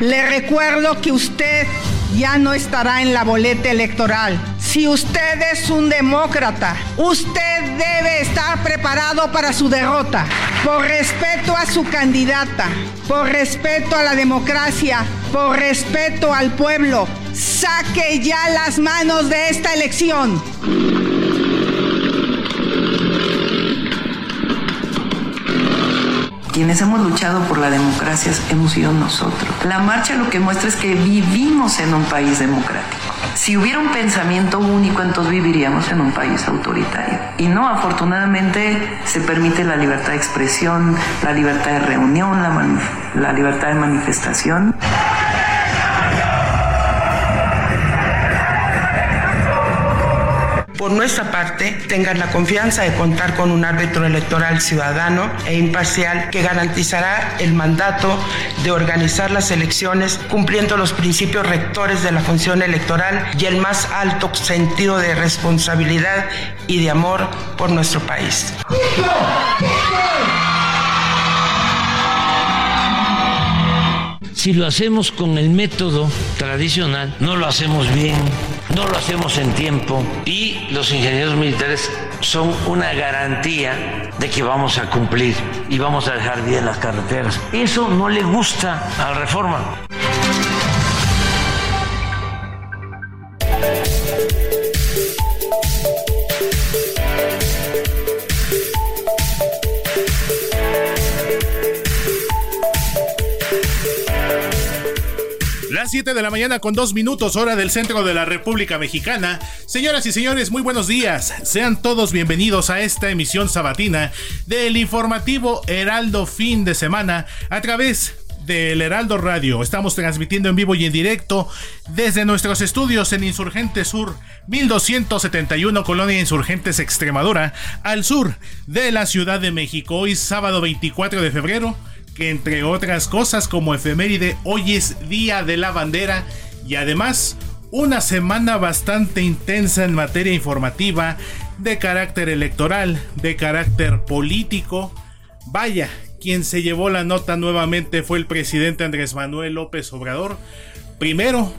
Le recuerdo que usted ya no estará en la boleta electoral. Si usted es un demócrata, usted debe estar preparado para su derrota. Por respeto a su candidata, por respeto a la democracia, por respeto al pueblo, saque ya las manos de esta elección. Quienes hemos luchado por la democracia hemos sido nosotros. La marcha lo que muestra es que vivimos en un país democrático. Si hubiera un pensamiento único, entonces viviríamos en un país autoritario. Y no, afortunadamente se permite la libertad de expresión, la libertad de reunión, la, la libertad de manifestación. Por nuestra parte, tengan la confianza de contar con un árbitro electoral ciudadano e imparcial que garantizará el mandato de organizar las elecciones cumpliendo los principios rectores de la función electoral y el más alto sentido de responsabilidad y de amor por nuestro país. Si lo hacemos con el método tradicional, no lo hacemos bien, no lo hacemos en tiempo y los ingenieros militares son una garantía de que vamos a cumplir y vamos a dejar bien las carreteras. Eso no le gusta a la reforma. Las 7 de la mañana con dos minutos hora del centro de la República Mexicana. Señoras y señores, muy buenos días. Sean todos bienvenidos a esta emisión sabatina del informativo Heraldo fin de semana a través del Heraldo Radio. Estamos transmitiendo en vivo y en directo desde nuestros estudios en Insurgente Sur 1271 Colonia Insurgentes Extremadura al sur de la Ciudad de México. Hoy sábado 24 de febrero que entre otras cosas como efeméride, hoy es Día de la Bandera y además una semana bastante intensa en materia informativa, de carácter electoral, de carácter político. Vaya, quien se llevó la nota nuevamente fue el presidente Andrés Manuel López Obrador, primero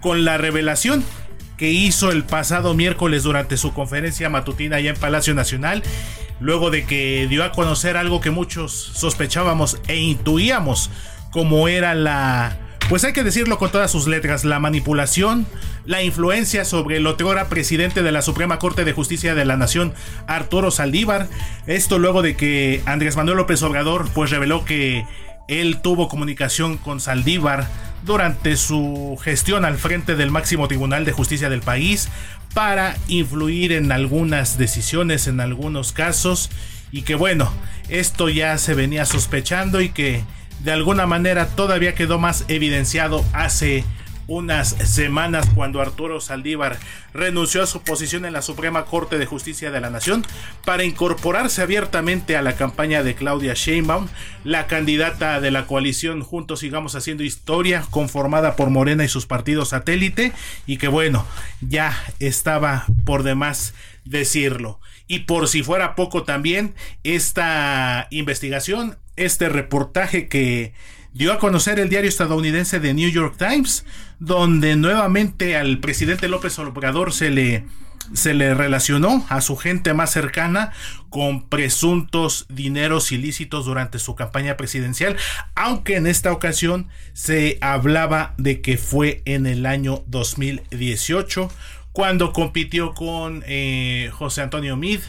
con la revelación que hizo el pasado miércoles durante su conferencia matutina allá en Palacio Nacional luego de que dio a conocer algo que muchos sospechábamos e intuíamos como era la pues hay que decirlo con todas sus letras, la manipulación, la influencia sobre el otrora presidente de la Suprema Corte de Justicia de la Nación, Arturo Saldívar. Esto luego de que Andrés Manuel López Obrador pues reveló que él tuvo comunicación con Saldívar durante su gestión al frente del máximo tribunal de justicia del país para influir en algunas decisiones, en algunos casos, y que bueno, esto ya se venía sospechando y que de alguna manera todavía quedó más evidenciado hace unas semanas cuando Arturo Saldívar renunció a su posición en la Suprema Corte de Justicia de la Nación para incorporarse abiertamente a la campaña de Claudia Sheinbaum, la candidata de la coalición Juntos Sigamos Haciendo Historia, conformada por Morena y sus partidos satélite, y que bueno, ya estaba por demás decirlo. Y por si fuera poco también, esta investigación, este reportaje que dio a conocer el diario estadounidense The New York Times, donde nuevamente al presidente López Obrador se le se le relacionó a su gente más cercana con presuntos dineros ilícitos durante su campaña presidencial, aunque en esta ocasión se hablaba de que fue en el año 2018 cuando compitió con eh, José Antonio Mid,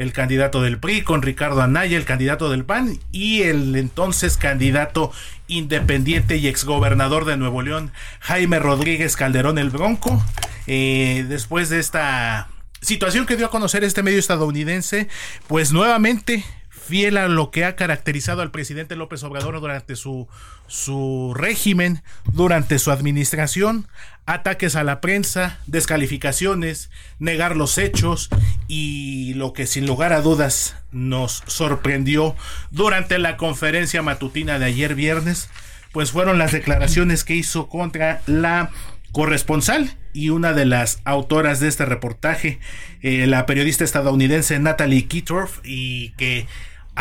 el candidato del PRI, con Ricardo Anaya, el candidato del PAN, y el entonces candidato independiente y exgobernador de Nuevo León, Jaime Rodríguez Calderón el Bronco. Eh, después de esta situación que dio a conocer este medio estadounidense, pues nuevamente fiel a lo que ha caracterizado al presidente López Obrador durante su, su régimen, durante su administración, ataques a la prensa, descalificaciones, negar los hechos y lo que sin lugar a dudas nos sorprendió durante la conferencia matutina de ayer viernes, pues fueron las declaraciones que hizo contra la corresponsal y una de las autoras de este reportaje, eh, la periodista estadounidense Natalie Kitorf, y que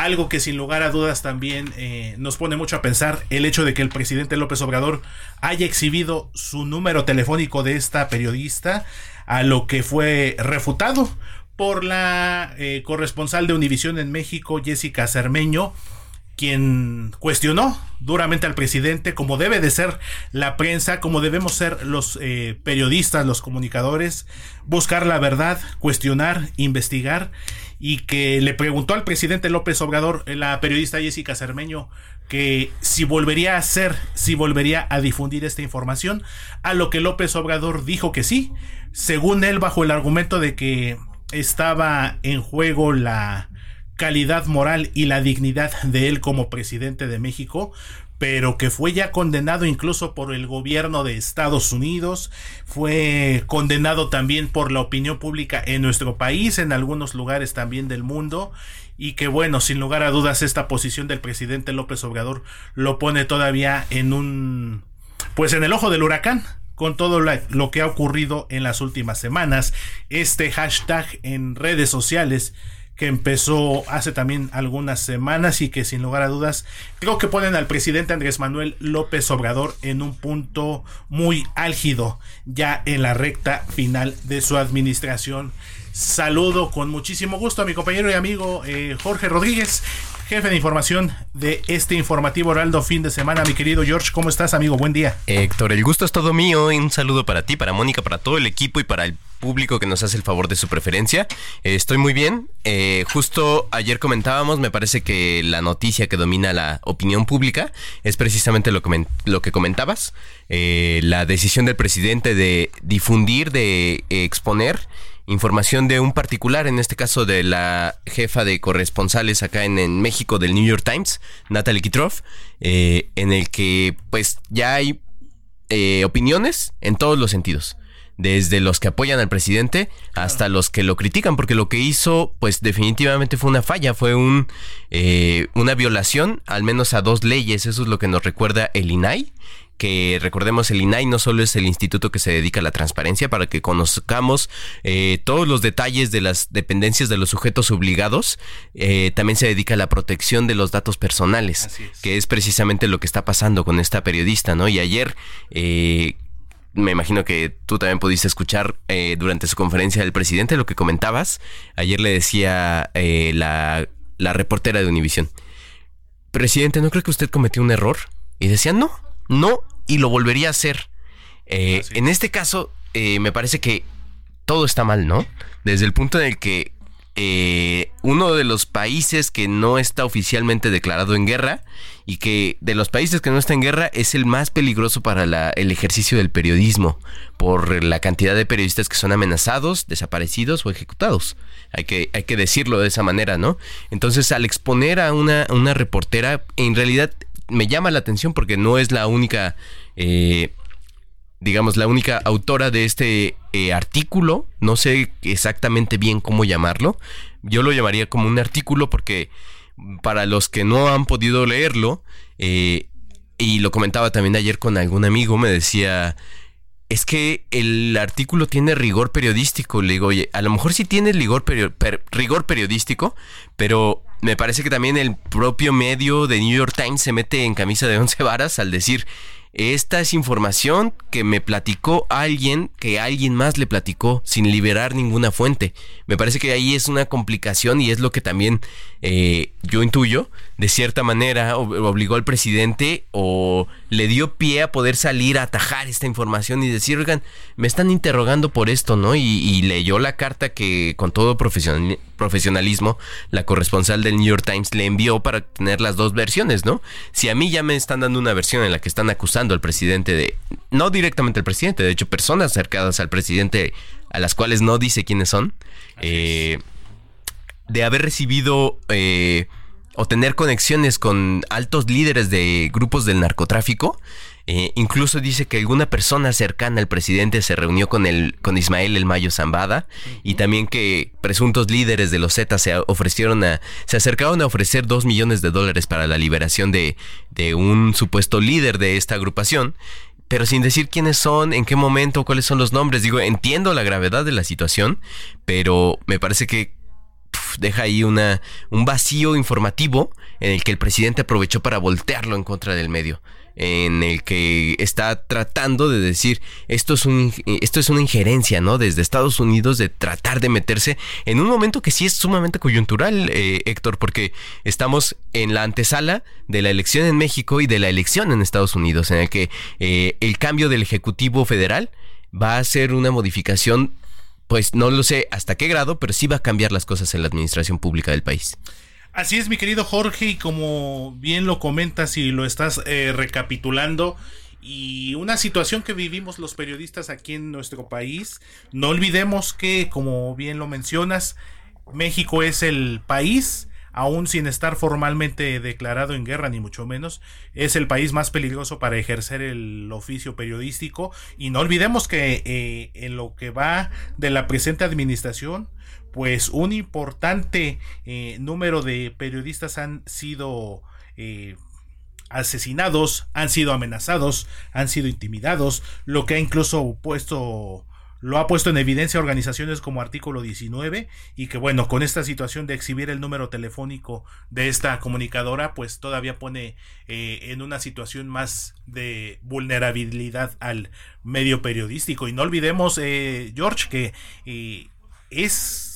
algo que sin lugar a dudas también eh, nos pone mucho a pensar el hecho de que el presidente López Obrador haya exhibido su número telefónico de esta periodista, a lo que fue refutado por la eh, corresponsal de Univisión en México, Jessica Cermeño, quien cuestionó duramente al presidente, como debe de ser la prensa, como debemos ser los eh, periodistas, los comunicadores, buscar la verdad, cuestionar, investigar, y que le preguntó al presidente López Obrador, la periodista Jessica Cermeño, que si volvería a hacer, si volvería a difundir esta información, a lo que López Obrador dijo que sí, según él bajo el argumento de que estaba en juego la calidad moral y la dignidad de él como presidente de México, pero que fue ya condenado incluso por el gobierno de Estados Unidos, fue condenado también por la opinión pública en nuestro país, en algunos lugares también del mundo, y que bueno, sin lugar a dudas esta posición del presidente López Obrador lo pone todavía en un, pues en el ojo del huracán, con todo lo que ha ocurrido en las últimas semanas, este hashtag en redes sociales que empezó hace también algunas semanas y que sin lugar a dudas creo que ponen al presidente Andrés Manuel López Obrador en un punto muy álgido ya en la recta final de su administración. Saludo con muchísimo gusto a mi compañero y amigo eh, Jorge Rodríguez, jefe de información de este informativo Heraldo fin de semana. Mi querido George, ¿cómo estás, amigo? Buen día. Héctor, el gusto es todo mío. Un saludo para ti, para Mónica, para todo el equipo y para el público que nos hace el favor de su preferencia. Eh, estoy muy bien. Eh, justo ayer comentábamos, me parece que la noticia que domina la opinión pública es precisamente lo que, lo que comentabas. Eh, la decisión del presidente de difundir, de exponer información de un particular, en este caso de la jefa de corresponsales acá en, México del New York Times, Natalie Kitroff, en el que pues ya hay opiniones en todos los sentidos desde los que apoyan al presidente hasta los que lo critican, porque lo que hizo, pues definitivamente fue una falla, fue un, eh, una violación, al menos a dos leyes, eso es lo que nos recuerda el INAI, que recordemos el INAI no solo es el instituto que se dedica a la transparencia para que conozcamos eh, todos los detalles de las dependencias de los sujetos obligados, eh, también se dedica a la protección de los datos personales, que es precisamente lo que está pasando con esta periodista, ¿no? Y ayer eh, me imagino que tú también pudiste escuchar eh, durante su conferencia del presidente lo que comentabas. Ayer le decía eh, la, reportera de Univisión, presidente, ¿no creo que usted cometió un error? Y decía, no, no, y lo volvería a hacer. Eh, en este caso, me parece que todo está mal, ¿no? Desde el punto en el que uno de los países que no está oficialmente declarado en guerra y que de los países que no están en guerra es el más peligroso para el ejercicio del periodismo por la cantidad de periodistas que son amenazados, desaparecidos o ejecutados. Hay que, hay que decirlo de esa manera, ¿no? Entonces, al exponer a una, una reportera, en realidad me llama la atención porque no es la única, eh, digamos, la única autora de este eh, artículo. No sé exactamente bien cómo llamarlo. Yo lo llamaría como un artículo porque para los que no han podido leerlo, eh, y lo comentaba también ayer con algún amigo, me decía, es que el artículo tiene rigor periodístico. Le digo, oye, a lo mejor sí tiene rigor, rigor periodístico, pero me parece que también el propio medio de New York Times se mete en camisa de once varas al decir, esta es información que me platicó alguien, que alguien más le platicó, sin liberar ninguna fuente. Me parece que ahí es una complicación y es lo que también eh, yo intuyo, de cierta manera, obligó al presidente o le dio pie a poder salir a atajar esta información y decir, oigan, me están interrogando por esto, ¿no? Y, leyó la carta que con todo profesionalismo la corresponsal del New York Times le envió para tener las dos versiones, ¿no? Si a mí ya me están dando una versión en la que están acusando al presidente de, no directamente al presidente, de hecho personas cercadas al presidente a las cuales no dice quiénes son, eh, de haber recibido... Eh, o tener conexiones con altos líderes de grupos del narcotráfico. Eh, incluso dice que alguna persona cercana al presidente se reunió con, el, con Ismael El Mayo Zambada y también que presuntos líderes de los Zetas se ofrecieron a, se acercaron a ofrecer dos millones de dólares para la liberación de, de un supuesto líder de esta agrupación pero sin decir quiénes son, en qué momento, cuáles son los nombres. Digo, entiendo la gravedad de la situación, pero me parece que deja ahí una, un vacío informativo en el que el presidente aprovechó para voltearlo en contra del medio en el que está tratando de decir esto es un esto es una injerencia no desde Estados Unidos de tratar de meterse en un momento que sí es sumamente coyuntural eh, Héctor porque estamos en la antesala de la elección en México y de la elección en Estados Unidos en el que eh, el cambio del ejecutivo federal va a ser una modificación pues no lo sé hasta qué grado, pero sí va a cambiar las cosas en la administración pública del país. Así es, mi querido Jorge, y como bien lo comentas y lo estás eh, recapitulando, y una situación que vivimos los periodistas aquí en nuestro país, no olvidemos que, como bien lo mencionas, México es el país aún sin estar formalmente declarado en guerra, ni mucho menos, es el país más peligroso para ejercer el oficio periodístico. Y no olvidemos que eh, en lo que va de la presente administración, pues un importante eh, número de periodistas han sido eh, asesinados, han sido amenazados, han sido intimidados, lo que ha incluso puesto lo ha puesto en evidencia organizaciones como Artículo 19 y que bueno, con esta situación de exhibir el número telefónico de esta comunicadora, pues todavía pone eh, en una situación más de vulnerabilidad al medio periodístico. Y no olvidemos, eh, George, que eh, es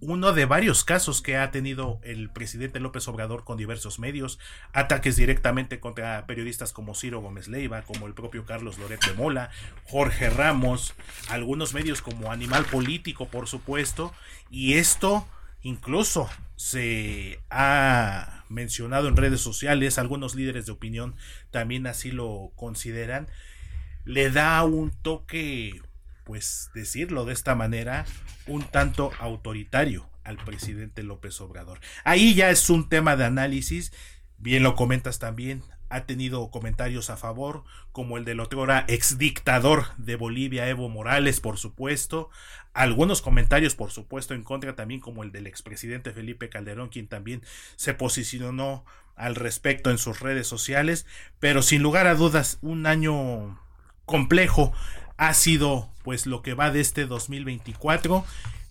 uno de varios casos que ha tenido el presidente López Obrador con diversos medios, ataques directamente contra periodistas como Ciro Gómez Leiva, como el propio Carlos Loret de Mola, Jorge Ramos, algunos medios como Animal Político, por supuesto, y esto incluso se ha mencionado en redes sociales, algunos líderes de opinión también así lo consideran, le da un toque pues decirlo de esta manera, un tanto autoritario al presidente López Obrador. Ahí ya es un tema de análisis, bien lo comentas también, ha tenido comentarios a favor, como el del otro ex dictador de Bolivia, Evo Morales, por supuesto. Algunos comentarios, por supuesto, en contra también, como el del expresidente Felipe Calderón, quien también se posicionó al respecto en sus redes sociales. Pero sin lugar a dudas, un año complejo ha sido pues lo que va de este 2024,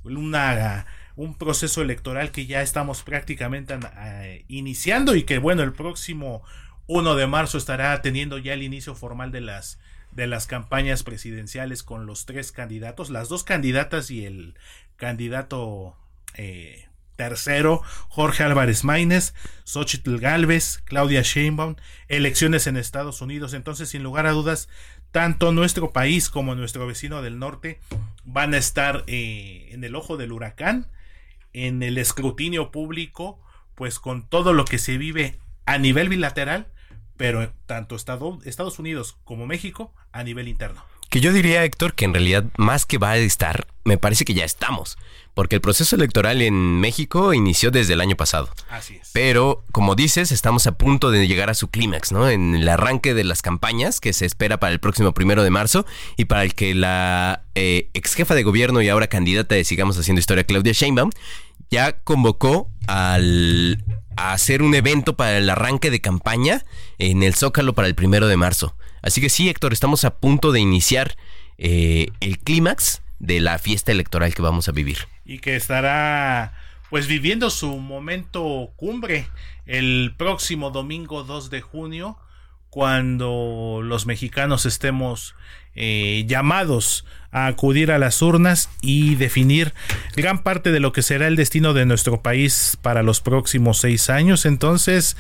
una, un proceso electoral que ya estamos prácticamente eh, iniciando y que bueno, el próximo 1 de marzo estará teniendo ya el inicio formal de las de las campañas presidenciales con los tres candidatos, las dos candidatas y el candidato eh, tercero, Jorge Álvarez Maínez, Xochitl Galvez, Claudia Sheinbaum, elecciones en Estados Unidos. Entonces, sin lugar a dudas, tanto nuestro país como nuestro vecino del norte van a estar eh, en el ojo del huracán, en el escrutinio público, pues con todo lo que se vive a nivel bilateral, pero tanto Estados Unidos como México a nivel interno. Que yo diría, Héctor, que en realidad más que va a estar, me parece que ya estamos, porque el proceso electoral en México inició desde el año pasado. Así es. Pero, como dices, estamos a punto de llegar a su clímax, ¿no? En el arranque de las campañas que se espera para el próximo primero de marzo y para el que la eh, ex jefa de gobierno y ahora candidata de Sigamos Haciendo Historia, Claudia Sheinbaum, ya convocó al, a hacer un evento para el arranque de campaña en el Zócalo para el primero de marzo. Así que sí, Héctor, estamos a punto de iniciar eh, el clímax de la fiesta electoral que vamos a vivir. Y que estará pues viviendo su momento cumbre el próximo domingo 2 de junio, cuando los mexicanos estemos eh, llamados a acudir a las urnas y definir gran parte de lo que será el destino de nuestro país para los próximos seis años. Entonces,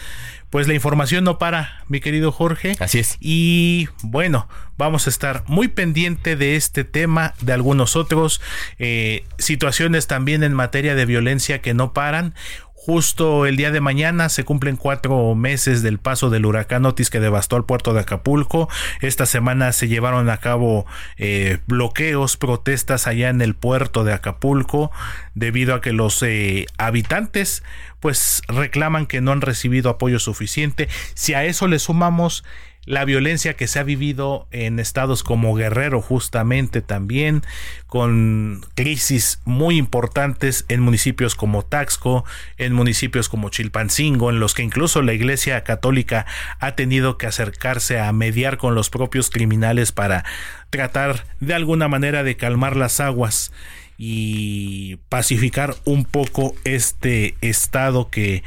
pues la información no para, mi querido Jorge. Así es. Y bueno, vamos a estar muy pendiente de este tema, de algunos otros, eh, situaciones también en materia de violencia que no paran. Justo el día de mañana se cumplen cuatro meses del paso del huracán Otis que devastó el puerto de Acapulco. Esta semana se llevaron a cabo eh, bloqueos, protestas allá en el puerto de Acapulco debido a que los eh, habitantes pues reclaman que no han recibido apoyo suficiente. Si a eso le sumamos la violencia que se ha vivido en estados como Guerrero justamente también, con crisis muy importantes en municipios como Taxco, en municipios como Chilpancingo, en los que incluso la Iglesia Católica ha tenido que acercarse a mediar con los propios criminales para tratar de alguna manera de calmar las aguas y pacificar un poco este estado que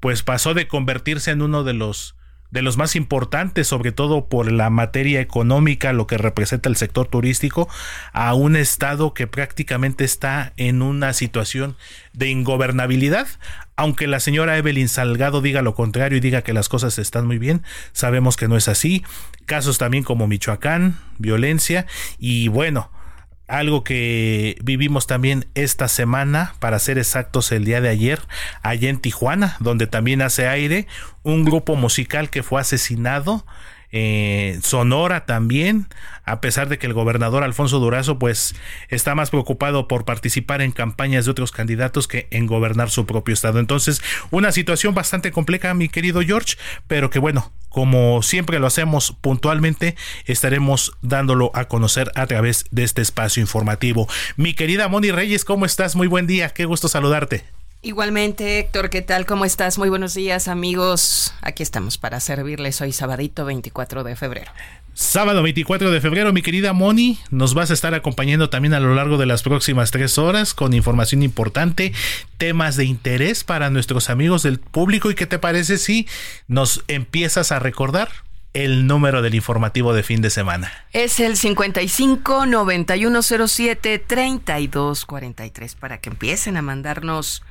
pues pasó de convertirse en uno de los de los más importantes, sobre todo por la materia económica, lo que representa el sector turístico, a un estado que prácticamente está en una situación de ingobernabilidad. Aunque la señora Evelyn Salgado diga lo contrario y diga que las cosas están muy bien, sabemos que no es así. Casos también como Michoacán, violencia y bueno, algo que vivimos también esta semana, para ser exactos el día de ayer, allá en Tijuana, donde también hace aire, un grupo musical que fue asesinado eh, Sonora también, a pesar de que el gobernador Alfonso Durazo pues está más preocupado por participar en campañas de otros candidatos que en gobernar su propio estado. Entonces, una situación bastante compleja, mi querido George, pero que bueno, como siempre lo hacemos puntualmente, estaremos dándolo a conocer a través de este espacio informativo. Mi querida Moni Reyes, ¿cómo estás? Muy buen día, qué gusto saludarte. Igualmente, Héctor, ¿qué tal? ¿Cómo estás? Muy buenos días, amigos. Aquí estamos para servirles hoy sabadito 24 de febrero. Sábado 24 de febrero, mi querida Moni, nos vas a estar acompañando también a lo largo de las próximas tres horas con información importante, temas de interés para nuestros amigos del público. ¿Y qué te parece si nos empiezas a recordar el número del informativo de fin de semana? Es el 55 9107 3243 para que empiecen a mandarnos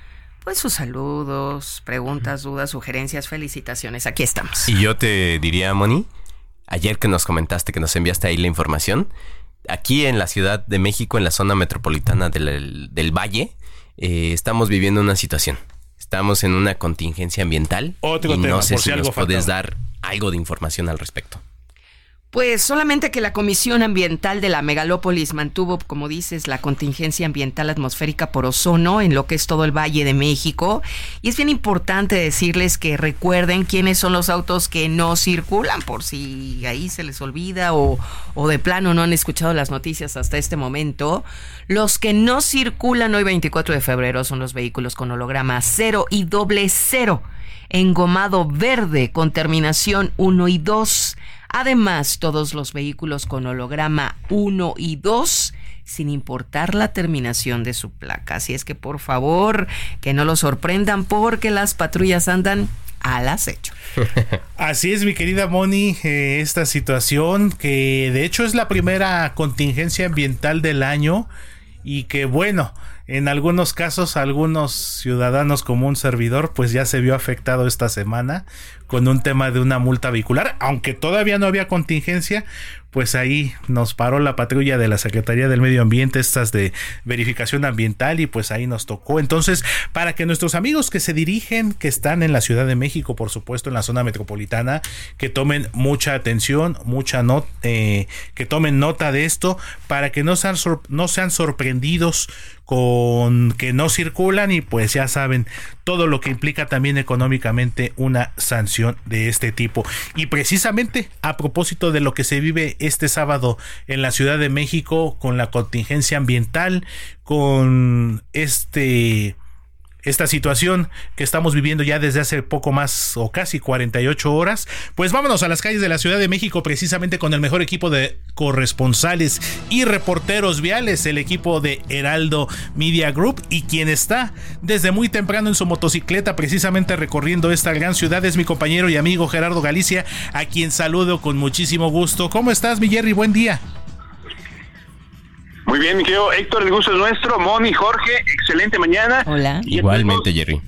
pues sus saludos, preguntas, dudas, sugerencias, felicitaciones. Aquí estamos. Y yo te diría, Moni, ayer que nos comentaste que nos enviaste ahí la información, aquí en la Ciudad de México, en la zona metropolitana del, Valle, eh, estamos viviendo una situación. Estamos en una contingencia ambiental. Otro y tema, no sé si, si algo nos puedes dar algo de información al respecto. Pues solamente que la Comisión Ambiental de la Megalópolis mantuvo, como dices, la contingencia ambiental atmosférica por ozono en lo que es todo el Valle de México. Y es bien importante decirles que recuerden quiénes son los autos que no circulan, por si ahí se les olvida o, o de plano no han escuchado las noticias hasta este momento. Los que no circulan hoy 24 de febrero son los vehículos con holograma cero y doble cero, engomado verde con terminación 1 y 2. Además, todos los vehículos con holograma 1 y 2 sin importar la terminación de su placa. Así es que por favor, que no lo sorprendan porque las patrullas andan al acecho. Así es, mi querida Moni, eh, esta situación que de hecho es la primera contingencia ambiental del año y que bueno, en algunos casos algunos ciudadanos como un servidor pues ya se vio afectado esta semana con un tema de una multa vehicular, aunque todavía no había contingencia, pues ahí nos paró la patrulla de la Secretaría del Medio Ambiente, estas de verificación ambiental, y pues ahí nos tocó. Entonces, para que nuestros amigos que se dirigen, que están en la Ciudad de México, por supuesto, en la zona metropolitana, que tomen mucha atención, mucha nota, eh, que tomen nota de esto, para que no sean, no sean sorprendidos con que no circulan y pues ya saben todo lo que implica también económicamente una sanción de este tipo. Y precisamente a propósito de lo que se vive este sábado en la Ciudad de México con la contingencia ambiental, con este esta situación que estamos viviendo ya desde hace poco más o casi 48 horas. Pues vámonos a las calles de la Ciudad de México precisamente con el mejor equipo de corresponsales y reporteros viales, el equipo de Heraldo Media Group y quien está desde muy temprano en su motocicleta precisamente recorriendo esta gran ciudad es mi compañero y amigo Gerardo Galicia, a quien saludo con muchísimo gusto. ¿Cómo estás, mi Jerry? Buen día. Muy bien, mi querido Héctor, el gusto es nuestro. Moni, Jorge, excelente mañana. Hola. Igualmente, Jerry.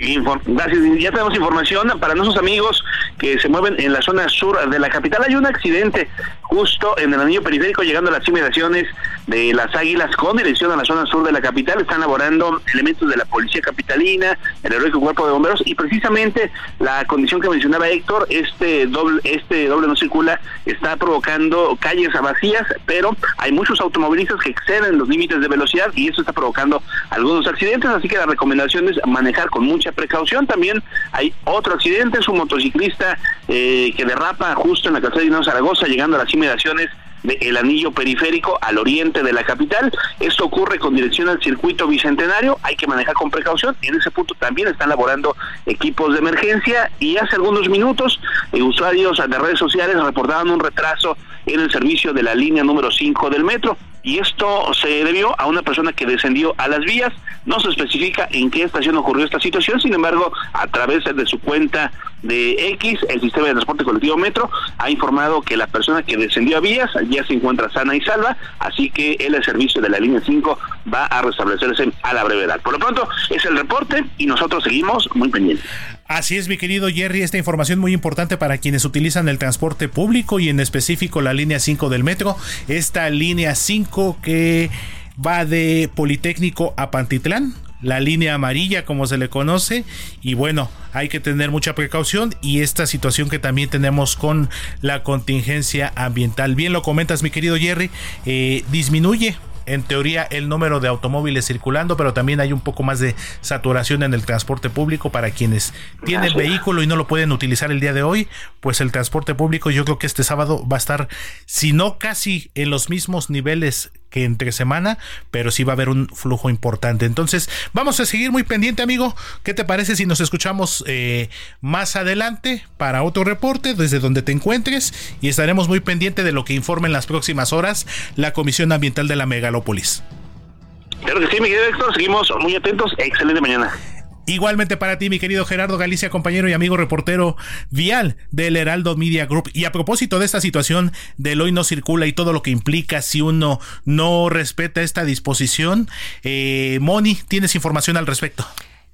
Gracias. Ya tenemos información para nuestros amigos que se mueven en la zona sur de la capital. Hay un accidente justo en el anillo periférico llegando a las inmediaciones de las Águilas con dirección a la zona sur de la capital. Están laborando elementos de la policía capitalina, el heroico cuerpo de bomberos y precisamente la condición que mencionaba Héctor, este doble, este doble no circula, está provocando calles vacías, pero hay muchos automovilistas que exceden los límites de velocidad y eso está provocando algunos accidentes, así que la recomendación es manejar con mucha precaución. También hay otro accidente, es un motociclista eh, que derrapa justo en la calzada de Zaragoza, llegando a las inmediaciones del anillo periférico al oriente de la capital. Esto ocurre con dirección al circuito bicentenario, hay que manejar con precaución. En ese punto también están laborando equipos de emergencia y hace algunos minutos eh, usuarios de redes sociales reportaban un retraso en el servicio de la línea número 5 del metro y esto se debió a una persona que descendió a las vías. No se especifica en qué estación ocurrió esta situación, sin embargo, a través de su cuenta de X, el sistema de transporte colectivo Metro ha informado que la persona que descendió a vías ya se encuentra sana y salva, así que el servicio de la línea 5 va a restablecerse a la brevedad. Por lo pronto, es el reporte y nosotros seguimos muy pendientes. Así es, mi querido Jerry, esta información muy importante para quienes utilizan el transporte público y en específico la línea 5 del metro. Esta línea 5 que va de Politécnico a Pantitlán, la línea amarilla como se le conoce y bueno hay que tener mucha precaución y esta situación que también tenemos con la contingencia ambiental. Bien lo comentas mi querido Jerry eh, disminuye en teoría el número de automóviles circulando, pero también hay un poco más de saturación en el transporte público para quienes tienen vehículo y no lo pueden utilizar el día de hoy, pues el transporte público yo creo que este sábado va a estar, si no casi en los mismos niveles que entre semana, pero sí va a haber un flujo importante. Entonces, vamos a seguir muy pendiente, amigo. ¿Qué te parece si nos escuchamos eh, más adelante para otro reporte desde donde te encuentres? Y estaremos muy pendiente de lo que informe en las próximas horas la Comisión Ambiental de la Megalópolis. Claro que sí, Miguel Héctor, seguimos muy atentos. Excelente mañana. Igualmente para ti, mi querido Gerardo Galicia, compañero y amigo reportero vial del Heraldo Media Group. Y a propósito de esta situación del hoy no circula y todo lo que implica si uno no respeta esta disposición, eh, Moni, ¿tienes información al respecto?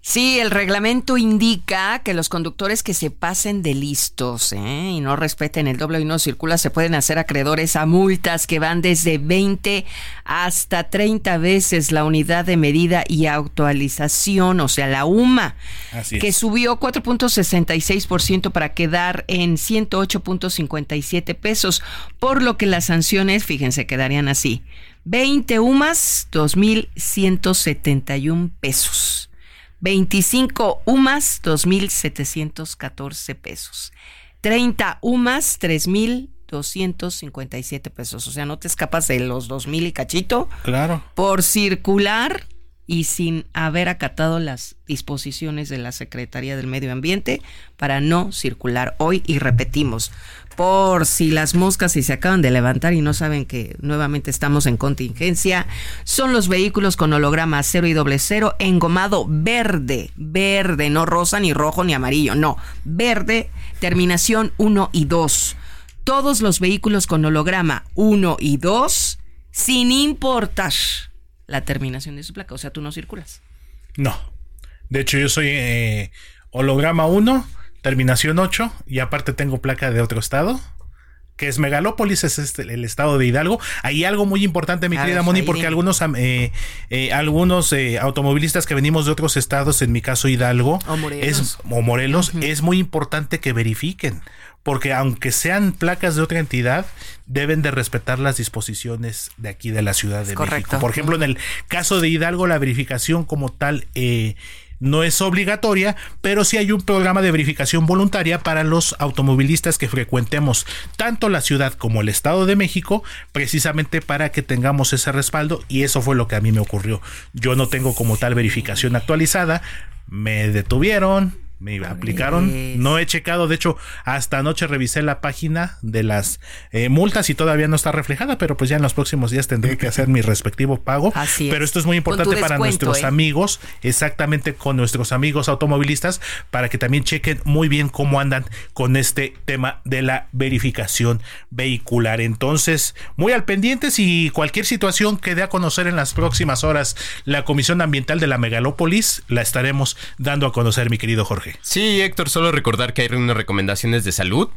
Sí, el reglamento indica que los conductores que se pasen de listos ¿eh? y no respeten el doble y no circula se pueden hacer acreedores a multas que van desde 20 hasta 30 veces la unidad de medida y actualización, o sea, la UMA, que subió 4.66% para quedar en 108.57 pesos, por lo que las sanciones, fíjense, quedarían así. 20 UMAS, 2.171 pesos. 25 UMAS, 2.714 pesos. 30 UMAS, 3.257 pesos. O sea, no te escapas de los 2.000 y cachito. Claro. Por circular y sin haber acatado las disposiciones de la Secretaría del Medio Ambiente para no circular hoy y repetimos, por si las moscas se acaban de levantar y no saben que nuevamente estamos en contingencia, son los vehículos con holograma cero y doble cero engomado verde, verde, no rosa ni rojo ni amarillo, no, verde, terminación 1 y 2. Todos los vehículos con holograma 1 y 2, sin importar la terminación de su placa. O sea, tú no circulas. No. De hecho, yo soy eh, holograma 1, terminación 8, y aparte tengo placa de otro estado. Que es Megalópolis, es este, el estado de Hidalgo. Hay algo muy importante, mi querida Moni, porque algunos, eh, eh, algunos automovilistas que venimos de otros estados, en mi caso Hidalgo, o Morelos, es, o Morelos es muy importante que verifiquen porque aunque sean placas de otra entidad, deben de respetar las disposiciones de aquí de la Ciudad de México. Por ejemplo, en el caso de Hidalgo, la verificación como tal eh, no es obligatoria, pero sí hay un programa de verificación voluntaria para los automovilistas que frecuentemos tanto la ciudad como el Estado de México, precisamente para que tengamos ese respaldo y eso fue lo que a mí me ocurrió. Yo no tengo como tal verificación actualizada, me detuvieron, me aplicaron. No he checado, de hecho, hasta anoche revisé la página de las eh, multas y todavía no está reflejada, pero pues ya en los próximos días tendré que hacer mi respectivo pago. Así pero esto es muy importante para nuestros ¿eh? amigos, exactamente con nuestros amigos automovilistas, para que también chequen muy bien cómo andan con este tema de la verificación vehicular. Entonces, muy al pendiente si cualquier situación que dé a conocer en las próximas horas la Comisión Ambiental de la Megalópolis, la estaremos dando a conocer, mi querido Jorge. Sí, Héctor, solo recordar que hay unas recomendaciones de salud,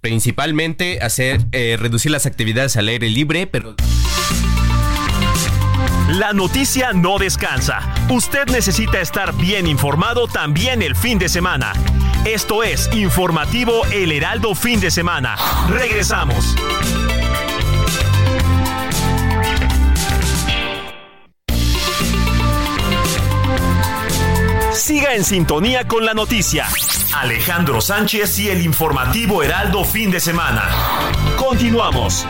principalmente hacer eh, reducir las actividades al aire libre, pero La noticia no descansa. Usted necesita estar bien informado también el fin de semana. Esto es Informativo El Heraldo Fin de Semana. Regresamos. Siga en sintonía con la noticia. Alejandro Sánchez y el informativo Heraldo Fin de Semana. Continuamos.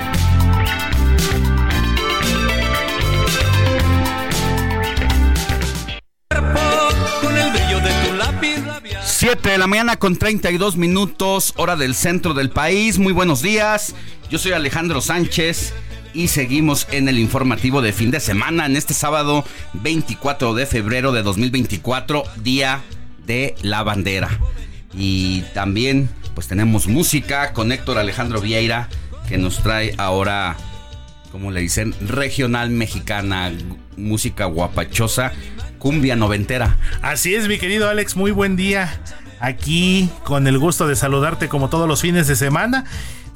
Siete de la mañana con 32 minutos, hora del centro del país. Muy buenos días. Yo soy Alejandro Sánchez y seguimos en el informativo de fin de semana en este sábado 24 de febrero de 2024, día de la bandera. Y también pues tenemos música con Héctor Alejandro Vieira que nos trae ahora, como le dicen, regional mexicana, música guapachosa, cumbia noventera. Así es, mi querido Alex, muy buen día. Aquí con el gusto de saludarte como todos los fines de semana.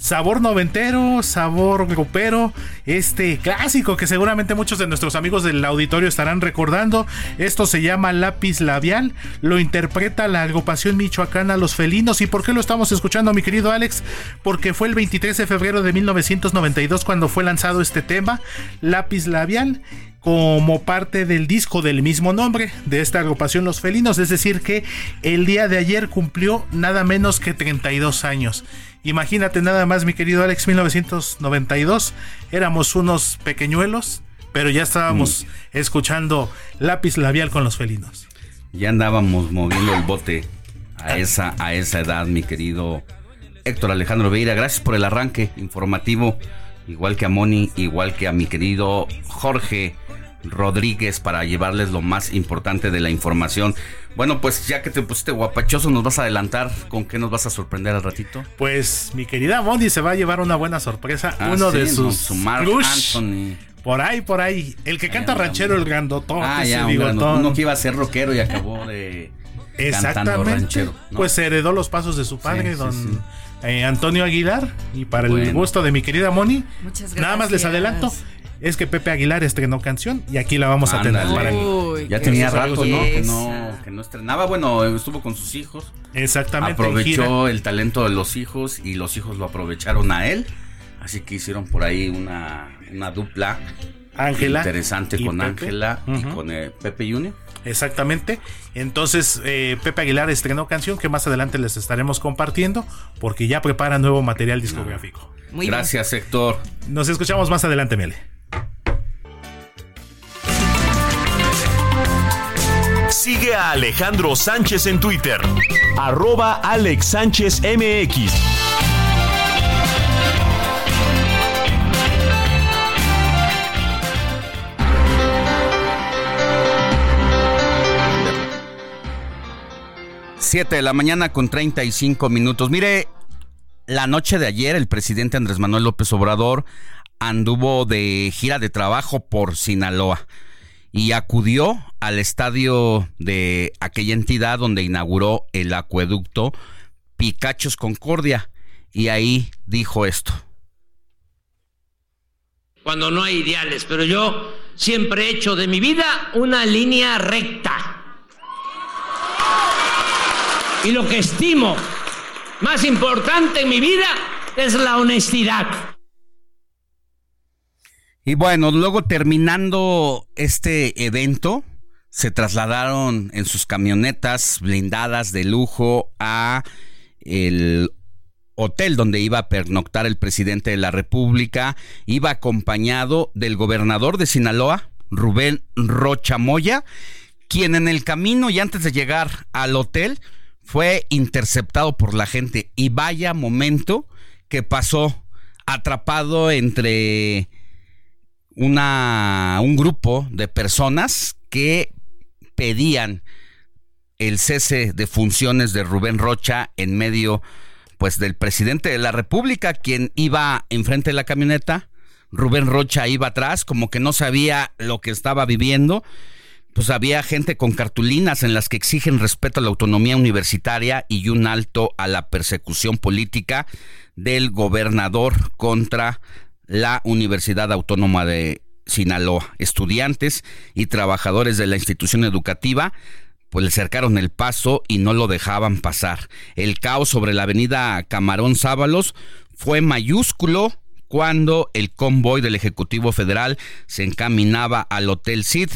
Sabor noventero, sabor grupero, este clásico que seguramente muchos de nuestros amigos del auditorio estarán recordando. Esto se llama Lápiz Labial, lo interpreta la agrupación michoacana Los Felinos. ¿Y por qué lo estamos escuchando, mi querido Alex? Porque fue el 23 de febrero de 1992 cuando fue lanzado este tema, Lápiz Labial como parte del disco del mismo nombre de esta agrupación Los Felinos, es decir que el día de ayer cumplió nada menos que 32 años. Imagínate nada más, mi querido Alex, 1992, éramos unos pequeñuelos, pero ya estábamos escuchando lápiz labial con los felinos. Ya andábamos moviendo el bote a esa, a esa edad, mi querido Héctor Alejandro Veira. Gracias por el arranque informativo, igual que a Moni, igual que a mi querido Jorge Rodríguez para llevarles lo más importante de la información. Bueno, pues ya que te pusiste guapachoso, nos vas a adelantar con qué nos vas a sorprender al ratito. Pues mi querida Moni se va a llevar una buena sorpresa. Ah, uno sí, de no, sus su Marc crush. Anthony. Por ahí, por ahí. El que canta ranchero, el grandotón. Ah, ya, un grano- uno que iba a ser rockero y acabó de cantando Exactamente. ranchero. ¿no? Pues heredó los pasos de su padre, Sí, don sí. eh, Antonio Aguilar. Y para el gusto de mi querida Moni, Muchas nada más les adelanto. Es que Pepe Aguilar estrenó canción y aquí la vamos a tener para mí. Ya tenía rato, ¿no? Que, no? que no estrenaba. Bueno, estuvo con sus hijos. Exactamente. Aprovechó el talento de los hijos y los hijos lo aprovecharon a él. Así que hicieron por ahí una, una dupla Ángela interesante con. Ángela y con eh, Pepe Junior. Exactamente. Entonces, eh, Pepe Aguilar estrenó canción que más adelante les estaremos compartiendo porque ya prepara nuevo material discográfico. Muy bien. Gracias, Héctor. Nos escuchamos más adelante, Mele. Sigue a Alejandro Sánchez en Twitter. Arroba Alex Sánchez MX. Siete de la mañana con 35 minutos. Mire, la noche de ayer el presidente Andrés Manuel López Obrador anduvo de gira de trabajo por Sinaloa y acudió al estadio de aquella entidad donde inauguró el acueducto Picachos Concordia y ahí dijo esto. cuando no hay ideales, pero yo siempre he hecho de mi vida una línea recta. Y lo que estimo más importante en mi vida es la honestidad. Y bueno, luego terminando este evento, se trasladaron en sus camionetas blindadas de lujo a el hotel donde iba a pernoctar el presidente de la República, iba acompañado del gobernador de Sinaloa, Rubén Rocha Moya, quien en el camino y antes de llegar al hotel fue interceptado por la gente. Y vaya momento que pasó atrapado entre una un grupo de personas que pedían el cese de funciones de Rubén Rocha en medio pues del presidente de la República quien iba enfrente de la camioneta. Rubén Rocha iba atrás como que no sabía lo que estaba viviendo. Pues había gente con cartulinas en las que exigen respeto a la autonomía universitaria y un alto a la persecución política del gobernador contra la Universidad Autónoma de Sinaloa. Estudiantes y trabajadores de la institución educativa pues le cercaron el paso y no lo dejaban pasar. El caos sobre la avenida Camarón Sábalos fue mayúsculo cuando el convoy del Ejecutivo Federal se encaminaba al Hotel Cid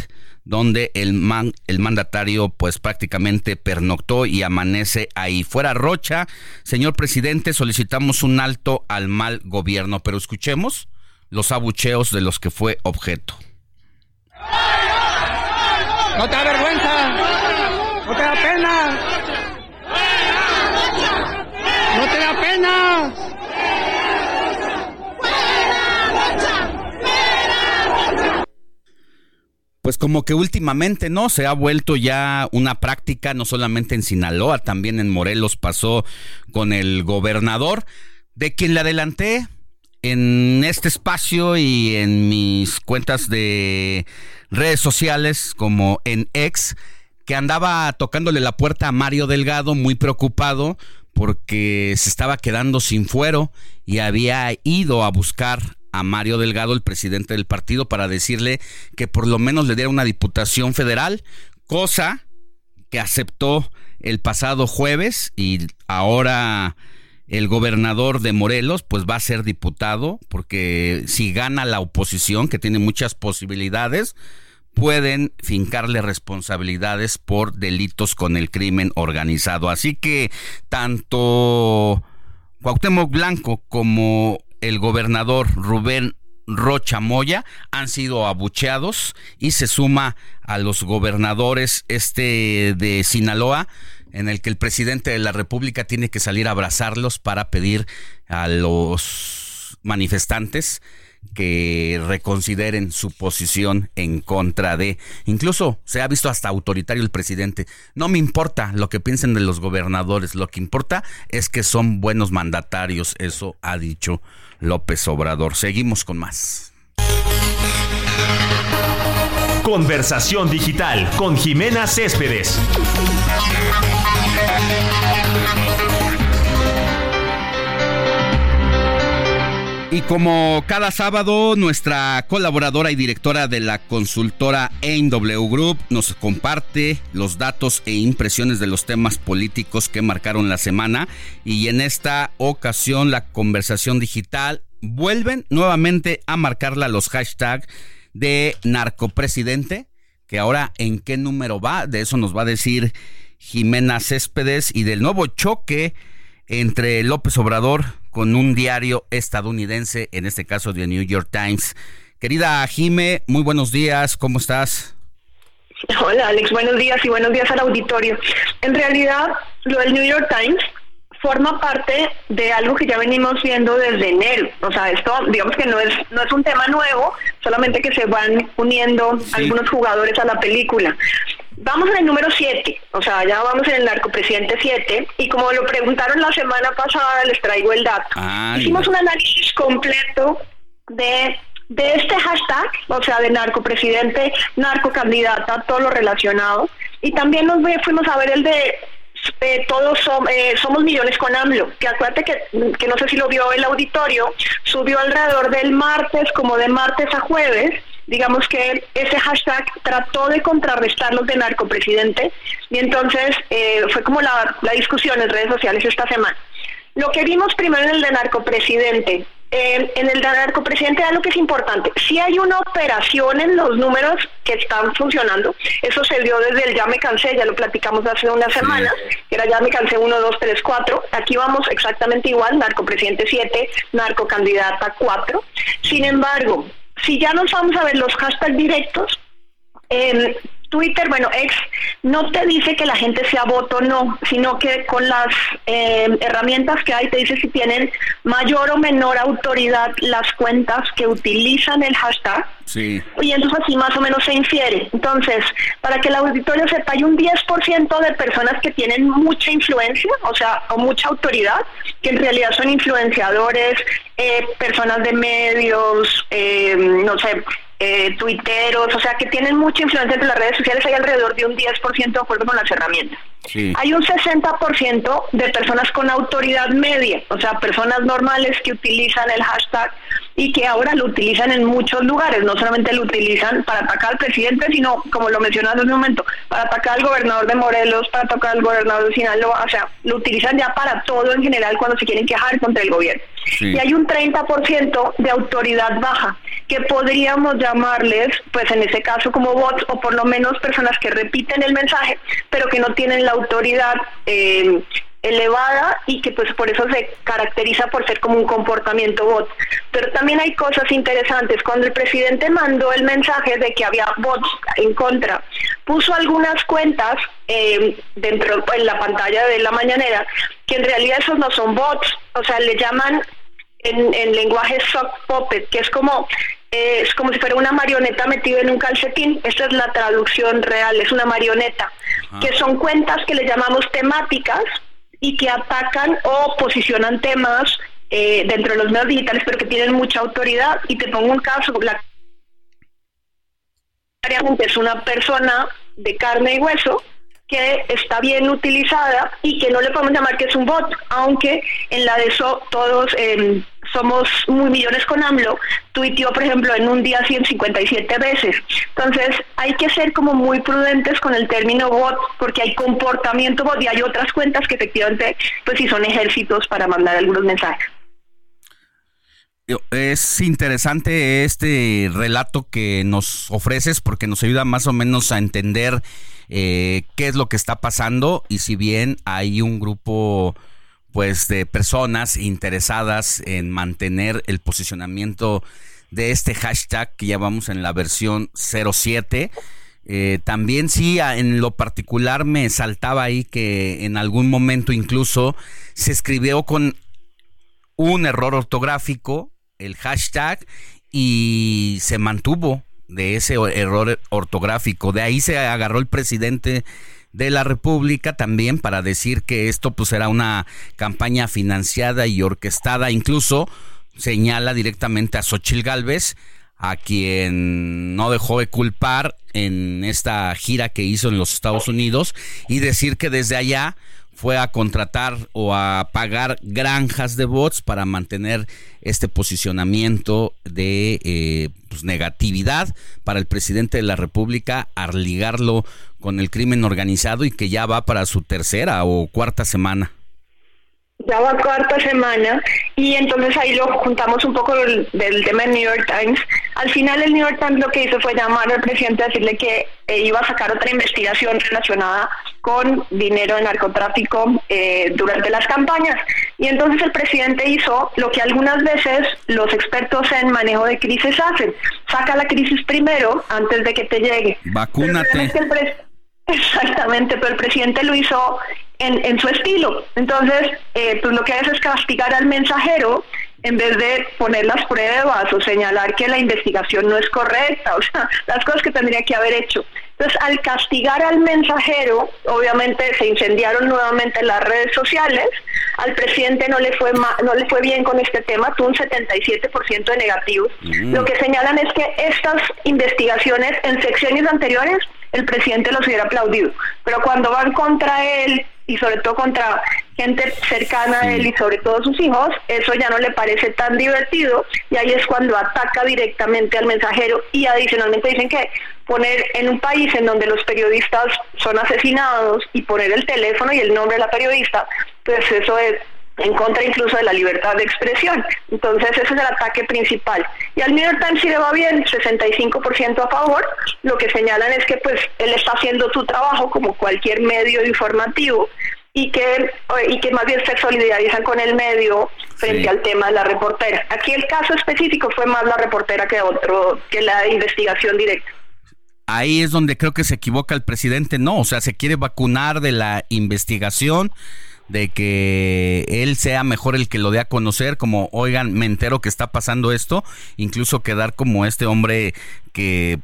donde el, man, el mandatario pues prácticamente pernoctó y amanece ahí. Fuera Rocha, señor presidente, solicitamos un alto al mal gobierno, pero escuchemos los abucheos de los que fue objeto. ¿No te da vergüenza? ¿No te da pena? ¿No te da pena? Pues como que últimamente, ¿no? Se ha vuelto ya una práctica, no solamente en Sinaloa, también en Morelos pasó con el gobernador, de quien le adelanté en este espacio y en mis cuentas de redes sociales como en ex, que andaba tocándole la puerta a Mario Delgado muy preocupado porque se estaba quedando sin fuero y había ido a buscar a Mario Delgado, el presidente del partido, para decirle que por lo menos le diera una diputación federal, cosa que aceptó el pasado jueves y ahora el gobernador de Morelos pues va a ser diputado porque si gana la oposición que tiene muchas posibilidades pueden fincarle responsabilidades por delitos con el crimen organizado. Así que tanto Cuauhtémoc Blanco como el gobernador Rubén Rocha Moya han sido abucheados y se suma a los gobernadores este de Sinaloa en el que el presidente de la República tiene que salir a abrazarlos para pedir a los manifestantes que reconsideren su posición en contra de. Incluso se ha visto hasta autoritario el presidente. No me importa lo que piensen de los gobernadores, lo que importa es que son buenos mandatarios, eso ha dicho López Obrador. Seguimos con más. Conversación digital con Jimena Céspedes. Y como cada sábado, nuestra colaboradora y directora de la consultora AIMW Group nos comparte los datos e impresiones de los temas políticos que marcaron la semana. Y en esta ocasión, la conversación digital vuelven nuevamente a marcarla los hashtags de narcopresidente, que ahora en qué número va, de eso nos va a decir Jimena Céspedes, y del nuevo choque entre López Obrador con un diario estadounidense, en este caso The New York Times. Querida Jime, muy buenos días, ¿cómo estás? Hola Alex, buenos días y buenos días al auditorio. En realidad, lo del New York Times forma parte de algo que ya venimos viendo desde enero. O sea, esto digamos que no es no es un tema nuevo, solamente que se van uniendo algunos jugadores a la película. Vamos en el número 7, o sea, ya vamos en el narcopresidente 7, y como lo preguntaron la semana pasada, les traigo el dato. Hicimos un análisis completo de, de este hashtag, o sea, de narcopresidente, narcocandidata, todo lo relacionado, y también nos fuimos a ver el de eh, todos eh, somos millones con AMLO, que acuérdate que, que no sé si lo vio el auditorio, subió alrededor del martes, como de martes a jueves, digamos que ese hashtag trató de contrarrestar los de narcopresidente y entonces eh, fue como la, la discusión en redes sociales esta semana. Lo que vimos primero en el de narcopresidente eh, en el narcopresidente algo que es importante. Si hay una operación en los números que están funcionando, eso se dio desde el ya me cansé, ya lo platicamos hace unas semanas, que era ya me cansé 1, 2, 3, 4. Aquí vamos exactamente igual, narcopresidente 7, narcocandidata 4. Sin embargo, si ya nos vamos a ver los hashtags directos, eh, Twitter, bueno, ex, no te dice que la gente sea voto o no, sino que con las eh, herramientas que hay te dice si tienen mayor o menor autoridad las cuentas que utilizan el hashtag. Sí. Y entonces así más o menos se infiere. Entonces, para que el auditorio sepa, hay un 10% de personas que tienen mucha influencia, o sea, o mucha autoridad, que en realidad son influenciadores, eh, personas de medios, eh, no sé, eh, tuiteros, o sea, que tienen mucha influencia entre las redes sociales, hay alrededor de un 10% de acuerdo con las herramientas. Hay un 60% de personas con autoridad media, o sea, personas normales que utilizan el hashtag y que ahora lo utilizan en muchos lugares, no solamente lo utilizan para atacar al presidente, sino, como lo mencionaste en un momento, para atacar al gobernador de Morelos, para atacar al gobernador de Sinaloa, o sea, lo utilizan ya para todo en general cuando se quieren quejar contra el gobierno. Y hay un 30% de autoridad baja, que podríamos llamarles, pues en ese caso como bots, o por lo menos personas que repiten el mensaje, pero que no tienen la autoridad eh, elevada y que pues por eso se caracteriza por ser como un comportamiento bot. Pero también hay cosas interesantes. Cuando el presidente mandó el mensaje de que había bots en contra, puso algunas cuentas eh, dentro en la pantalla de la mañanera que en realidad esos no son bots, o sea, le llaman en, en lenguaje sock puppet, que es como eh, es como si fuera una marioneta metida en un calcetín. Esta es la traducción real, es una marioneta, que son cuentas que le llamamos temáticas y que atacan o posicionan temas eh, dentro de los medios digitales, pero que tienen mucha autoridad. Y te pongo un caso, la es una persona de carne y hueso que está bien utilizada y que no le podemos llamar que es un bot, aunque en la de eso todos eh, somos muy millones con AMLO, tuiteó, por ejemplo, en un día 157 veces. Entonces, hay que ser como muy prudentes con el término bot, porque hay comportamiento bot y hay otras cuentas que efectivamente, pues sí son ejércitos para mandar algunos mensajes. Es interesante este relato que nos ofreces porque nos ayuda más o menos a entender eh, qué es lo que está pasando y si bien hay un grupo pues de personas interesadas en mantener el posicionamiento de este hashtag que ya vamos en la versión 07. Eh, también sí, en lo particular me saltaba ahí que en algún momento incluso se escribió con un error ortográfico el hashtag y se mantuvo de ese error ortográfico. De ahí se agarró el presidente de la República también para decir que esto pues era una campaña financiada y orquestada, incluso señala directamente a Xochil Gálvez, a quien no dejó de culpar en esta gira que hizo en los Estados Unidos y decir que desde allá fue a contratar o a pagar granjas de bots para mantener este posicionamiento de eh, pues, negatividad para el presidente de la República, al ligarlo con el crimen organizado y que ya va para su tercera o cuarta semana ya va cuarta semana y entonces ahí lo juntamos un poco del, tema del New York Times. Al final el New York Times lo que hizo fue llamar al presidente a decirle que eh, iba a sacar otra investigación relacionada con dinero de narcotráfico eh, durante las campañas. Y entonces el presidente hizo lo que algunas veces los expertos en manejo de crisis hacen. Saca la crisis primero antes de que te llegue. Vacúnate. Exactamente, pero el presidente lo hizo en, su estilo. Entonces, eh, pues lo que hace es castigar al mensajero en vez de poner las pruebas o señalar que la investigación no es correcta, o sea, las cosas que tendría que haber hecho. Entonces, al castigar al mensajero, obviamente se incendiaron nuevamente las redes sociales, al presidente no le fue no le fue bien con este tema, tuvo un 77% de negativos. Mm. Lo que señalan es que estas investigaciones en secciones anteriores el presidente los hubiera aplaudido, pero cuando van contra él y sobre todo contra gente cercana a él y sobre todo sus hijos, eso ya no le parece tan divertido y ahí es cuando ataca directamente al mensajero y adicionalmente dicen que poner en un país en donde los periodistas son asesinados y poner el teléfono y el nombre de la periodista, pues eso es en contra incluso de la libertad de expresión. Entonces ese es el ataque principal. Y al New York Times sí le va bien, 65% a favor. Lo que señalan es que pues él está haciendo su trabajo como cualquier medio informativo y que, y que más bien se solidarizan con el medio frente al tema de la reportera. Aquí el caso específico fue más la reportera que otro, que la investigación directa ahí es donde creo que se equivoca el presidente. No, o sea, se quiere vacunar de la investigación, de que él sea mejor el que lo dé a conocer, como, oigan, me entero que está pasando esto, incluso quedar como este hombre que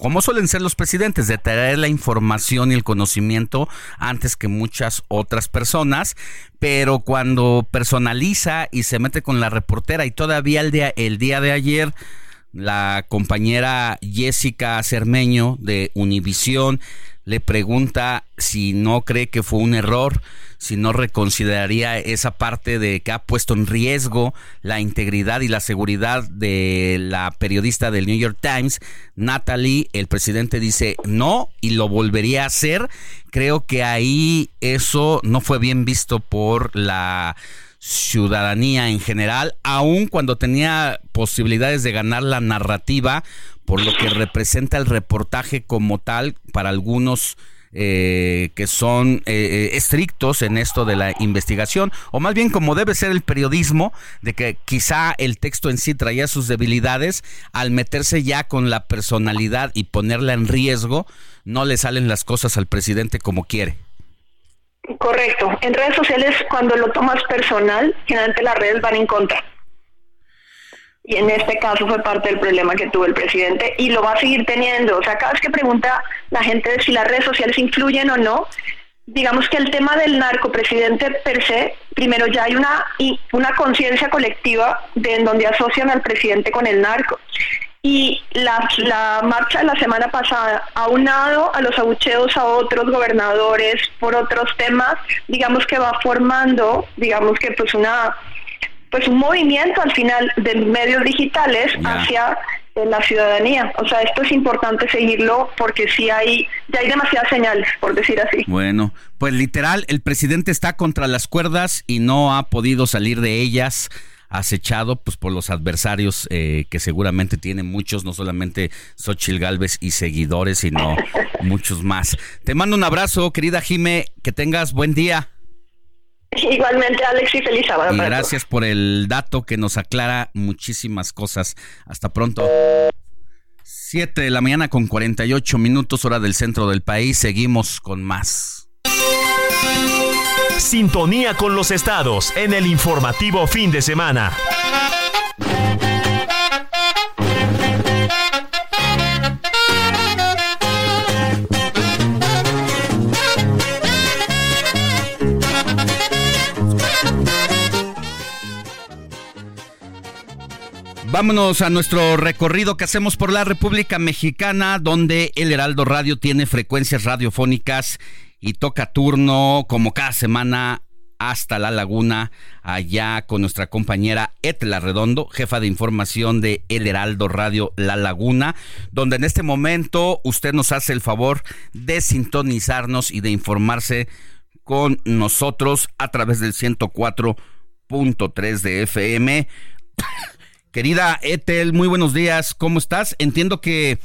como suelen ser los presidentes, de traer la información y el conocimiento antes que muchas otras personas, pero cuando personaliza y se mete con la reportera y todavía el día, el día de ayer la compañera Jessica Cermeño de Univisión le pregunta si no cree que fue un error, si no reconsideraría esa parte de que ha puesto en riesgo la integridad y la seguridad de la periodista del New York Times, Natalie, el presidente dice no y lo volvería a hacer. Creo que ahí eso no fue bien visto por la ciudadanía en general, aun cuando tenía posibilidades de ganar la narrativa, por lo que representa el reportaje como tal para algunos eh, que son eh, eh, estrictos en esto de la investigación, o más bien como debe ser el periodismo, de que quizá el texto en sí traía sus debilidades, al meterse ya con la personalidad y ponerla en riesgo, no le salen las cosas al presidente como quiere. Correcto. En redes sociales, cuando lo tomas personal, generalmente las redes van en contra. Y en este caso fue parte del problema que tuvo el presidente y lo va a seguir teniendo. O sea, cada vez que pregunta la gente si las redes sociales influyen o no, digamos que el tema del narco presidente per se, primero ya hay una, una conciencia colectiva de en donde asocian al presidente con el narco. Y la, la marcha de la semana pasada, aunado a los abucheos a otros gobernadores por otros temas, digamos que va formando, digamos que pues una pues un movimiento al final de medios digitales hacia eh, la ciudadanía. O sea, esto es importante seguirlo porque sí hay, ya hay demasiadas señales, por decir así. Bueno, pues literal, el presidente está contra las cuerdas y no ha podido salir de ellas acechado pues por los adversarios eh, que seguramente tiene muchos, no solamente Xochil Galvez y seguidores, sino muchos más. Te mando un abrazo, querida Jime, que tengas buen día. Igualmente, Alex, y feliz sábado. Y gracias por el dato que nos aclara muchísimas cosas. Hasta pronto. 7 de la mañana con 48 minutos hora del centro del país. Seguimos con más. Sintonía con los estados en el informativo fin de semana. Vámonos a nuestro recorrido que hacemos por la República Mexicana, donde el Heraldo Radio tiene frecuencias radiofónicas y toca turno como cada semana hasta La Laguna, allá con nuestra compañera Etla Redondo, jefa de información de El Heraldo Radio La Laguna, donde en este momento usted nos hace el favor de sintonizarnos y de informarse con nosotros a través del 104.3 de FM. Querida Etel, muy buenos días, ¿cómo estás? Entiendo que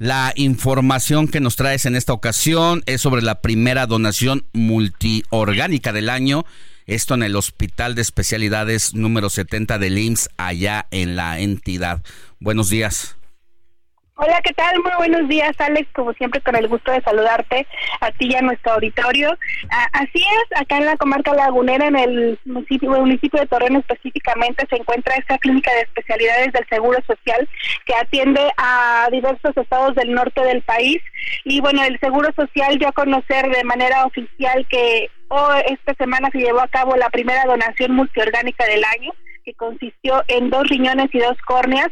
la información que nos traes en esta ocasión es sobre la primera donación multiorgánica del año. Esto en el Hospital de Especialidades número 70 del IMSS, allá en la entidad. Buenos días. Hola, ¿qué tal? Muy buenos días, Alex. Como siempre, con el gusto de saludarte a ti y a nuestro auditorio. así es, acá en la comarca lagunera, en el municipio, el municipio de Torreón específicamente, se encuentra esta clínica de especialidades del Seguro Social que atiende a diversos estados del norte del país. Y bueno, el Seguro Social dio a conocer de manera oficial que oh, esta semana se llevó a cabo la primera donación multiorgánica del año que consistió en dos riñones y dos córneas,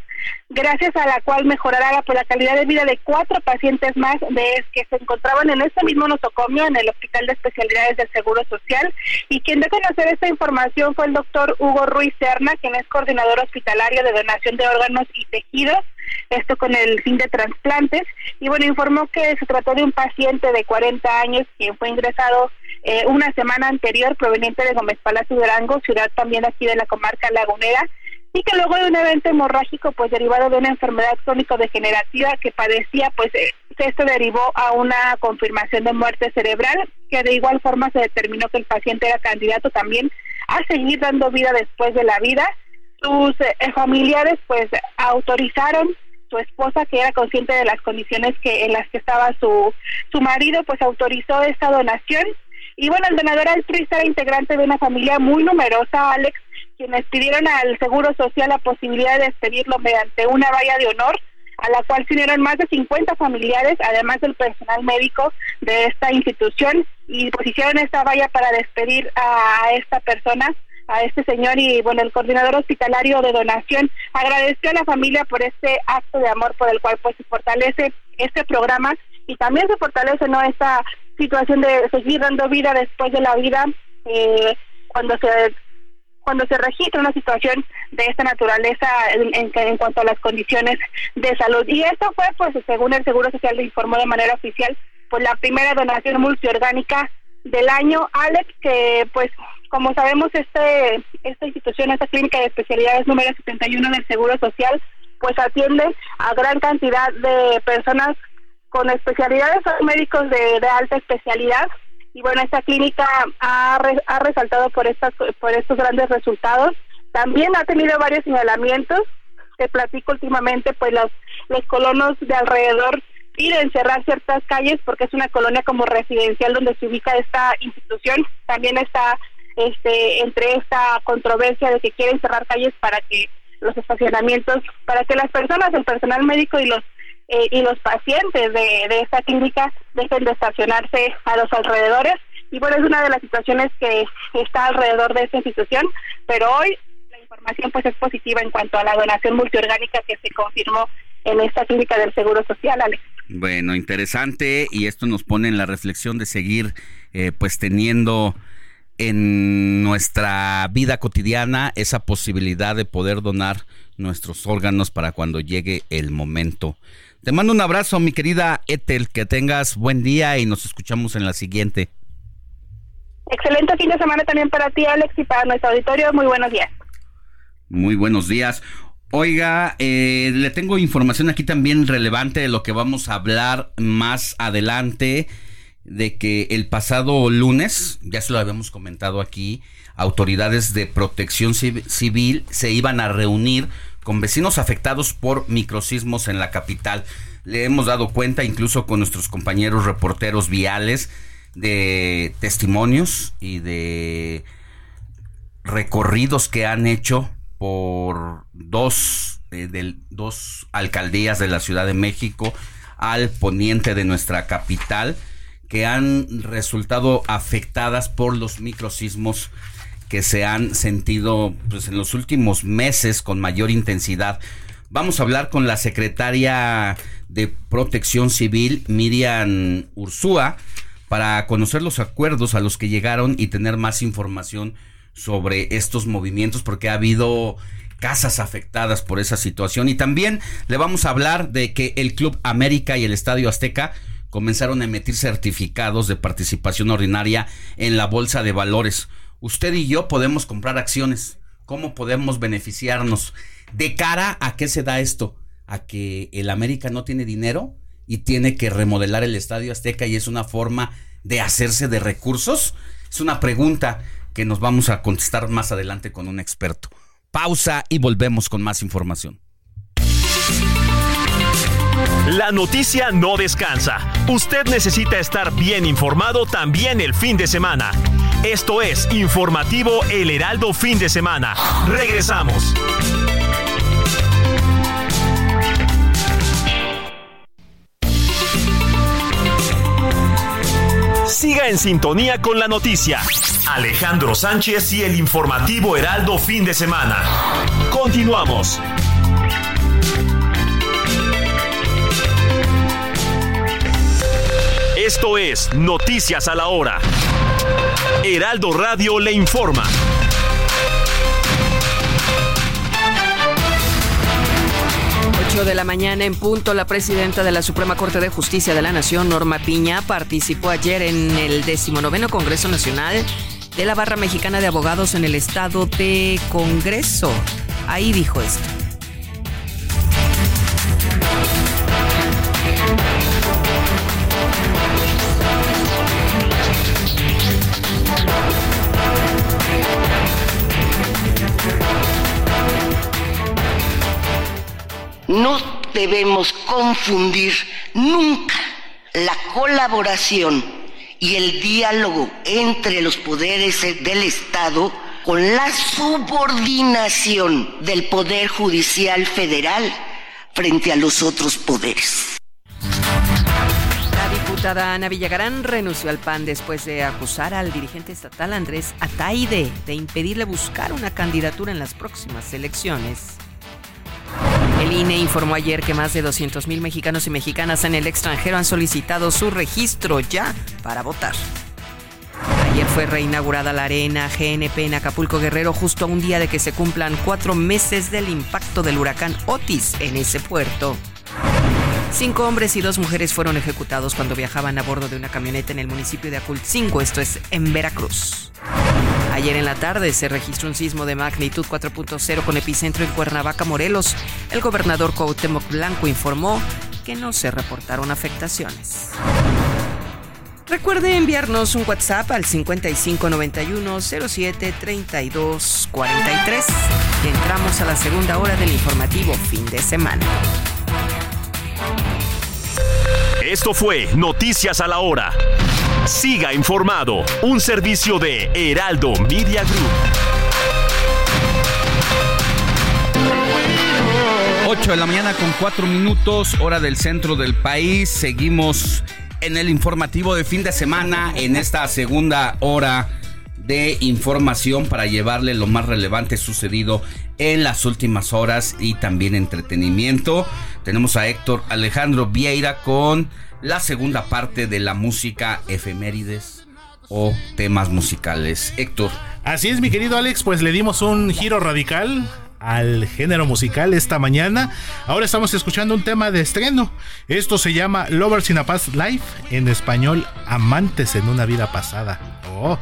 gracias a la cual mejorará la, la calidad de vida de cuatro pacientes más de que se encontraban en este mismo nosocomio en el Hospital de Especialidades del Seguro Social. Y quien de conocer esta información fue el doctor Hugo Ruiz Serna, quien es coordinador hospitalario de donación de órganos y tejidos esto con el fin de trasplantes, y bueno, informó que se trató de un paciente de 40 años quien fue ingresado eh, una semana anterior proveniente de Gómez Palacio Durango, ciudad también aquí de la comarca lagunera, y que luego de un evento hemorrágico pues derivado de una enfermedad crónico-degenerativa que padecía pues eh, esto derivó a una confirmación de muerte cerebral que de igual forma se determinó que el paciente era candidato también a seguir dando vida después de la vida. Sus eh, familiares pues autorizaron su esposa que era consciente de las condiciones que en las que estaba su su marido pues autorizó esta donación y bueno el donador altruista era integrante de una familia muy numerosa Alex quienes pidieron al Seguro Social la posibilidad de despedirlo mediante una valla de honor, a la cual se unieron más de 50 familiares, además del personal médico de esta institución, y pusieron esta valla para despedir a esta persona a este señor y bueno el coordinador hospitalario de donación agradeció a la familia por este acto de amor por el cual pues se fortalece este programa y también se fortalece no esta situación de seguir dando vida después de la vida eh, cuando se cuando se registra una situación de esta naturaleza en, en, cuanto a las condiciones de salud. Y esto fue, pues, según el Seguro Social le informó de manera oficial, pues la primera donación multiorgánica del año, Alex, que pues como sabemos este esta institución, esta clínica de especialidades número 71 del Seguro Social, pues atiende a gran cantidad de personas con especialidades médicos de, de alta especialidad y bueno, esta clínica ha, ha resaltado por, estas, por estos grandes resultados. También ha tenido varios señalamientos. Te platico últimamente, pues los, los colonos de alrededor piden cerrar ciertas calles porque es una colonia como residencial donde se ubica esta institución. También está este entre esta controversia de que quieren cerrar calles para que los estacionamientos, para que las personas, el personal médico y los eh, y los pacientes de, de esta clínica dejen de estacionarse a los alrededores. Y bueno, es una de las situaciones que está alrededor de esta institución, pero hoy la información pues es positiva en cuanto a la donación multiorgánica que se confirmó en esta clínica del Seguro Social, Alex. Bueno, interesante y esto nos pone en la reflexión de seguir eh, pues teniendo en nuestra vida cotidiana esa posibilidad de poder donar nuestros órganos para cuando llegue el momento. Te mando un abrazo, mi querida Ethel, que tengas buen día y nos escuchamos en la siguiente. Excelente fin de semana también para ti, Alex, y para nuestro auditorio. Muy buenos días. Muy buenos días. Oiga, eh, le tengo información aquí también relevante de lo que vamos a hablar más adelante, de que el pasado lunes, ya se lo habíamos comentado aquí, autoridades de protección civil se iban a reunir con vecinos afectados por microsismos en la capital. Le hemos dado cuenta incluso con nuestros compañeros reporteros viales de testimonios y de recorridos que han hecho por dos, eh, dos alcaldías de la Ciudad de México al poniente de nuestra capital que han resultado afectadas por los microsismos que se han sentido pues, en los últimos meses con mayor intensidad. Vamos a hablar con la secretaria de Protección Civil, Miriam Ursúa, para conocer los acuerdos a los que llegaron y tener más información sobre estos movimientos, porque ha habido casas afectadas por esa situación. Y también le vamos a hablar de que el Club América y el Estadio Azteca comenzaron a emitir certificados de participación ordinaria en la Bolsa de Valores usted y yo podemos comprar acciones. ¿Cómo podemos beneficiarnos? ¿De cara a qué se da esto? A que el América no tiene dinero y tiene que remodelar el Estadio Azteca y es una forma de hacerse de recursos. Es una pregunta que nos vamos a contestar más adelante con un experto. Pausa y volvemos con más información. La noticia no descansa. Usted necesita estar bien informado también el fin de semana. Esto es Informativo El Heraldo Fin de Semana. Regresamos. Siga en sintonía con la noticia. Alejandro Sánchez y el informativo Heraldo Fin de Semana. Continuamos. Esto es Noticias a la Hora. Heraldo Radio le informa. 8 de la mañana en punto, la presidenta de la Suprema Corte de Justicia de la Nación, Norma Piña, participó ayer en el 19 Congreso Nacional de la Barra Mexicana de Abogados en el Estado de Congreso. Ahí dijo esto. No debemos confundir nunca la colaboración y el diálogo entre los poderes del Estado con la subordinación del Poder Judicial Federal frente a los otros poderes. La diputada Ana Villagrán renunció al PAN después de acusar al dirigente estatal Andrés Ataide de impedirle buscar una candidatura en las próximas elecciones. El INE informó ayer que más de 200.000 mexicanos y mexicanas en el extranjero han solicitado su registro ya para votar. Ayer fue reinaugurada la arena GNP en Acapulco Guerrero justo a un día de que se cumplan cuatro meses del impacto del huracán Otis en ese puerto. Cinco hombres y dos mujeres fueron ejecutados cuando viajaban a bordo de una camioneta en el municipio de Acultzingo, esto es en Veracruz. Ayer en la tarde se registró un sismo de magnitud 4.0 con epicentro en Cuernavaca, Morelos. El gobernador Cuauhtémoc Blanco informó que no se reportaron afectaciones. Recuerde enviarnos un WhatsApp al 5591 07 32 43 y entramos a la segunda hora del informativo fin de semana. Esto fue Noticias a la Hora. Siga informado, un servicio de Heraldo Media Group. 8 de la mañana con 4 minutos, hora del centro del país. Seguimos en el informativo de fin de semana, en esta segunda hora de información para llevarle lo más relevante sucedido en las últimas horas y también entretenimiento. Tenemos a Héctor Alejandro Vieira con la segunda parte de la música efemérides o temas musicales. Héctor. Así es, mi querido Alex, pues le dimos un giro radical al género musical esta mañana. Ahora estamos escuchando un tema de estreno. Esto se llama Lovers in a Past Life, en español Amantes en una vida pasada. Oh,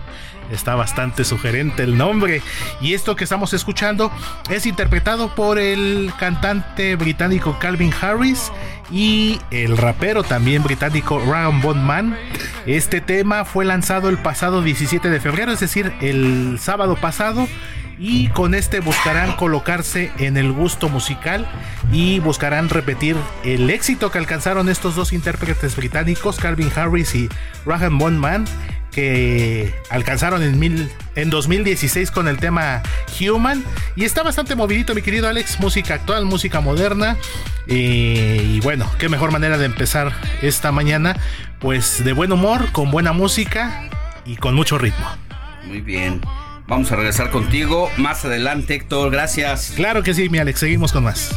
Está bastante sugerente el nombre. Y esto que estamos escuchando es interpretado por el cantante británico Calvin Harris y el rapero también británico Ryan Bondman. Este tema fue lanzado el pasado 17 de febrero, es decir, el sábado pasado. Y con este buscarán colocarse en el gusto musical y buscarán repetir el éxito que alcanzaron estos dos intérpretes británicos, Calvin Harris y Ryan Bondman que alcanzaron en, mil, en 2016 con el tema Human. Y está bastante movidito, mi querido Alex. Música actual, música moderna. Eh, y bueno, qué mejor manera de empezar esta mañana. Pues de buen humor, con buena música y con mucho ritmo. Muy bien. Vamos a regresar contigo más adelante, Héctor. Gracias. Claro que sí, mi Alex. Seguimos con más.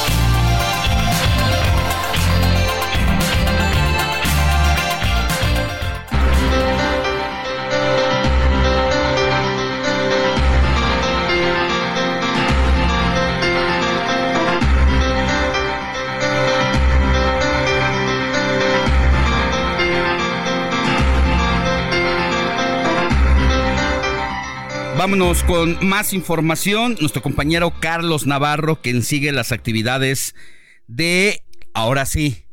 Vámonos con más información. Nuestro compañero Carlos Navarro, quien sigue las actividades de, ahora sí,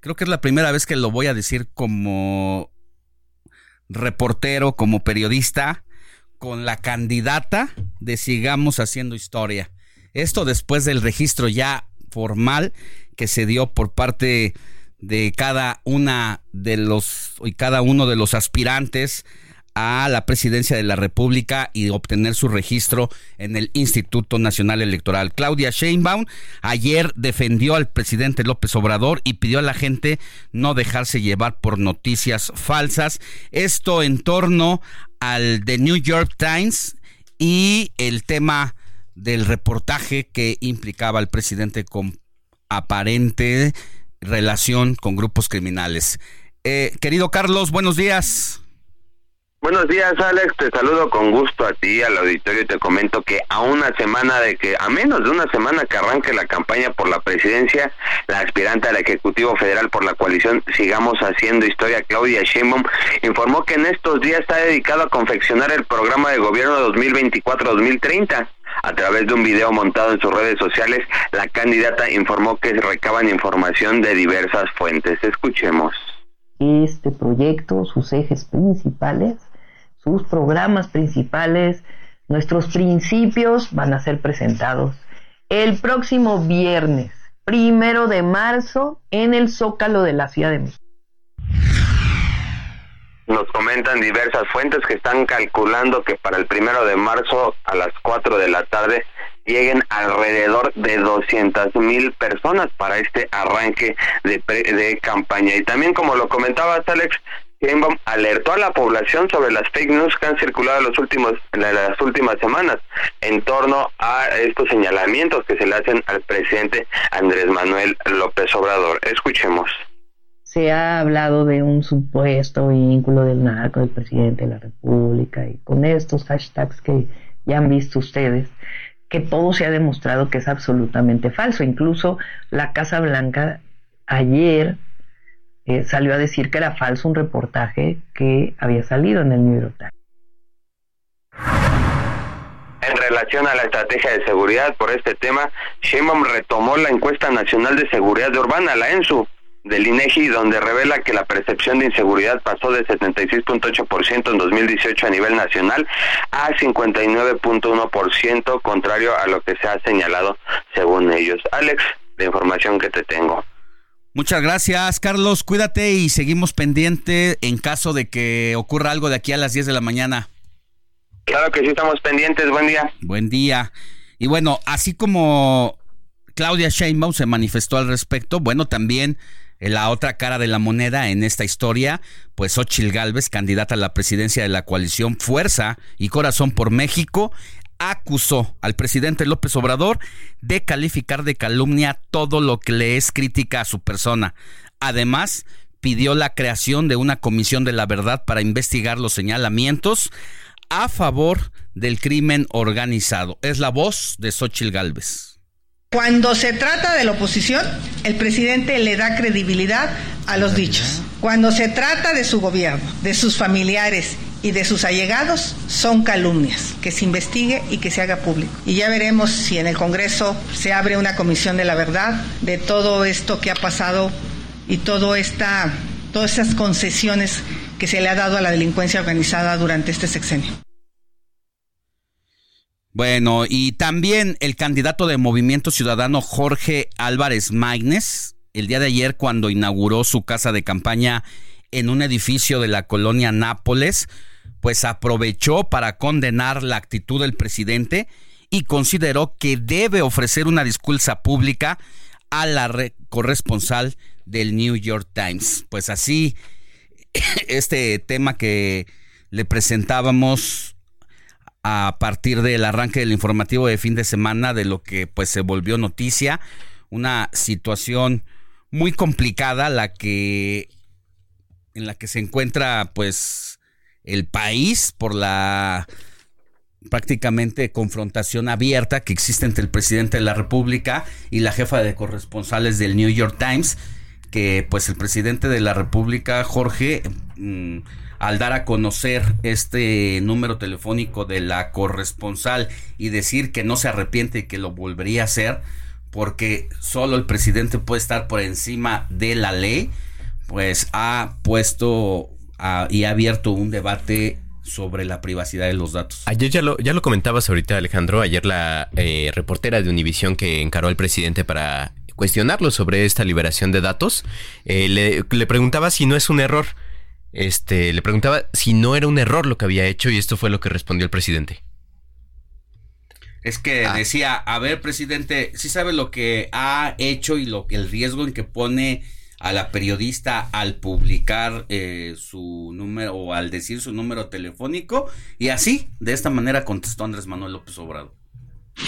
creo que es la primera vez que lo voy a decir como reportero, como periodista, con la candidata de Sigamos Haciendo Historia. Esto después del registro ya formal que se dio por parte de cada una de los y cada uno de los aspirantes a la presidencia de la República y obtener su registro en el Instituto Nacional Electoral. Claudia Sheinbaum ayer defendió al presidente López Obrador y pidió a la gente no dejarse llevar por noticias falsas. Esto en torno al The New York Times y el tema del reportaje que implicaba al presidente con aparente relación con grupos criminales. Eh, querido Carlos, buenos días. Buenos días, Alex. Te saludo con gusto a ti, al auditorio, y te comento que a una semana de que, a menos de una semana que arranque la campaña por la presidencia, la aspirante al Ejecutivo Federal por la coalición Sigamos Haciendo Historia, Claudia Sheinbaum, informó que en estos días está dedicado a confeccionar el programa de gobierno 2024-2030. A través de un video montado en sus redes sociales, la candidata informó que recaban información de diversas fuentes. Escuchemos. Este proyecto, sus ejes principales, sus programas principales, nuestros principios van a ser presentados el próximo viernes, primero de marzo, en el Zócalo de la Ciudad de México. Nos comentan diversas fuentes que están calculando que para el primero de marzo a las 4 de la tarde lleguen alrededor de 200 mil personas para este arranque de, de campaña. Y también, como lo comentabas, Alex, Alertó a la población sobre las fake news que han circulado en, los últimos, en las últimas semanas en torno a estos señalamientos que se le hacen al presidente Andrés Manuel López Obrador. Escuchemos. Se ha hablado de un supuesto vínculo del narco del presidente de la República y con estos hashtags que ya han visto ustedes, que todo se ha demostrado que es absolutamente falso. Incluso la Casa Blanca ayer eh, salió a decir que era falso un reportaje que había salido en el New York Times. En relación a la estrategia de seguridad por este tema, Sheinbaum retomó la encuesta nacional de seguridad urbana, la ENSU, del INEGI, donde revela que la percepción de inseguridad pasó de 76.8% en 2018 a nivel nacional a 59.1%, contrario a lo que se ha señalado según ellos. Alex, la información que te tengo. Muchas gracias, Carlos. Cuídate y seguimos pendiente en caso de que ocurra algo de aquí a las 10 de la mañana. Claro que sí, estamos pendientes. Buen día. Buen día. Y bueno, así como Claudia Sheinbaum se manifestó al respecto, bueno, también en la otra cara de la moneda en esta historia, pues Ochil Gálvez, candidata a la presidencia de la coalición Fuerza y Corazón por México, acusó al presidente López Obrador de calificar de calumnia todo lo que le es crítica a su persona. Además, pidió la creación de una comisión de la verdad para investigar los señalamientos a favor del crimen organizado. Es la voz de Xochil Gálvez. Cuando se trata de la oposición, el presidente le da credibilidad a los dichos. Cuando se trata de su gobierno, de sus familiares y de sus allegados, son calumnias. Que se investigue y que se haga público. Y ya veremos si en el Congreso se abre una comisión de la verdad de todo esto que ha pasado y todo esta, todas esas concesiones que se le ha dado a la delincuencia organizada durante este sexenio. Bueno, y también el candidato de Movimiento Ciudadano Jorge Álvarez Maínez, el día de ayer cuando inauguró su casa de campaña en un edificio de la colonia Nápoles, pues aprovechó para condenar la actitud del presidente y consideró que debe ofrecer una disculpa pública a la corresponsal del New York Times. Pues así, este tema que le presentábamos a partir del arranque del informativo de fin de semana de lo que pues se volvió noticia, una situación muy complicada la que en la que se encuentra pues el país por la prácticamente confrontación abierta que existe entre el presidente de la República y la jefa de corresponsales del New York Times, que pues el presidente de la República, Jorge, mm, al dar a conocer este número telefónico de la corresponsal y decir que no se arrepiente y que lo volvería a hacer porque solo el presidente puede estar por encima de la ley, pues ha puesto y ha abierto un debate sobre la privacidad de los datos. Ayer ya lo, ya lo comentabas ahorita, Alejandro. Ayer la eh, reportera de Univisión que encaró al presidente para cuestionarlo sobre esta liberación de datos, eh, le, le, preguntaba si no es un error este, le preguntaba si no era un error lo que había hecho y esto fue lo que respondió el presidente. Es que ah. decía, a ver, presidente, si sabe lo que ha hecho y lo el riesgo en que pone a la periodista al publicar eh, su número o al decir su número telefónico y así, de esta manera contestó Andrés Manuel López Obrador.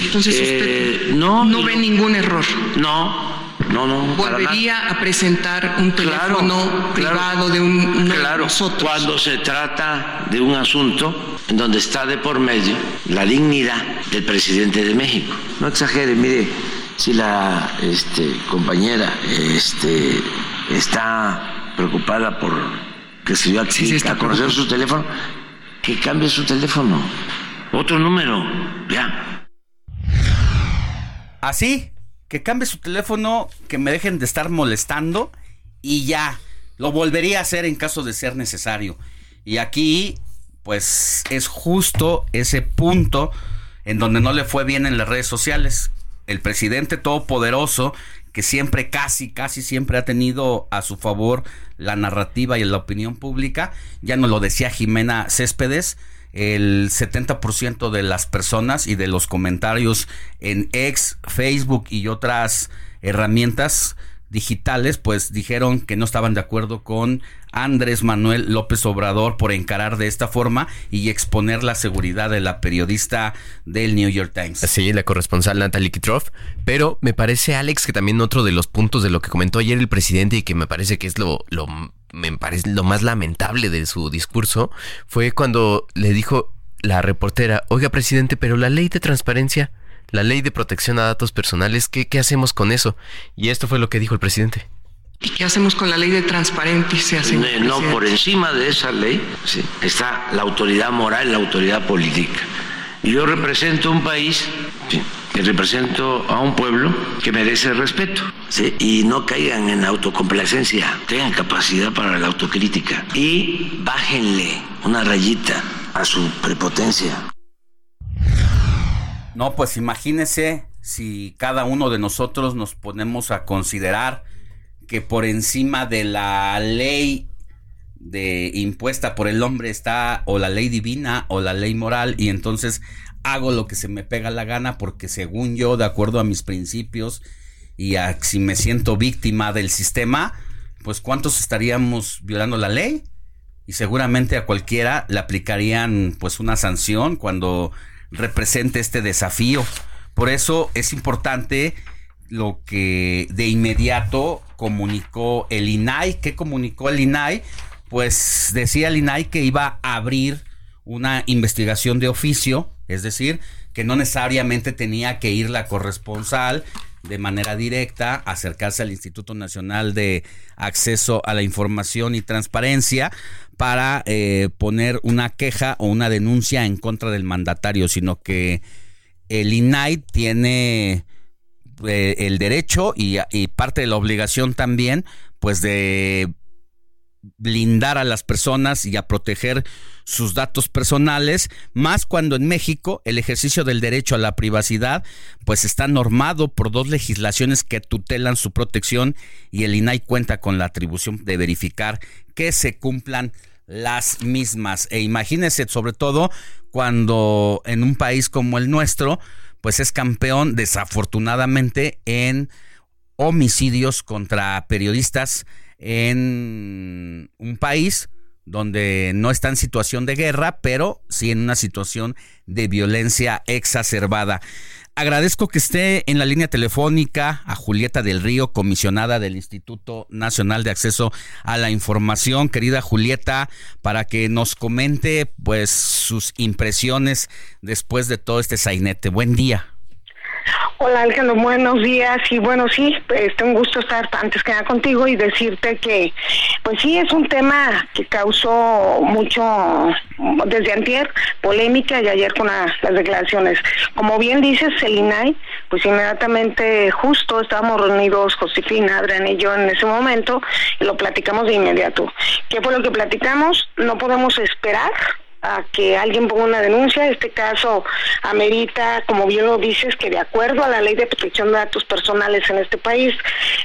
Entonces usted eh, no, no ve ningún error. No, No, no. ¿Volvería a presentar un teléfono privado de un Claro, cuando se trata de un asunto en donde está de por medio la dignidad del presidente de México. No exagere, mire, si la este, compañera este, está preocupada por que se dio sí, está a conocer su teléfono, que cambie su teléfono. Otro número, ya. Así, que cambie su teléfono, que me dejen de estar molestando y ya. Lo volvería a hacer en caso de ser necesario. Y aquí, pues, es justo ese punto en donde no le fue bien en las redes sociales. El presidente todopoderoso, que siempre, casi, casi siempre ha tenido a su favor la narrativa y la opinión pública, ya nos lo decía Jimena Céspedes, el 70% de las personas y de los comentarios en ex, Facebook y otras herramientas digitales, pues dijeron que no estaban de acuerdo con Andrés Manuel López Obrador por encarar de esta forma y exponer la seguridad de la periodista del New York Times. Sí, la corresponsal Natalie Kitroff. Pero me parece, Alex, que también otro de los puntos de lo que comentó ayer el presidente y que me parece que es lo, lo, me parece lo más lamentable de su discurso fue cuando le dijo la reportera, oiga presidente, pero la ley de transparencia la ley de protección a datos personales, ¿qué, ¿qué, hacemos con eso? Y esto fue lo que dijo el presidente. ¿Y qué hacemos con la ley de transparencia? No, no, por encima de esa ley sí, está la autoridad moral, la autoridad política. Y yo represento un país, sí, y represento a un pueblo que merece respeto. ¿sí? Y no caigan en autocomplacencia, tengan capacidad para la autocrítica y bájenle una rayita a su prepotencia. No, pues imagínese si cada uno de nosotros nos ponemos a considerar que por encima de la ley de impuesta por el hombre está o la ley divina o la ley moral y entonces hago lo que se me pega la gana porque según yo, de acuerdo a mis principios y a si me siento víctima del sistema, pues cuántos estaríamos violando la ley y seguramente a cualquiera le aplicarían pues una sanción cuando represente este desafío. Por eso es importante lo que de inmediato comunicó el INAI. ¿Qué comunicó el INAI? Pues decía el INAI que iba a abrir una investigación de oficio, es decir, que no necesariamente tenía que ir la corresponsal de manera directa, acercarse al Instituto Nacional de Acceso a la Información y Transparencia para eh, poner una queja o una denuncia en contra del mandatario, sino que el INAI tiene eh, el derecho y, y parte de la obligación también, pues de blindar a las personas y a proteger sus datos personales, más cuando en México el ejercicio del derecho a la privacidad pues está normado por dos legislaciones que tutelan su protección y el INAI cuenta con la atribución de verificar que se cumplan las mismas. E imagínense sobre todo cuando en un país como el nuestro pues es campeón desafortunadamente en homicidios contra periodistas en un país donde no está en situación de guerra, pero sí en una situación de violencia exacerbada. Agradezco que esté en la línea telefónica a Julieta del Río, comisionada del Instituto Nacional de Acceso a la Información. Querida Julieta, para que nos comente pues sus impresiones después de todo este sainete. Buen día. Hola Alejandro, buenos días y bueno sí, pues un gusto estar antes que nada contigo y decirte que pues sí es un tema que causó mucho desde antier polémica y ayer con las declaraciones. Como bien dices, el INAI, pues inmediatamente justo estábamos reunidos Josefina, Adrián y yo en ese momento y lo platicamos de inmediato. ¿Qué fue lo que platicamos? No podemos esperar a que alguien ponga una denuncia. Este caso amerita, como bien lo dices, que de acuerdo a la ley de protección de datos personales en este país,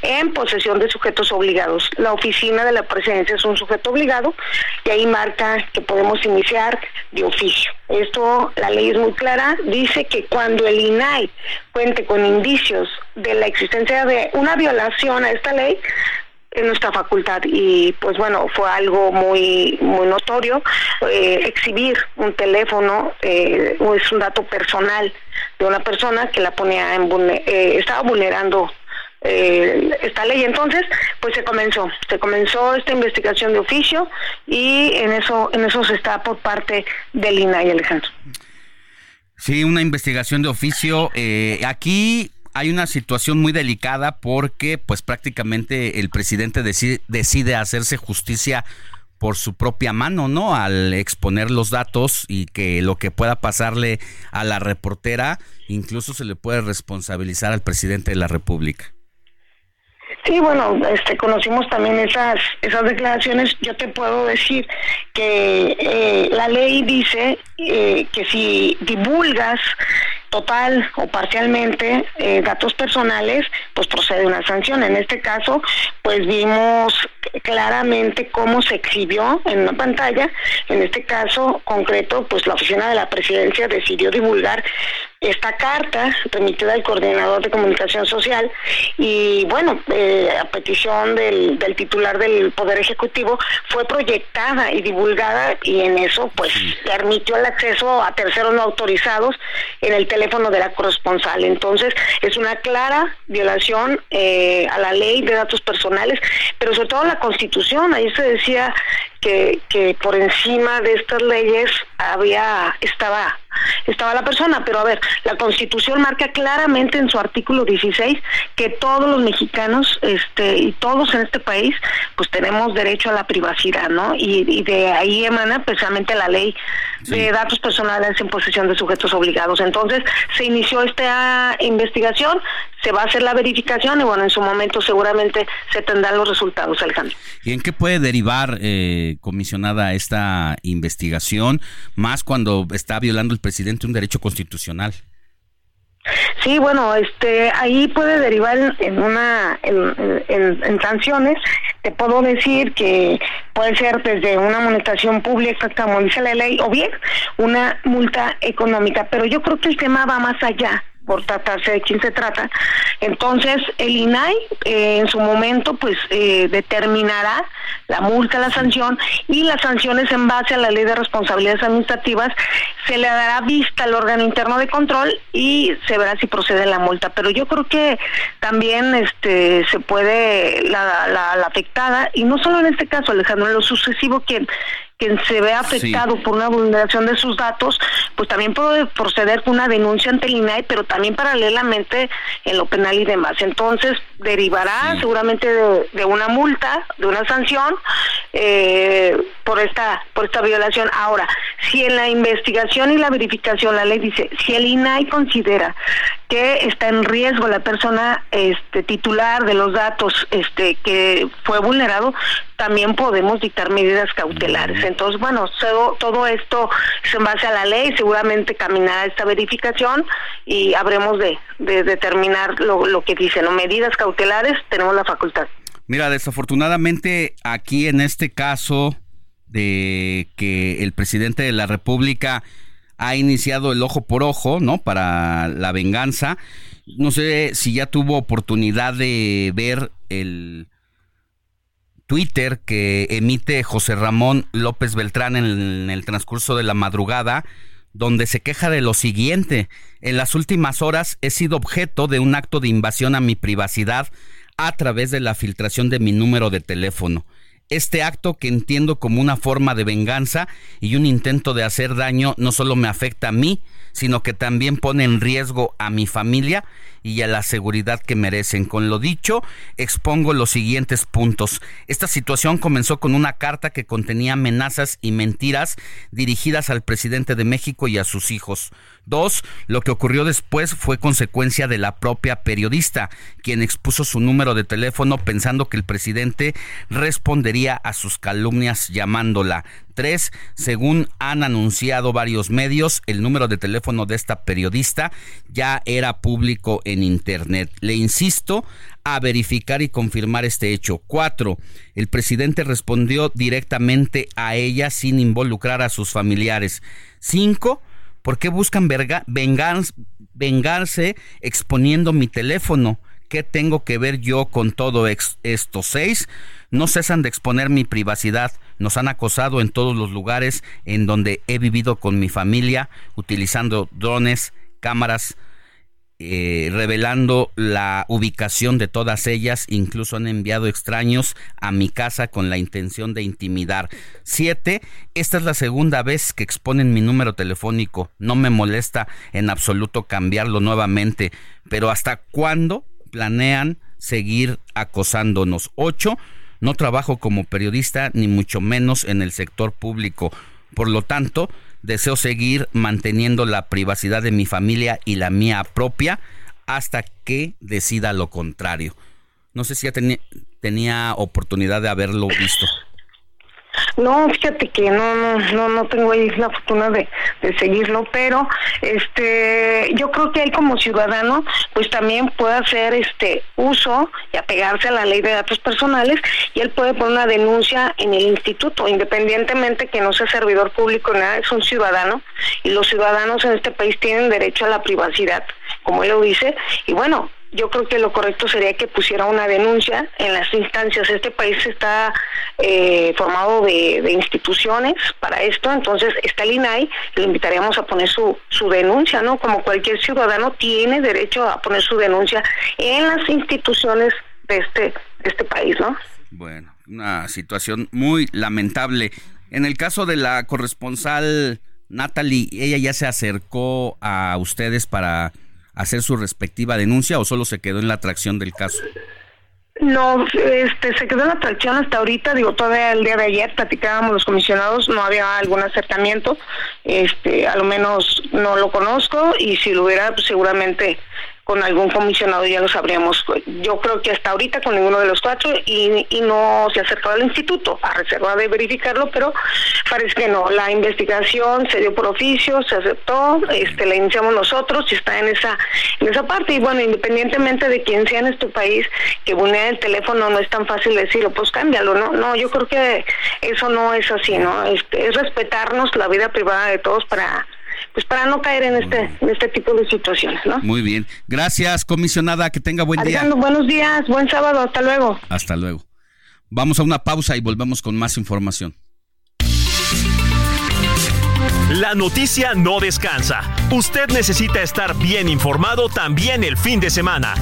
en posesión de sujetos obligados. La oficina de la presidencia es un sujeto obligado y ahí marca que podemos iniciar de oficio. Esto, la ley es muy clara, dice que cuando el INAI cuente con indicios de la existencia de una violación a esta ley, en nuestra facultad y pues bueno fue algo muy muy notorio eh, exhibir un teléfono eh, es un dato personal de una persona que la ponía en eh, estaba vulnerando eh, esta ley. Entonces, pues se comenzó, se comenzó esta investigación de oficio y en eso, en eso se está por parte del INAI, Alejandro. Sí, una investigación de oficio. Eh, aquí hay una situación muy delicada porque pues prácticamente el presidente decide, decide hacerse justicia por su propia mano, ¿no? Al exponer los datos y que lo que pueda pasarle a la reportera, incluso se le puede responsabilizar al presidente de la República. Sí, bueno, este, conocimos también esas esas declaraciones. Yo te puedo decir que eh, la ley dice eh, que si divulgas total o parcialmente eh, datos personales, pues procede una sanción. En este caso, pues vimos claramente cómo se exhibió en una pantalla. En este caso concreto, pues la oficina de la presidencia decidió divulgar esta carta remitida al coordinador de comunicación social y bueno, eh, a petición del, del, titular del Poder Ejecutivo fue proyectada y divulgada y en eso pues permitió el acceso a terceros no autorizados en el teléfono de la corresponsal. Entonces es una clara violación eh, a la ley de datos personales, pero sobre todo a la Constitución. Ahí se decía que, que por encima de estas leyes había estaba estaba la persona, pero a ver, la Constitución marca claramente en su artículo 16 que todos los mexicanos este y todos en este país pues tenemos derecho a la privacidad, ¿no? Y, de ahí emana precisamente la ley de datos personales en posesión de sujetos obligados. Entonces, se inició esta investigación, se va a hacer la verificación y bueno, en su momento seguramente se tendrán los resultados, Alejandro. ¿Y en qué puede derivar, eh, comisionada, esta investigación, más cuando está violando el presidente un derecho constitucional. Sí, bueno, este, ahí puede derivar en una, en, sanciones. Te puedo decir que puede ser desde una amonestación pública, como dice la ley, o bien una multa económica. Pero yo creo que el tema va más allá por tratarse de quién se trata. Entonces, el INAI eh, en su momento pues eh, determinará la multa, la sanción y las sanciones en base a la ley de responsabilidades administrativas se le dará vista al órgano interno de control y se verá si procede la multa. Pero yo creo que también este se puede la, la, afectada y no solo en este caso, Alejandro, en lo sucesivo quien quien se ve afectado por una vulneración de sus datos, pues también puede proceder con una denuncia ante el INAI, pero también paralelamente en lo penal y demás. Entonces, derivará seguramente de, una multa, de una sanción eh, por esta por esta violación. Ahora, si en la investigación y la verificación la ley dice, si el INAI considera que está en riesgo la persona este titular de los datos este que fue vulnerado, también podemos dictar medidas cautelares. Entonces, bueno, todo, todo esto es en base a la ley, seguramente caminará esta verificación y habremos de, determinar lo, lo que dicen, ¿no? Medidas cautelares, tenemos la facultad. Mira, desafortunadamente aquí en este caso de que el presidente de la República ha iniciado el ojo por ojo, ¿no? Para la venganza. No sé si ya tuvo oportunidad de ver el Twitter que emite José Ramón López Beltrán en el, transcurso de la madrugada, donde se queja de lo siguiente. En las últimas horas he sido objeto de un acto de invasión a mi privacidad a través de la filtración de mi número de teléfono. Este acto que entiendo como una forma de venganza y un intento de hacer daño no solo me afecta a mí, sino que también pone en riesgo a mi familia y a la seguridad que merecen. Con lo dicho, expongo los siguientes puntos. Esta situación comenzó con una carta que contenía amenazas y mentiras dirigidas al presidente de México y a sus hijos. Dos, lo que ocurrió después fue consecuencia de la propia periodista, quien expuso su número de teléfono pensando que el presidente respondería a sus calumnias llamándola. Tres, según han anunciado varios medios, el número de teléfono de esta periodista ya era público en Internet. Le insisto a verificar y confirmar este hecho. Cuatro, el presidente respondió directamente a ella sin involucrar a sus familiares. Cinco, ¿por qué buscan vengarse exponiendo mi teléfono? ¿Qué tengo que ver yo con todo esto? Seis, no cesan de exponer mi privacidad. Nos han acosado en todos los lugares en donde he vivido con mi familia, utilizando drones, cámaras, eh, revelando la ubicación de todas ellas. Incluso han enviado extraños a mi casa con la intención de intimidar. Siete, esta es la segunda vez que exponen mi número telefónico. No me molesta en absoluto cambiarlo nuevamente. Pero ¿hasta cuándo planean seguir acosándonos? Ocho, no trabajo como periodista ni mucho menos en el sector público. Por lo tanto, deseo seguir manteniendo la privacidad de mi familia y la mía propia hasta que decida lo contrario. No sé si ya tenía oportunidad de haberlo visto. No, fíjate que no, no, no, no tengo ahí la fortuna de, de seguirlo, pero este, yo creo que él como ciudadano, pues también puede hacer este uso y apegarse a la ley de datos personales y él puede poner una denuncia en el instituto, independientemente que no sea servidor público, nada, es un ciudadano y los ciudadanos en este país tienen derecho a la privacidad, como él lo dice, y bueno, yo creo que lo correcto sería que pusiera una denuncia en las instancias. Este país está eh, formado de, instituciones para esto, entonces está el INAI, le invitaríamos a poner su, su denuncia, ¿no? Como cualquier ciudadano tiene derecho a poner su denuncia en las instituciones de este, de este país, ¿no? Bueno, una situación muy lamentable. En el caso de la corresponsal Natalie, ella ya se acercó a ustedes para hacer su respectiva denuncia o solo se quedó en la atracción del caso? No, este, se quedó en la atracción hasta ahorita, digo, todavía el día de ayer platicábamos los comisionados, no había algún acercamiento, este, a lo menos no lo conozco y si lo hubiera, pues seguramente con algún comisionado ya lo sabríamos. Yo creo que hasta ahorita con ninguno de los cuatro y, y no se ha acercado al instituto a reserva de verificarlo, pero parece que no. La investigación se dio por oficio, se aceptó, este, la iniciamos nosotros y está en esa en esa parte. Y bueno, independientemente de quién sea en este país que vulnere el teléfono, no es tan fácil decirlo, pues cámbialo, ¿no? No, yo creo que eso no es así, ¿no? Este, es respetarnos la vida privada de todos para pues para no caer en este, en este tipo de situaciones, ¿no? Muy bien. Gracias, comisionada, que tenga buen día. buenos días, buen sábado, hasta luego. Hasta luego. Vamos a una pausa y volvemos con más información. La noticia no descansa. Usted necesita estar bien informado también el fin de semana.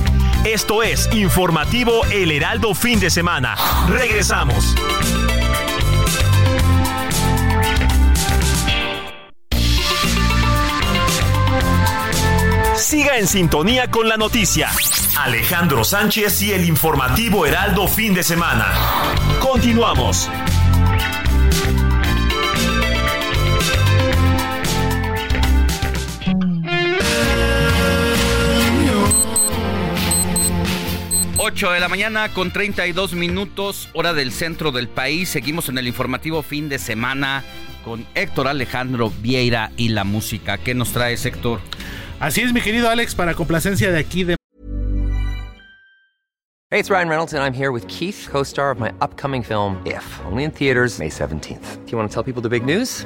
Esto es Informativo El Heraldo Fin de Semana. Regresamos. Siga en sintonía con la noticia. Alejandro Sánchez y el informativo Heraldo fin de semana. Continuamos. Ocho de la mañana con 32 minutos, hora del centro del país. Seguimos en el informativo fin de semana con Héctor Alejandro Vieira y la música. ¿Qué nos trae Héctor? Así es, mi querido Alex, para complacencia de aquí de... Hey, it's Ryan Reynolds and I'm here with Keith, co-star of my upcoming film If, only in theaters May 17th. Do you want to tell people the big news?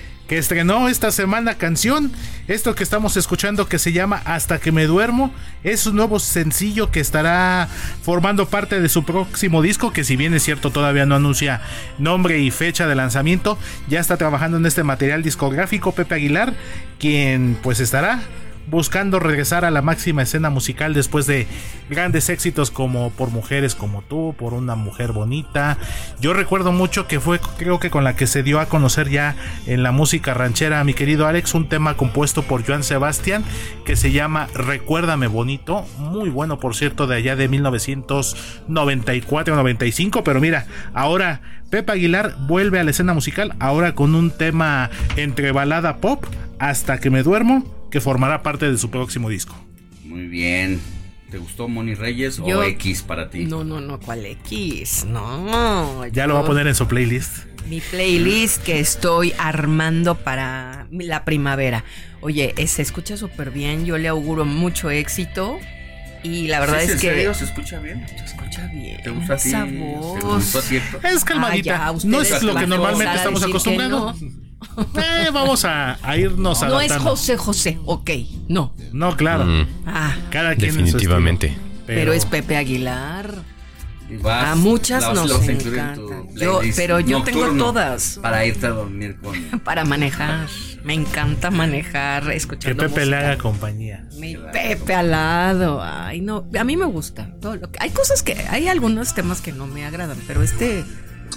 Que estrenó esta semana canción. Esto que estamos escuchando que se llama Hasta que me duermo es un nuevo sencillo que estará formando parte de su próximo disco, que si bien es cierto todavía no anuncia nombre y fecha de lanzamiento, ya está trabajando en este material discográfico Pepe Aguilar, quien pues estará buscando regresar a la máxima escena musical después de grandes éxitos como Por Mujeres como tú, Por una Mujer Bonita. Yo recuerdo mucho que fue creo que con la que se dio a conocer ya en la música ranchera mi querido Alex, un tema compuesto por Joan Sebastián que se llama Recuérdame Bonito, muy bueno por cierto de allá de 1994-95, pero mira, ahora Pepe Aguilar vuelve a la escena musical, ahora con un tema entre balada pop, hasta que me duermo, que formará parte de su próximo disco. Muy bien. ¿Te gustó Moni Reyes o X para ti? No, no, no, ¿cuál X? No. Ya lo va a poner en su playlist. Mi playlist que estoy armando para la primavera. Oye, se escucha súper bien, yo le auguro mucho éxito. Y la verdad es ¿en que. serio? ¿Se escucha bien? Se escucha bien. ¿Te gusta? Esa ¿Te voz. Es calmadita. Ah, ya, no es lo que normalmente estamos acostumbrados. Eh, vamos a, a irnos No es. José José, ok, no. No, claro. Mm, Ah, Cada quien en su definitivamente. estilo. pero, es Pepe Aguilar. Vas- A muchas nos a encantan. Yo- pero yo tengo todas. Para irte a dormir con. Para manejar. Me encanta manejar Que escuchando Pepe le música. haga compañía. Mi Pepe al lado. Ay, no. A mí me gusta. Todo lo que, hay cosas que. Hay algunos temas que no me agradan, pero este.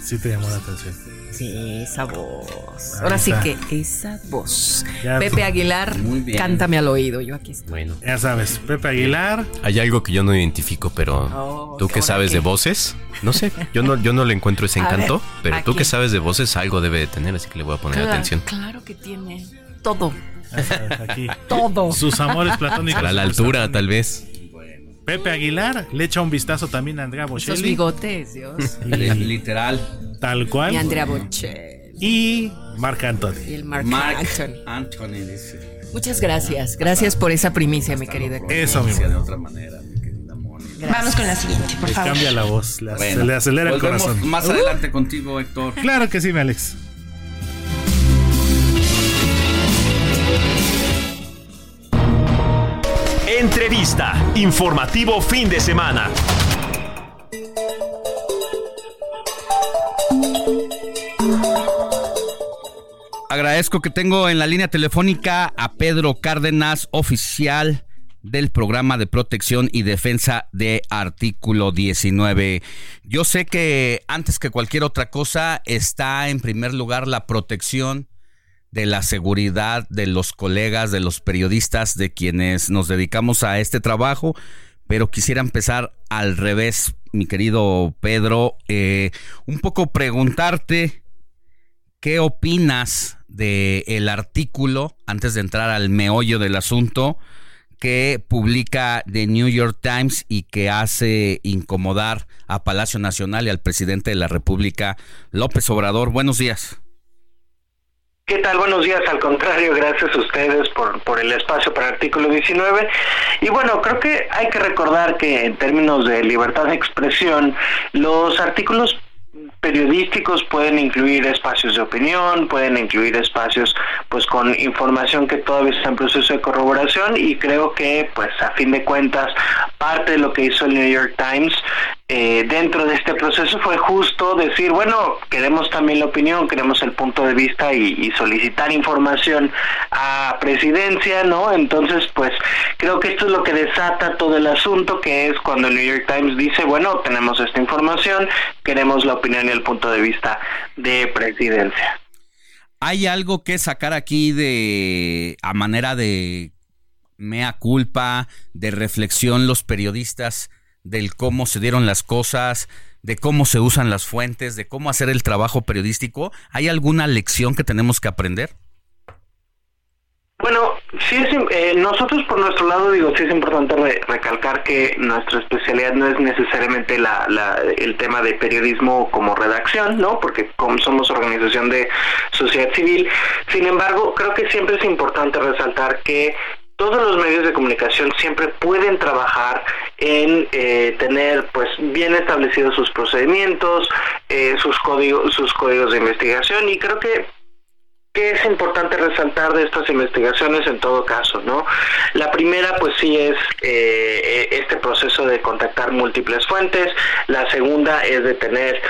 Sí te llamó la atención. Sí, esa voz. Ahí Ahora sí que esa voz. Ya, Pepe Aguilar, Muy bien. cántame al oído. Yo aquí estoy. Bueno. Ya sabes, Pepe Aguilar. Hay algo que yo no identifico, pero Oh, tú que ¿ahora sabes qué? de voces, no sé, yo no, yo no le encuentro ese encanto, ver, pero tú que sabes de voces algo debe de tener, así que le voy a poner Claro, atención. Claro que tiene todo. Ya sabes, aquí. Todo. Sus amores platónicos. A la altura, tal vez. Pepe Aguilar le echa un vistazo también a Andrea Esos Bocelli. bigotes, Dios. Li- Literal. Tal cual. Y Andrea Bocelli. Y Marc Anthony. Y el Mark Anthony. Anthony dice. Muchas gracias. Gracias por esa primicia, mi querido. Héctor. Eso mismo. De otra manera, mi querida Mónica. Vamos con la siguiente, por Le favor. cambia la voz, le, Bueno, se le acelera el corazón. Más Uh, adelante contigo, Héctor. Claro que sí, mi Alex. Entrevista. Informativo fin de semana. Agradezco que tengo en la línea telefónica a Pedro Cárdenas, oficial del programa de protección y defensa de artículo 19. Yo sé que antes que cualquier otra cosa está en primer lugar la protección de la seguridad de los colegas, de los periodistas, de quienes nos dedicamos a este trabajo, pero quisiera empezar al revés, mi querido Pedro, eh, un poco preguntarte ¿Qué opinas del artículo, antes de entrar al meollo del asunto, que publica The New York Times y que hace incomodar a Palacio Nacional y al presidente de la República, López Obrador? Buenos días. ¿Qué tal? Buenos días. Al contrario, gracias a ustedes por, por el espacio para el artículo 19. Y bueno, creo que hay que recordar que en términos de libertad de expresión, los artículos periodísticos pueden incluir espacios de opinión, pueden incluir espacios pues con información que todavía está en proceso de corroboración y creo que pues a fin de cuentas parte de lo que hizo el New York Times eh, dentro de este proceso fue justo decir, bueno, queremos también la opinión, queremos el punto de vista y, y, solicitar información a presidencia, ¿no? Entonces, pues creo que esto es lo que desata todo el asunto, que es cuando el New York Times dice, bueno, tenemos esta información, queremos la opinión y el punto de vista de presidencia. ¿Hay algo que sacar aquí de a manera de mea culpa, de reflexión los periodistas? Del cómo se dieron las cosas, de cómo se usan las fuentes, de cómo hacer el trabajo periodístico. ¿Hay alguna lección que tenemos que aprender? Bueno, sí es, eh, nosotros por nuestro lado digo sí es importante re recalcar que nuestra especialidad no es necesariamente la, la, el tema de periodismo como redacción, ¿no? Porque como somos organización de sociedad civil, sin embargo creo que siempre es importante resaltar que todos los medios de comunicación siempre pueden trabajar en eh, tener pues bien establecidos sus procedimientos, eh, sus códigos, sus códigos de investigación y creo que que es importante resaltar de estas investigaciones en todo caso, ¿no? La primera, pues sí es eh, este proceso de contactar múltiples fuentes. La segunda es de tener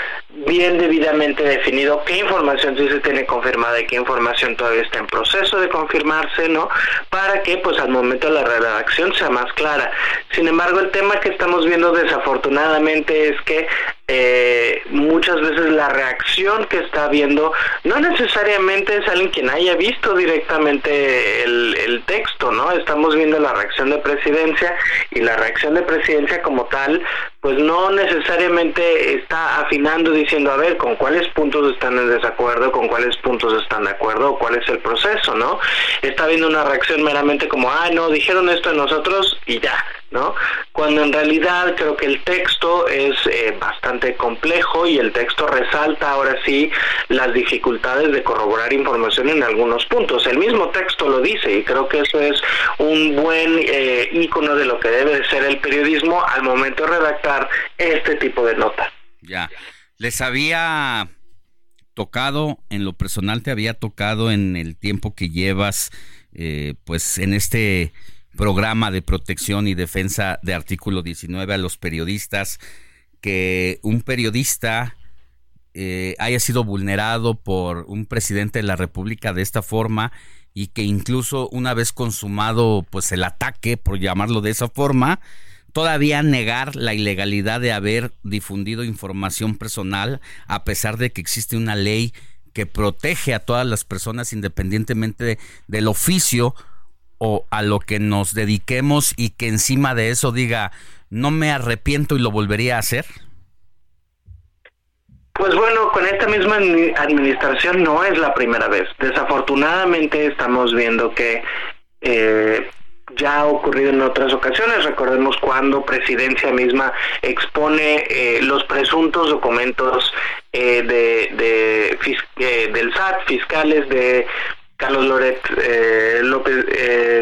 bien debidamente definido qué información sí se tiene confirmada y qué información todavía está en proceso de confirmarse, ¿no? Para que, pues, al momento la redacción sea más clara. Sin embargo, el tema que estamos viendo desafortunadamente es que eh, muchas veces la reacción que está viendo no necesariamente es alguien quien haya visto directamente el, texto, ¿no? Estamos viendo la reacción de presidencia y la reacción de presidencia como tal, pues no necesariamente está afinando diciendo, a ver, con cuáles puntos están en desacuerdo, con cuáles puntos están de acuerdo, cuál es el proceso, ¿no? Está viendo una reacción meramente como, ah, no, dijeron esto de nosotros y ya, ¿no? cuando en realidad creo que el texto es eh, bastante complejo y el texto resalta ahora sí las dificultades de corroborar información en algunos puntos. El mismo texto lo dice y creo que eso es un buen eh, ícono de lo que debe de ser el periodismo al momento de redactar este tipo de nota. Ya, les había tocado, en lo personal te había tocado en el tiempo que llevas, eh, pues en este programa de protección y defensa de artículo 19 a los periodistas, que un periodista eh, haya sido vulnerado por un presidente de la República de esta forma y que incluso una vez consumado pues el ataque, por llamarlo de esa forma, todavía negar la ilegalidad de haber difundido información personal a pesar de que existe una ley que protege a todas las personas independientemente del oficio o a lo que nos dediquemos y que encima de eso diga no me arrepiento y lo volvería a hacer? Pues bueno, con esta misma administración no es la primera vez. Desafortunadamente estamos viendo que eh, ya ha ocurrido en otras ocasiones. Recordemos cuando Presidencia misma expone eh, los presuntos documentos eh, de, eh, del SAT, fiscales de Carlos Loret López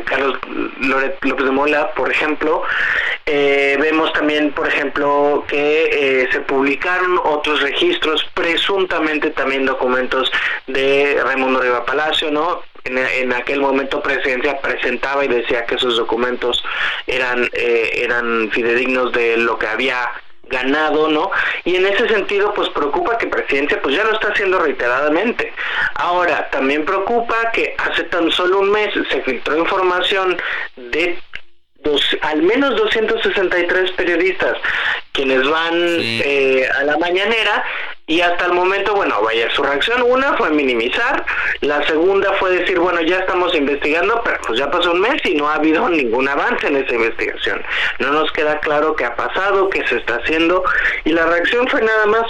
Carlos Loret López de Mola, por ejemplo. vemos también, por ejemplo, que se publicaron otros registros, presuntamente también documentos de Raimundo Riva Palacio, ¿no? en, aquel momento presidencia presentaba y decía que esos documentos eran eh, eran fidedignos de lo que había ganado, ¿no? Y en ese sentido, pues preocupa que presidencia pues ya lo está haciendo reiteradamente. Ahora, también preocupa que hace tan solo un mes se filtró información de dos, al menos 263 periodistas quienes van eh, a la mañanera y hasta el momento, bueno, vaya, su reacción, una fue minimizar, la segunda fue decir, bueno, ya estamos investigando, pero pues ya pasó un mes y no ha habido ningún avance en esa investigación. No nos queda claro qué ha pasado, qué se está haciendo, y la reacción fue nada más,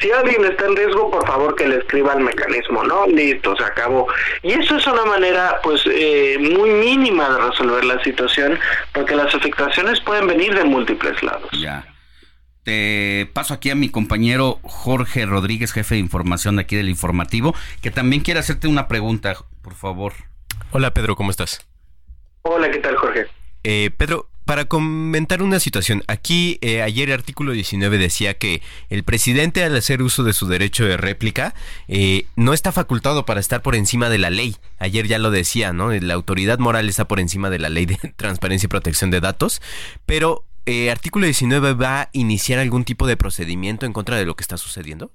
si alguien está en riesgo, por favor que le escriba el mecanismo, ¿no? Listo, se acabó. Y eso es una manera, pues, eh, muy mínima de resolver la situación, porque las afectaciones pueden venir de múltiples lados. Ya. Te paso aquí a mi compañero Jorge Rodríguez, jefe de información de aquí del informativo, que también quiere hacerte una pregunta, por favor. Hola Pedro, ¿cómo estás? Hola, ¿qué tal Jorge? Eh, Pedro, para comentar una situación, aquí eh, ayer el artículo 19 decía que el presidente al hacer uso de su derecho de réplica eh, no está facultado para estar por encima de la ley. Ayer ya lo decía, ¿no? La autoridad moral está por encima de la ley de transparencia y protección de datos, pero eh, artículo 19 va a iniciar algún tipo de procedimiento en contra de lo que está sucediendo?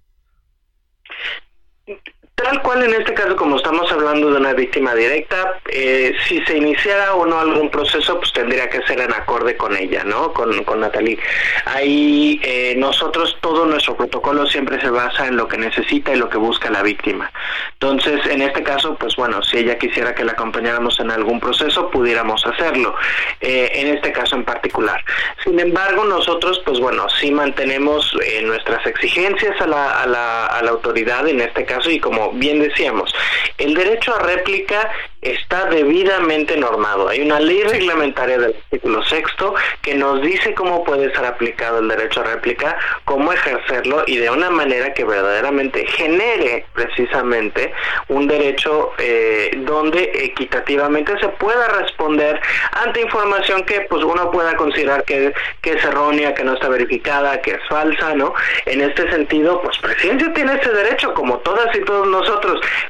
Tal cual en este caso, como estamos hablando de una víctima directa, eh, si se iniciara o no algún proceso, pues tendría que ser en acorde con ella, ¿no? Con, con Natalie. Ahí eh, nosotros, todo nuestro protocolo siempre se basa en lo que necesita y lo que busca la víctima. Entonces, en este caso, pues bueno, si ella quisiera que la acompañáramos en algún proceso, pudiéramos hacerlo, eh, en este caso en particular. Sin embargo, nosotros, pues bueno, sí mantenemos nuestras exigencias a la, a, la, a la autoridad en este caso y como bien decíamos, el derecho a réplica está debidamente normado. Hay una ley reglamentaria del artículo sexto que nos dice cómo puede ser aplicado el derecho a réplica, cómo ejercerlo y de una manera que verdaderamente genere precisamente un derecho eh, donde equitativamente se pueda responder ante información que pues uno pueda considerar que, que es errónea, que no está verificada, que es falsa, ¿no? En este sentido, pues Presidencia tiene ese derecho como todas y todos nosotros,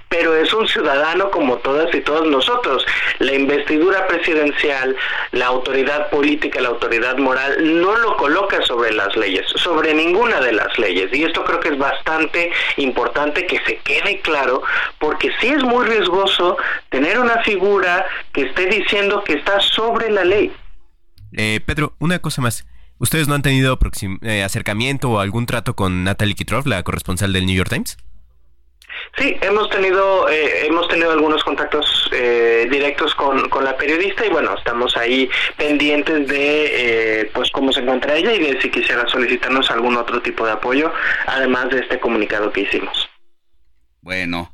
pero es un ciudadano como todas y todos nosotros. La investidura presidencial, la autoridad política, la autoridad moral, no lo coloca sobre las leyes, sobre ninguna de las leyes. Y esto creo que es bastante importante que se quede claro, porque sí es muy riesgoso tener una figura que esté diciendo que está sobre la ley. Eh, Pedro, una cosa más. ¿Ustedes no han tenido eh, acercamiento o algún trato con Natalie Kitrov, la corresponsal del New York Times? Sí, hemos tenido eh, hemos tenido algunos contactos eh, directos con, con, la periodista y bueno, estamos ahí pendientes de eh, pues cómo se encuentra ella y de si quisiera solicitarnos algún otro tipo de apoyo, además de este comunicado que hicimos. Bueno,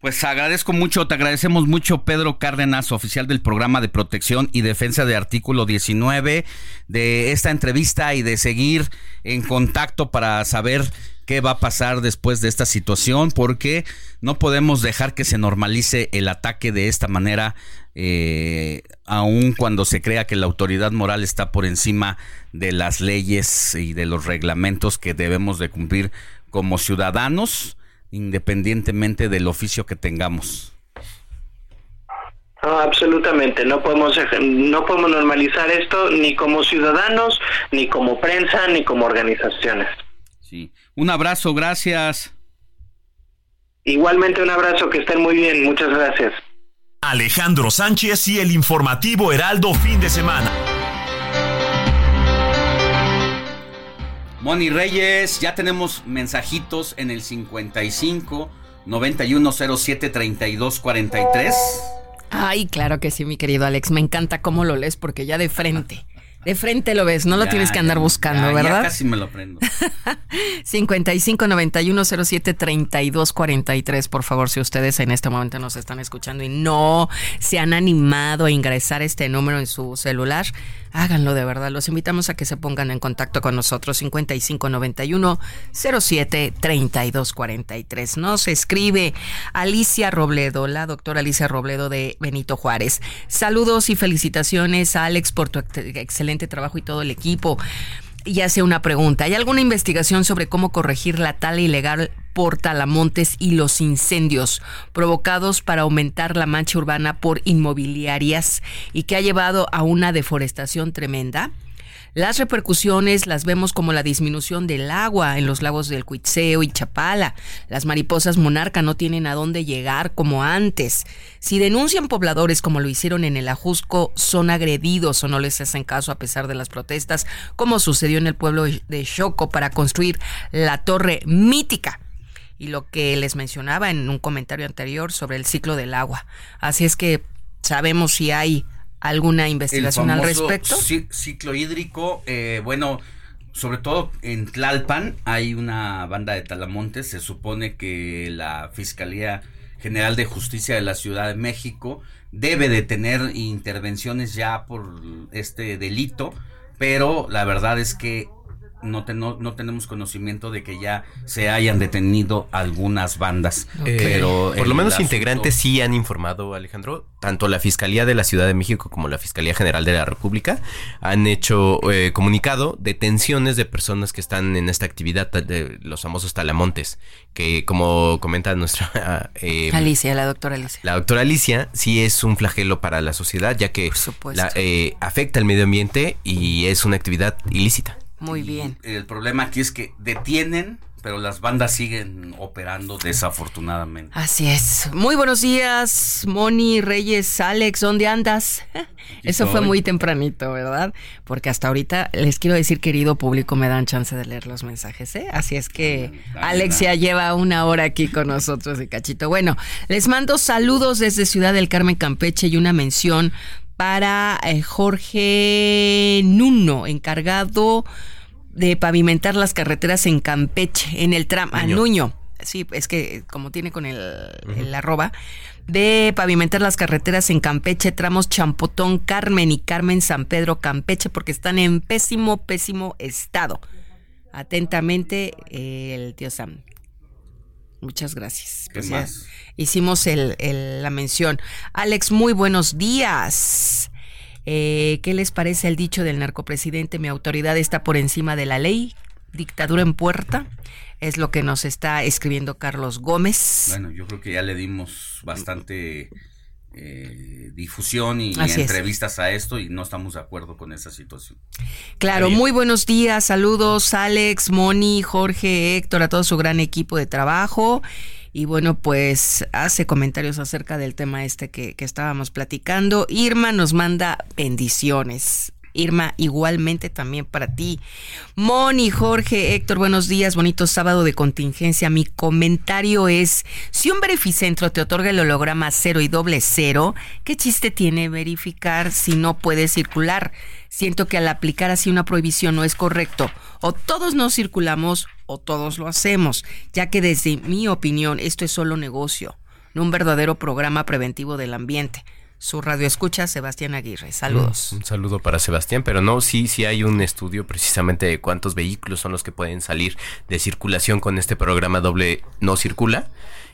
Pues agradezco mucho, te agradecemos mucho Pedro Cárdenas, oficial del programa de protección y defensa de artículo 19, de esta entrevista y de seguir en contacto para saber qué va a pasar después de esta situación, porque no podemos dejar que se normalice el ataque de esta manera, eh, aun cuando se crea que la autoridad moral está por encima de las leyes y de los reglamentos que debemos de cumplir como ciudadanos independientemente del oficio que tengamos. No, absolutamente, no podemos no podemos normalizar esto ni como ciudadanos, ni como prensa, ni como organizaciones. Sí. Un abrazo, gracias. Igualmente un abrazo, que estén muy bien, muchas gracias. Alejandro Sánchez y el informativo Heraldo fin de semana. Moni Reyes, ya tenemos mensajitos en el 55 9107 3243. Ay, claro que sí, mi querido Alex. Me encanta cómo lo lees porque ya de frente. De frente lo ves, no lo tienes que andar buscando, ¿verdad? Ya casi me lo aprendo. 55 91 07 32 43, por favor, si ustedes en este momento nos están escuchando y no se han animado a ingresar este número en su celular, háganlo de verdad. Los invitamos a que se pongan en contacto con nosotros 5591 07 32 43. Nos escribe Alicia Robledo, la doctora Alicia Robledo de Benito Juárez. Saludos y felicitaciones a Alex por tu excelente trabajo y todo el equipo y hace una pregunta. ¿Hay alguna investigación sobre cómo corregir la tala ilegal por talamontes y los incendios provocados para aumentar la mancha urbana por inmobiliarias y que ha llevado a una deforestación tremenda? Las repercusiones las vemos como la disminución del agua en los lagos del Cuitzeo y Chapala. Las mariposas monarca no tienen a dónde llegar como antes. Si denuncian pobladores como lo hicieron en el Ajusco, son agredidos o no les hacen caso a pesar de las protestas, como sucedió en el pueblo de Choco para construir la torre mítica y lo que les mencionaba en un comentario anterior sobre el ciclo del agua. Así es que sabemos si hay alguna investigación al respecto? Ciclo hídrico, eh, bueno, sobre todo en Tlalpan hay una banda de talamontes, se supone que la Fiscalía General de Justicia de la Ciudad de México debe de tener intervenciones ya por este delito, pero la verdad es que no, no, tenemos conocimiento de que ya se hayan detenido algunas bandas. Eh, pero por lo menos integrantes sí han informado, Alejandro. Tanto la Fiscalía de la Ciudad de México como la Fiscalía General de la República han hecho eh, comunicado detenciones de personas que están en esta actividad de los famosos talamontes, que como comenta nuestra... Eh, Alicia, la doctora Alicia. La doctora Alicia sí es un flagelo para la sociedad, ya que afecta al medio ambiente y es una actividad ilícita. Muy bien. El problema aquí es que detienen pero las bandas siguen operando desafortunadamente. Así es. Muy buenos días, Moni, Reyes, Alex, ¿dónde andas? Eso fue muy tempranito, ¿verdad? Porque hasta ahorita les quiero decir, querido público, me dan chance de leer los mensajes, ¿eh? Así es que Alex ya lleva una hora aquí con nosotros y cachito. Bueno, les mando saludos desde Ciudad del Carmen, Campeche y una mención para eh, Jorge Nuno, encargado de pavimentar las carreteras en Campeche, en el tramo, a Nuño. Sí, es que como tiene con el, el, arroba, de pavimentar las carreteras en Campeche, tramos Champotón, Carmen y Carmen San Pedro, Campeche, porque están en pésimo, pésimo estado. Atentamente, el tío Sam. Muchas gracias. ¿Qué más? hicimos el, la mención. Alex, muy buenos días. Eh, ¿Qué les parece el dicho del narcopresidente? Mi autoridad está por encima de la ley. Dictadura en puerta. Es lo que nos está escribiendo Carlos Gómez. Bueno, yo creo que ya le dimos bastante eh, difusión y, entrevistas a esto y no estamos de acuerdo con esa situación. Claro, muy buenos días, saludos Alex, Moni, Jorge, Héctor, a todo su gran equipo de trabajo y bueno, pues hace comentarios acerca del tema este que, que estábamos platicando. Irma nos manda bendiciones. Irma, igualmente también para ti. Moni, Jorge, Héctor, buenos días, bonito sábado de contingencia. Mi comentario es, si un verificentro te otorga el holograma cero y doble cero, ¿qué chiste tiene verificar si no puede circular? Siento que al aplicar así una prohibición no es correcto. O todos nos circulamos o todos lo hacemos, ya que desde mi opinión esto es solo negocio. en un verdadero programa preventivo del ambiente. Su radio escucha, Sebastián Aguirre. Saludos. Mm, un saludo para Sebastián, pero no, sí, sí hay un estudio precisamente de cuántos vehículos son los que pueden salir de circulación con este programa doble no circula.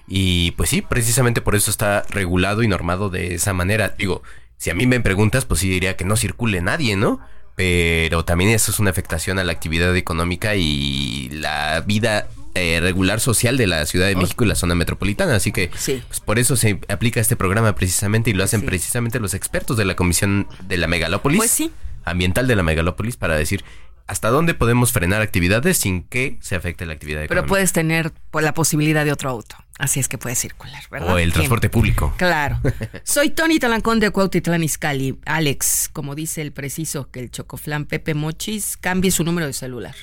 Y pues sí, precisamente por eso está regulado y normado de esa manera. Digo, si a mí me preguntas, pues sí diría que no circule nadie, ¿no? Pero también eso es una afectación a la actividad económica y la vida eh, regular social de la Ciudad de México y la zona metropolitana. Así que pues, por eso se aplica este programa precisamente y lo hacen precisamente los expertos de la Comisión de la Megalópolis. Pues ambiental de la megalópolis para decir hasta dónde podemos frenar actividades sin que se afecte la actividad económica. Pero puedes tener pues, la posibilidad de otro auto. Así es que puedes circular, ¿verdad? O el transporte público. Claro. Soy Tony Talancón de Cuautitlán Izcalli. Alex, como dice el preciso, que el chocoflán Pepe Mochis cambie su número de celular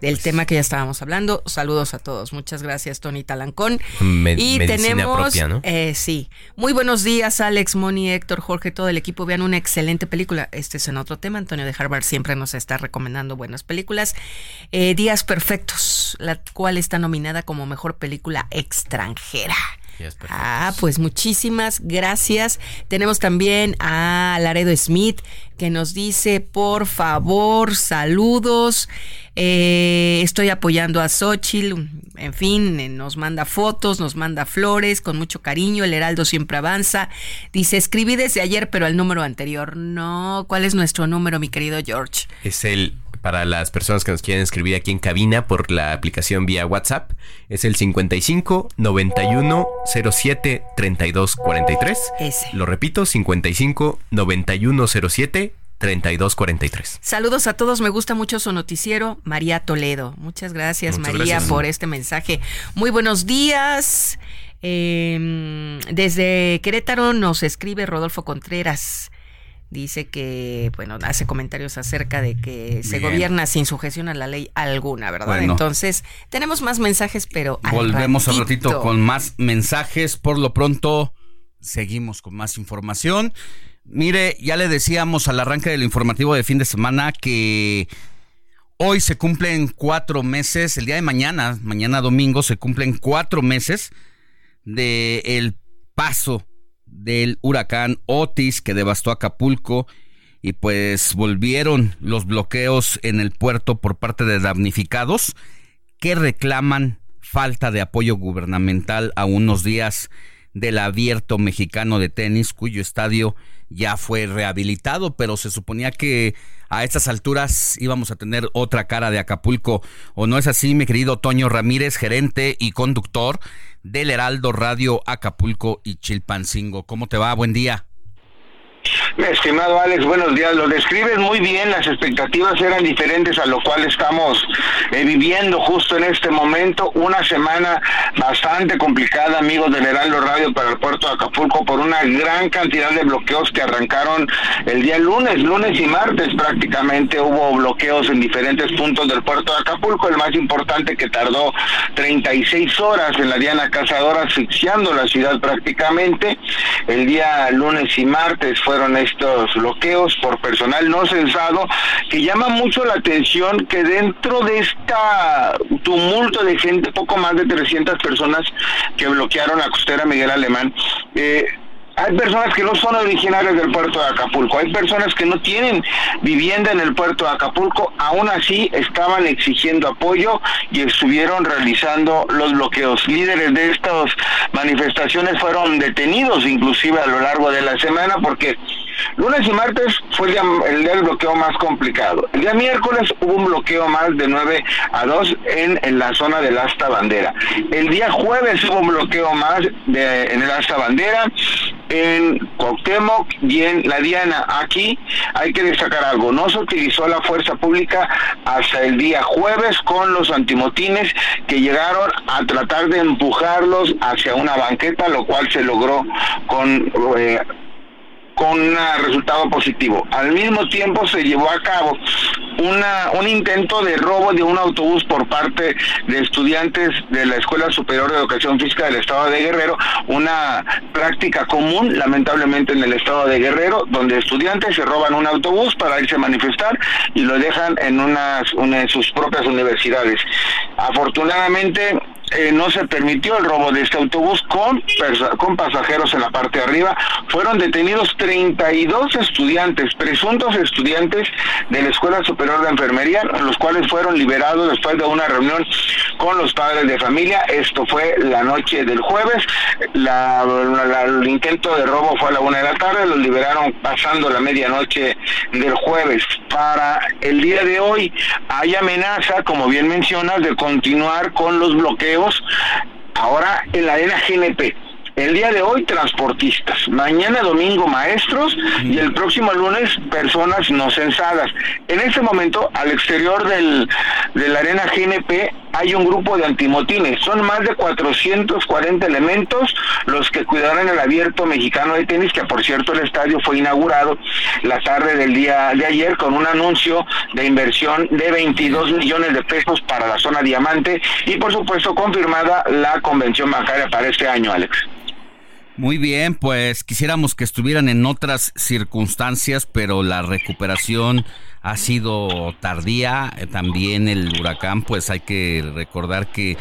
del tema que ya estábamos hablando. Saludos a todos. Muchas gracias, Tony Talancón. y tenemos, eh, sí, muy buenos días, Alex, Moni, Héctor, Jorge, todo el equipo. Vean una excelente película. Este es en otro tema. Antonio de Harvard siempre nos está recomendando buenas películas. Eh, Días Perfectos, la cual está nominada como mejor película extranjera. Ah, pues muchísimas gracias. Tenemos también a Laredo Smith que nos dice, por favor, saludos. Eh, estoy apoyando a Xochitl, en fin, nos manda fotos, nos manda flores, con mucho cariño, el Heraldo siempre avanza. Dice, escribí desde ayer, pero el número anterior. No, ¿cuál es nuestro número, mi querido George? Es el para las personas que nos quieren escribir aquí en cabina por la aplicación vía WhatsApp. Es el 55 91 07 32 43. Ese. Lo repito, 55 91 07 3243. Saludos a todos, me gusta mucho su noticiero, María Toledo. Muchas gracias, María, por este mensaje. Muy buenos días. Em, desde Querétaro nos escribe Rodolfo Contreras. Dice que, bueno, hace comentarios acerca de que se gobierna sin sujeción a la ley alguna, ¿verdad? Entonces, tenemos más mensajes, pero... Volvemos al ratito con más mensajes. Por lo pronto, seguimos con más información. Mire, ya le decíamos al arranque del informativo de fin de semana que hoy se cumplen cuatro meses, el día de mañana, mañana domingo, se cumplen cuatro meses de el paso del huracán Otis que devastó Acapulco y pues volvieron los bloqueos en el puerto por parte de damnificados que reclaman falta de apoyo gubernamental a unos días del abierto mexicano de tenis cuyo estadio ya fue rehabilitado, pero se suponía que a estas alturas íbamos a tener otra cara de Acapulco. ¿O no es así, mi querido Toño Ramírez, gerente y conductor del Heraldo Radio Acapulco y Chilpancingo? ¿Cómo te va? Buen día. Estimado Alex, buenos días. Lo describes muy bien, las expectativas eran diferentes a lo cual estamos eh, viviendo justo en este momento. Una semana bastante complicada, amigos del Heraldo Radio, para el puerto de Acapulco por una gran cantidad de bloqueos que arrancaron el día lunes, lunes y martes prácticamente hubo bloqueos en diferentes puntos del puerto de Acapulco. El más importante que tardó 36 horas en la Diana Cazadora asfixiando la ciudad prácticamente. El día lunes y martes fueron estos bloqueos por personal no censado, que llama mucho la atención que dentro de esta tumulto de gente, poco más de 300 personas que bloquearon la costera Miguel Alemán, eh, hay personas que no son originarias del puerto de Acapulco, hay personas que no tienen vivienda en el puerto de Acapulco, aún así estaban exigiendo apoyo y estuvieron realizando los bloqueos. Líderes de estas manifestaciones fueron detenidos inclusive a lo largo de la semana porque lunes y martes fue el día, el del bloqueo más complicado. El día miércoles hubo un bloqueo más de 9 a 2 en, la zona del Asta Bandera. El día jueves hubo un bloqueo más en el Asta Bandera en Cuauhtémoc y en La Diana. Aquí hay que destacar algo, no se utilizó la fuerza pública hasta el día jueves con los antimotines que llegaron a tratar de empujarlos hacia una banqueta, lo cual se logró con... Eh, con un resultado positivo. Al mismo tiempo se llevó a cabo una, un intento de robo de un autobús por parte de estudiantes de la Escuela Superior de Educación Física del Estado de Guerrero, una práctica común lamentablemente en el Estado de Guerrero, donde estudiantes se roban un autobús para irse a manifestar y lo dejan en unas una de sus propias universidades. Afortunadamente eh, no se permitió el robo de este autobús con, con pasajeros en la parte de arriba. Fueron detenidos 32 estudiantes, presuntos estudiantes de la Escuela Superior de Enfermería, los cuales fueron liberados después de una reunión con los padres de familia. Esto fue la noche del jueves. el intento de robo fue a la una de la tarde, los liberaron pasando la medianoche del jueves. Para el día de hoy hay amenaza, como bien mencionas, de continuar con los bloqueos ahora en la arena GNP el día de hoy transportistas, mañana domingo maestros y el próximo lunes personas no censadas. En este momento, al exterior del, de la arena GNP hay un grupo de antimotines. Son más de 440 elementos los que cuidarán el abierto mexicano de tenis, que por cierto el estadio fue inaugurado la tarde del día de ayer con un anuncio de inversión de 22 millones de pesos para la zona diamante y por supuesto confirmada la convención bancaria para este año, Alex. Muy bien, pues quisiéramos que estuvieran en otras circunstancias, pero la recuperación ha sido tardía. También el huracán, pues hay que recordar que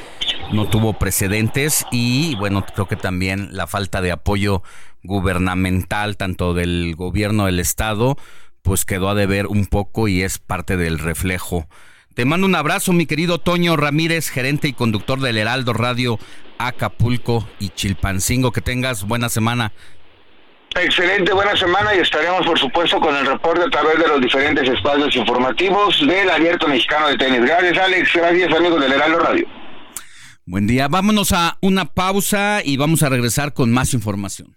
no tuvo precedentes y bueno, creo que también la falta de apoyo gubernamental, tanto del gobierno del estado, pues quedó a deber un poco y es parte del reflejo. Te mando un abrazo, mi querido Toño Ramírez, gerente y conductor del Heraldo Radio Acapulco y Chilpancingo. Que tengas buena semana. Excelente, buena semana y estaremos por supuesto con el reporte a través de los diferentes espacios informativos del Abierto Mexicano de Tenis. Gracias Alex, gracias amigos del Heraldo Radio. Buen día, vámonos a una pausa y vamos a regresar con más información.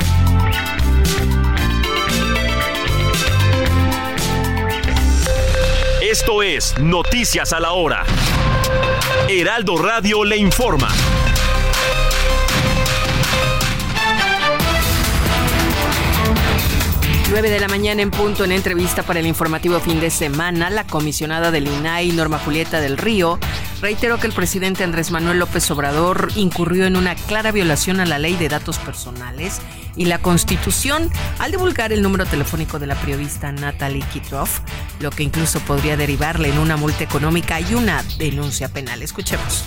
Esto es Noticias a la Hora. Heraldo Radio le informa. 9 de la mañana en punto en entrevista para el informativo fin de semana, la comisionada del INAI, Norma Julieta del Río, reiteró que el presidente Andrés Manuel López Obrador incurrió en una clara violación a la ley de datos personales y la Constitución al divulgar el número telefónico de la periodista Natalie Kitroff, lo que incluso podría derivarle en una multa económica y una denuncia penal. Escuchemos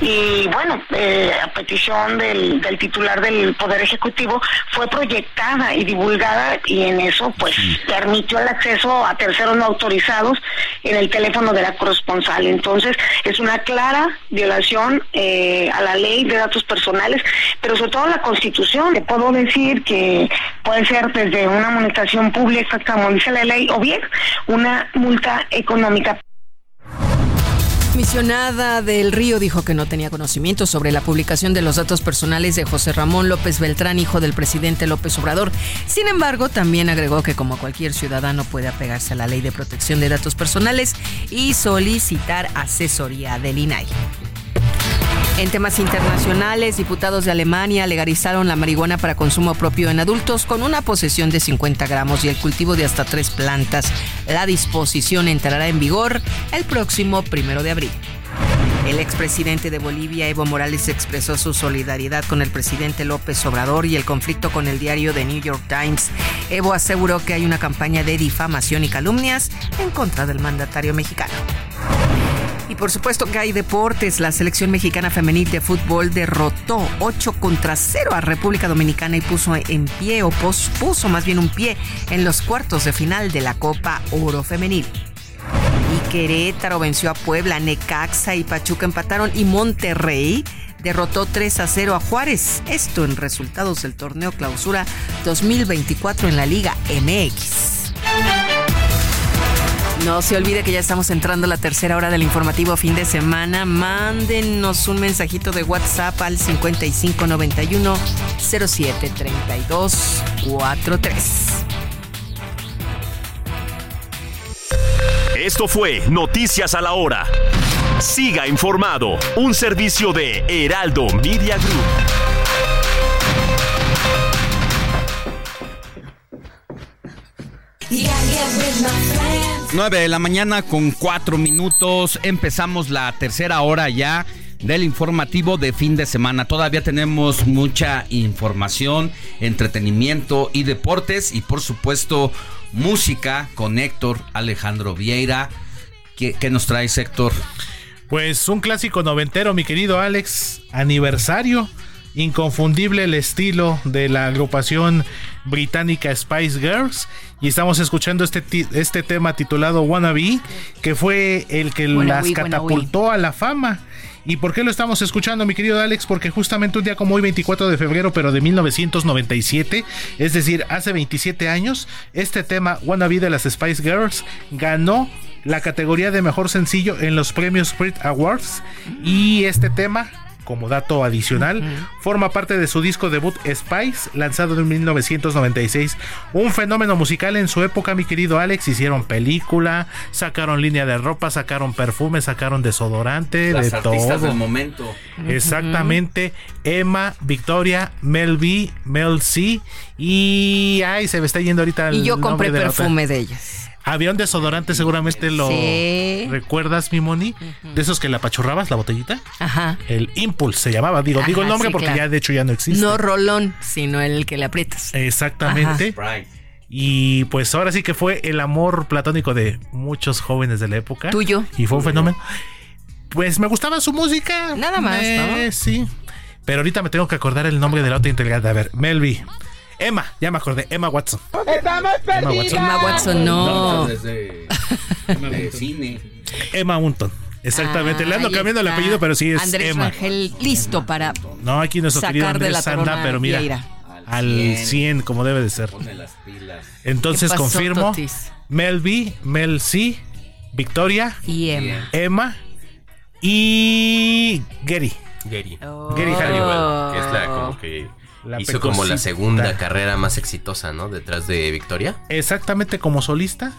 y bueno, eh, a petición del, del, titular del Poder Ejecutivo fue proyectada y divulgada y en eso pues permitió el acceso a terceros no autorizados en el teléfono de la corresponsal. Entonces es una clara violación eh, a la ley de datos personales, pero sobre todo a la Constitución. Le puedo decir que puede ser desde una amonestación pública, como dice la ley, o bien una multa económica comisionada del Río dijo que no tenía conocimiento sobre la publicación de los datos personales de José Ramón López Beltrán, hijo del presidente López Obrador. Sin embargo, también agregó que como cualquier ciudadano puede apegarse a la ley de protección de datos personales y solicitar asesoría del INAI. En temas internacionales, diputados de Alemania legalizaron la marihuana para consumo propio en adultos con una posesión de 50 gramos y el cultivo de hasta tres plantas. La disposición entrará en vigor el próximo primero de abril. El expresidente de Bolivia, Evo Morales, expresó su solidaridad con el presidente López Obrador y el conflicto con el diario The New York Times. Evo aseguró que hay una campaña de difamación y calumnias en contra del mandatario mexicano. Y por supuesto que hay deportes. La selección mexicana femenil de fútbol derrotó 8 contra 0 a República Dominicana y puso en pie o pospuso más bien un pie en los cuartos de final de la Copa Oro Femenil. Y Querétaro venció a Puebla, Necaxa y Pachuca empataron y Monterrey derrotó 3 a 0 a Juárez. Esto en resultados del torneo Clausura 2024 en la Liga MX. No se olvide que ya estamos entrando a la tercera hora del informativo fin de semana. Mándenos un mensajito de WhatsApp al 5591 073243. Esto fue Noticias a la Hora. Siga informado, un servicio de Heraldo Media Group. 9 de la mañana con 4 minutos. Empezamos la tercera hora ya del informativo de fin de semana. Todavía tenemos mucha información, entretenimiento y deportes y por supuesto música con Héctor Alejandro Vieira. ¿Qué, qué nos trae Héctor? Pues un clásico noventero, mi querido Alex, aniversario. Inconfundible el estilo de la agrupación británica Spice Girls. Y estamos escuchando este, este tema titulado Wannabe, que fue el que las catapultó a la fama. ¿Y por qué lo estamos escuchando, mi querido Alex? Porque justamente un día como hoy, 24 de febrero, pero de 1997, es decir, hace 27 años, este tema Wannabe de las Spice Girls ganó la categoría de mejor sencillo en los premios Brit Awards. Y este tema como dato adicional, forma parte de su disco debut Spice, lanzado en 1996. Un fenómeno musical en su época, mi querido Alex. Hicieron película, sacaron línea de ropa, sacaron perfume, sacaron desodorante, Las de artistas todo. del momento. Exactamente. Emma, Victoria, Mel B, Mel C. Y. Ay, se me está yendo ahorita el Y yo compré nombre de la otra. perfume de ellas. Había un desodorante, seguramente lo Sí. recuerdas, mi Moni. De esos que la apachurrabas, la botellita. Ajá. El Impulse se llamaba. Digo, digo el nombre sí, porque claro. ya de hecho ya no existe. No rolón, sino el que le aprietas. Exactamente. Y pues ahora sí que fue el amor platónico de muchos jóvenes de la época. Tuyo. Y fue un fenómeno. Pues me gustaba su música. Nada más, ¿no? Sí. Pero ahorita me tengo que acordar el nombre de la otra integrante. A ver, Melvi. Emma, ya me acordé. Emma Watson. Estamos Emma Watson. Emma Watson, no. Desde de cine. Emma Unton. Exactamente. Le ando Ahí cambiando el apellido, pero sí es Andrés Emma. Rangel listo para No, aquí nuestro sacar querido de Andrés la anda, corona pero mira. Vieira. Al 100. 100, como debe de ser. Pone las pilas. Entonces ¿Qué pasó, confirmo. Totis? Mel B, Mel C, Victoria, y Emma. Emma y Gary. Gary. Gary Halliwell. Que es la como que La hizo como la segunda carrera más exitosa, ¿no? Detrás de Victoria. Exactamente como solista.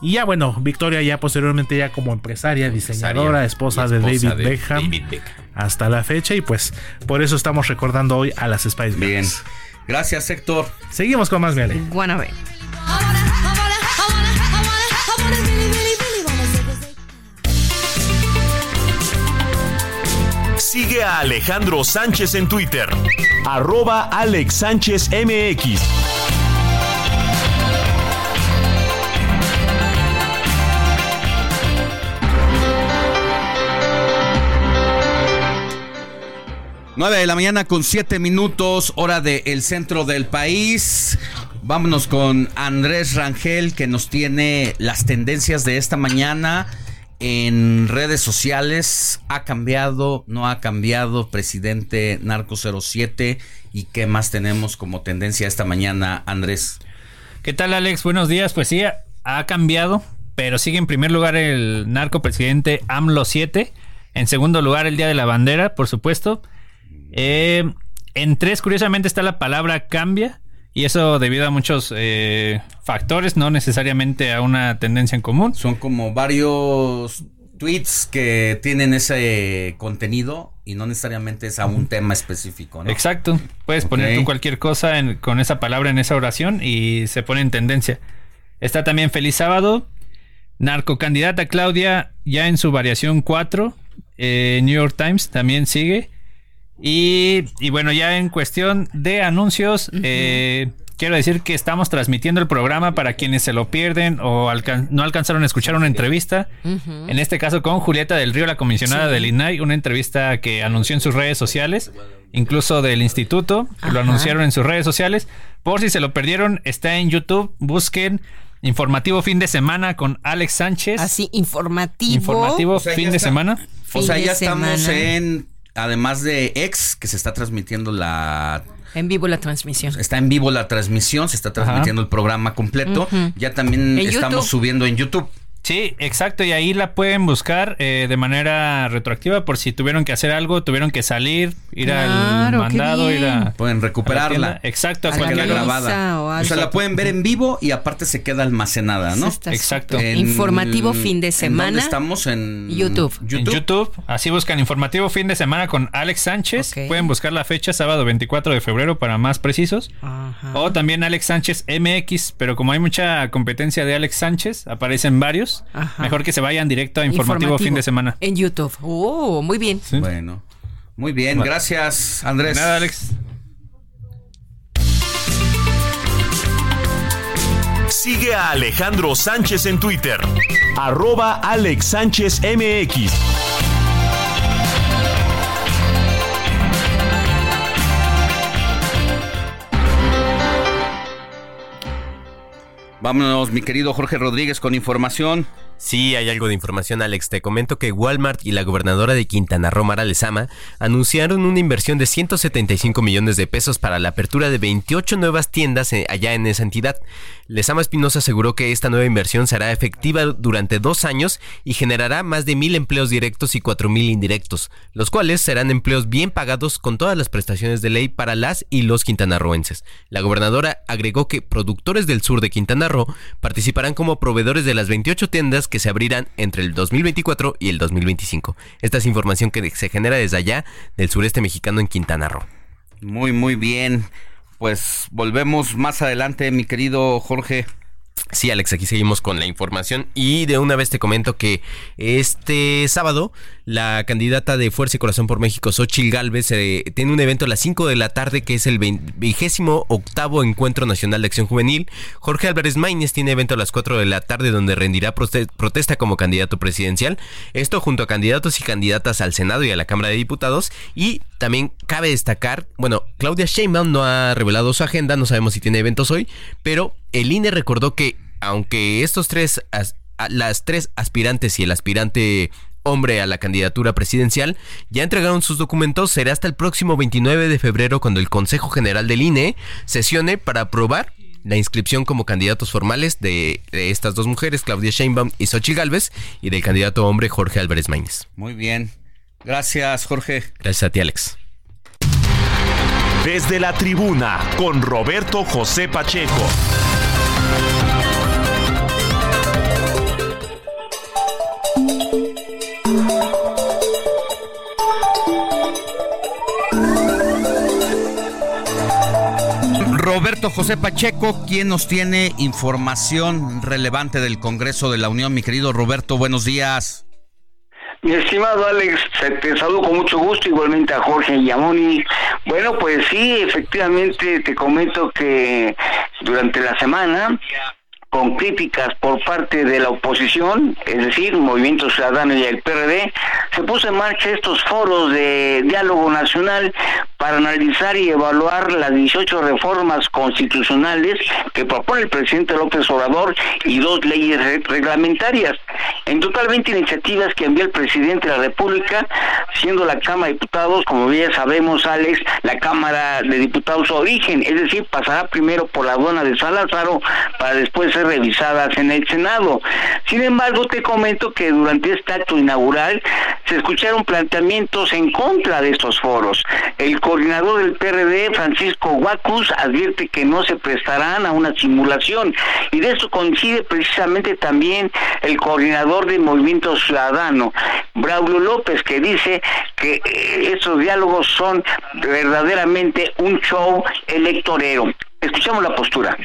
Y ya bueno, Victoria ya posteriormente ya como empresaria, diseñadora, esposa, de David de Beckham. David Beckham. Hasta la fecha y pues por eso estamos recordando hoy a las Spice Girls. Bien. Gracias, Héctor. Seguimos con más, Miale. Wannabe. Sigue a Alejandro Sánchez en Twitter. Arroba Alex Sánchez MX. Nueve de la mañana con siete minutos, hora del centro del país. Vámonos con Andrés Rangel que nos tiene las tendencias de esta mañana en redes sociales. ¿Ha cambiado? ¿No ha cambiado? Presidente Narco 07. ¿Y qué más tenemos como tendencia esta mañana, Andrés? ¿Qué tal, Alex? Buenos días. Pues sí, ha cambiado, pero sigue en primer lugar el narco presidente AMLO 7. En segundo lugar, el Día de la Bandera, por supuesto. Eh, en tres, curiosamente, está la palabra cambia. Y eso debido a muchos eh, factores, no necesariamente a una tendencia en común. Son como varios tweets que tienen ese contenido y no necesariamente es a un tema específico, ¿no? Exacto. Puedes poner tú cualquier cosa en- con esa palabra en esa oración y se pone en tendencia. Está también Feliz Sábado. Narcocandidata Claudia, ya en su variación 4. eh, New York Times también sigue. Y, y bueno, ya en cuestión de anuncios, eh, quiero decir que estamos transmitiendo el programa para quienes se lo pierden o alcan- no alcanzaron a escuchar una entrevista. En este caso con Julieta del Río, la comisionada Sí. del INAI, una entrevista que anunció en sus redes sociales, incluso del instituto, que lo anunciaron en sus redes sociales. Por si se lo perdieron, está en YouTube, busquen Informativo Fin de Semana con Alex Sánchez. Así, informativo. Informativo O sea, Fin de semana. O sea, ya estamos semana. en, además de X, que se está transmitiendo la... En vivo la transmisión. Está en vivo la transmisión, se está transmitiendo el programa completo. Ya también En estamos YouTube. subiendo en YouTube. Sí, exacto, y ahí la pueden buscar eh, de manera retroactiva por si tuvieron que hacer algo, tuvieron que salir, ir al mandado, ir a... Pueden recuperarla. Exacto, a cualquier grabada. O, o, sea, la pueden ver en vivo y aparte se queda almacenada, ¿no? Exacto. En, informativo fin de semana. estamos? En YouTube. YouTube. En YouTube. Así buscan informativo fin de semana con Alex Sánchez. Pueden buscar la fecha, sábado 24 de febrero para más precisos. Ajá. O también Alex Sánchez MX, pero como hay mucha competencia de Alex Sánchez, aparecen varios Mejor que se vayan directo a informativo, fin de semana. En YouTube. Oh, muy bien. Bueno. Muy bien, gracias Andrés. Nada, Alex. Sigue a Alejandro Sánchez en Twitter. Arroba Alex Sánchez MX. Vámonos, mi querido Jorge Rodríguez, con información. Sí, hay algo de información, Alex. Te comento que Walmart y la gobernadora de Quintana Roo, Mara Lezama, anunciaron una inversión de 175 millones de pesos para la apertura de 28 nuevas tiendas eh, allá en esa entidad. Lezama Espinosa aseguró que esta nueva inversión será efectiva durante dos años y generará más de mil empleos directos y cuatro mil indirectos, los cuales serán empleos bien pagados con todas las prestaciones de ley para las y los quintanarroenses. La gobernadora agregó que productores del sur de Quintana Roo participarán como proveedores de las 28 tiendas que se abrirán entre el 2024 y el 2025. Esta es información que se genera desde allá, del sureste mexicano en Quintana Roo. Muy, muy bien. Pues volvemos más adelante, mi querido Jorge. Sí, Alex, aquí seguimos con la información y de una vez te comento que este sábado la candidata de Fuerza y Corazón por México, Xochil Gálvez, eh, tiene un evento a las 5 de la tarde que es el vigésimo octavo Encuentro Nacional de Acción Juvenil. Jorge Álvarez Maínez tiene evento a las 4 de la tarde donde rendirá protesta como candidato presidencial. Esto junto a candidatos y candidatas al Senado y a la Cámara de Diputados. Y también cabe destacar, bueno, Claudia Sheinbaum no ha revelado su agenda, no sabemos si tiene eventos hoy, pero el INE recordó que aunque estos tres, las tres aspirantes y el aspirante hombre a la candidatura presidencial ya entregaron sus documentos, será hasta el próximo 29 de febrero cuando el Consejo General del INE sesione para aprobar la inscripción como candidatos formales de, estas dos mujeres, Claudia Sheinbaum y Xochitl Galvez, y del candidato hombre Jorge Álvarez Maínez. Muy bien. Gracias, Jorge. Gracias a ti, Alex. Desde la tribuna, con Roberto José Pacheco. Roberto José Pacheco, quien nos tiene información relevante del Congreso de la Unión. Mi querido Roberto, buenos días. Mi estimado Alex, te saludo con mucho gusto, igualmente a Jorge Yamoni. Bueno, pues sí, efectivamente te comento que durante la semana con críticas por parte de la oposición, es decir, Movimiento Ciudadano y el PRD, se puso en marcha estos foros de diálogo nacional para analizar y evaluar las 18 reformas constitucionales que propone el presidente López Obrador y dos leyes reglamentarias. En total 20 iniciativas que envió el presidente de la República, siendo la Cámara de Diputados, como bien sabemos, Alex, la Cámara de Diputados origen, es decir, pasará primero por la aduana de Salazar para después ser revisadas en el Senado. Sin embargo, te comento que durante este acto inaugural se escucharon planteamientos en contra de estos foros. El coordinador del PRD, Francisco Huacus, advierte que no se prestarán a una simulación y de eso coincide precisamente también el coordinador del Movimiento Ciudadano, Braulio López, que dice que eh, estos diálogos son verdaderamente un show electorero. Escuchamos la postura.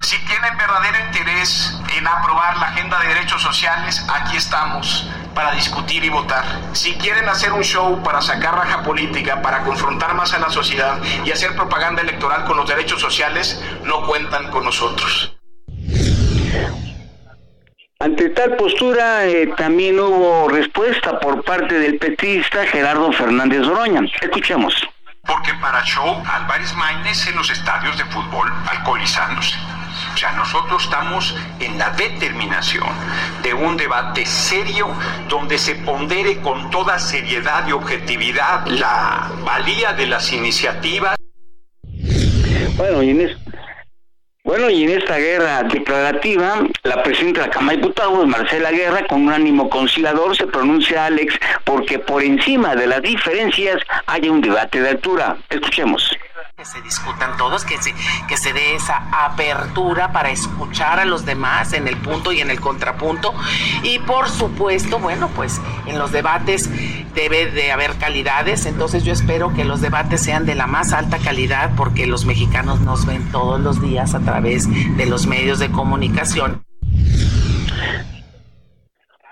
Si tienen verdadero interés en aprobar la agenda de derechos sociales, aquí estamos para discutir y votar. Si quieren hacer un show para sacar raja política, para confrontar más a la sociedad y hacer propaganda electoral con los derechos sociales, no cuentan con nosotros. Ante tal postura eh, también hubo respuesta por parte del petista Gerardo Fernández Oroña. Escuchemos. Porque para show, Álvarez Maínez en los estadios de fútbol alcoholizándose o sea, nosotros estamos en la determinación de un debate serio donde se pondere con toda seriedad y objetividad la valía de las iniciativas. Bueno, y en, esta guerra declarativa, la presidenta de la Cámara de Diputados, Marcela Guerra, con un ánimo conciliador, se pronuncia Alex porque por encima de las diferencias haya un debate de altura. Escuchemos que se discutan todos, que se, que se dé esa apertura para escuchar a los demás en el punto y en el contrapunto. Y por supuesto, bueno, pues en los debates debe de haber calidades, entonces yo espero que los debates sean de la más alta calidad porque los mexicanos nos ven todos los días a través de los medios de comunicación.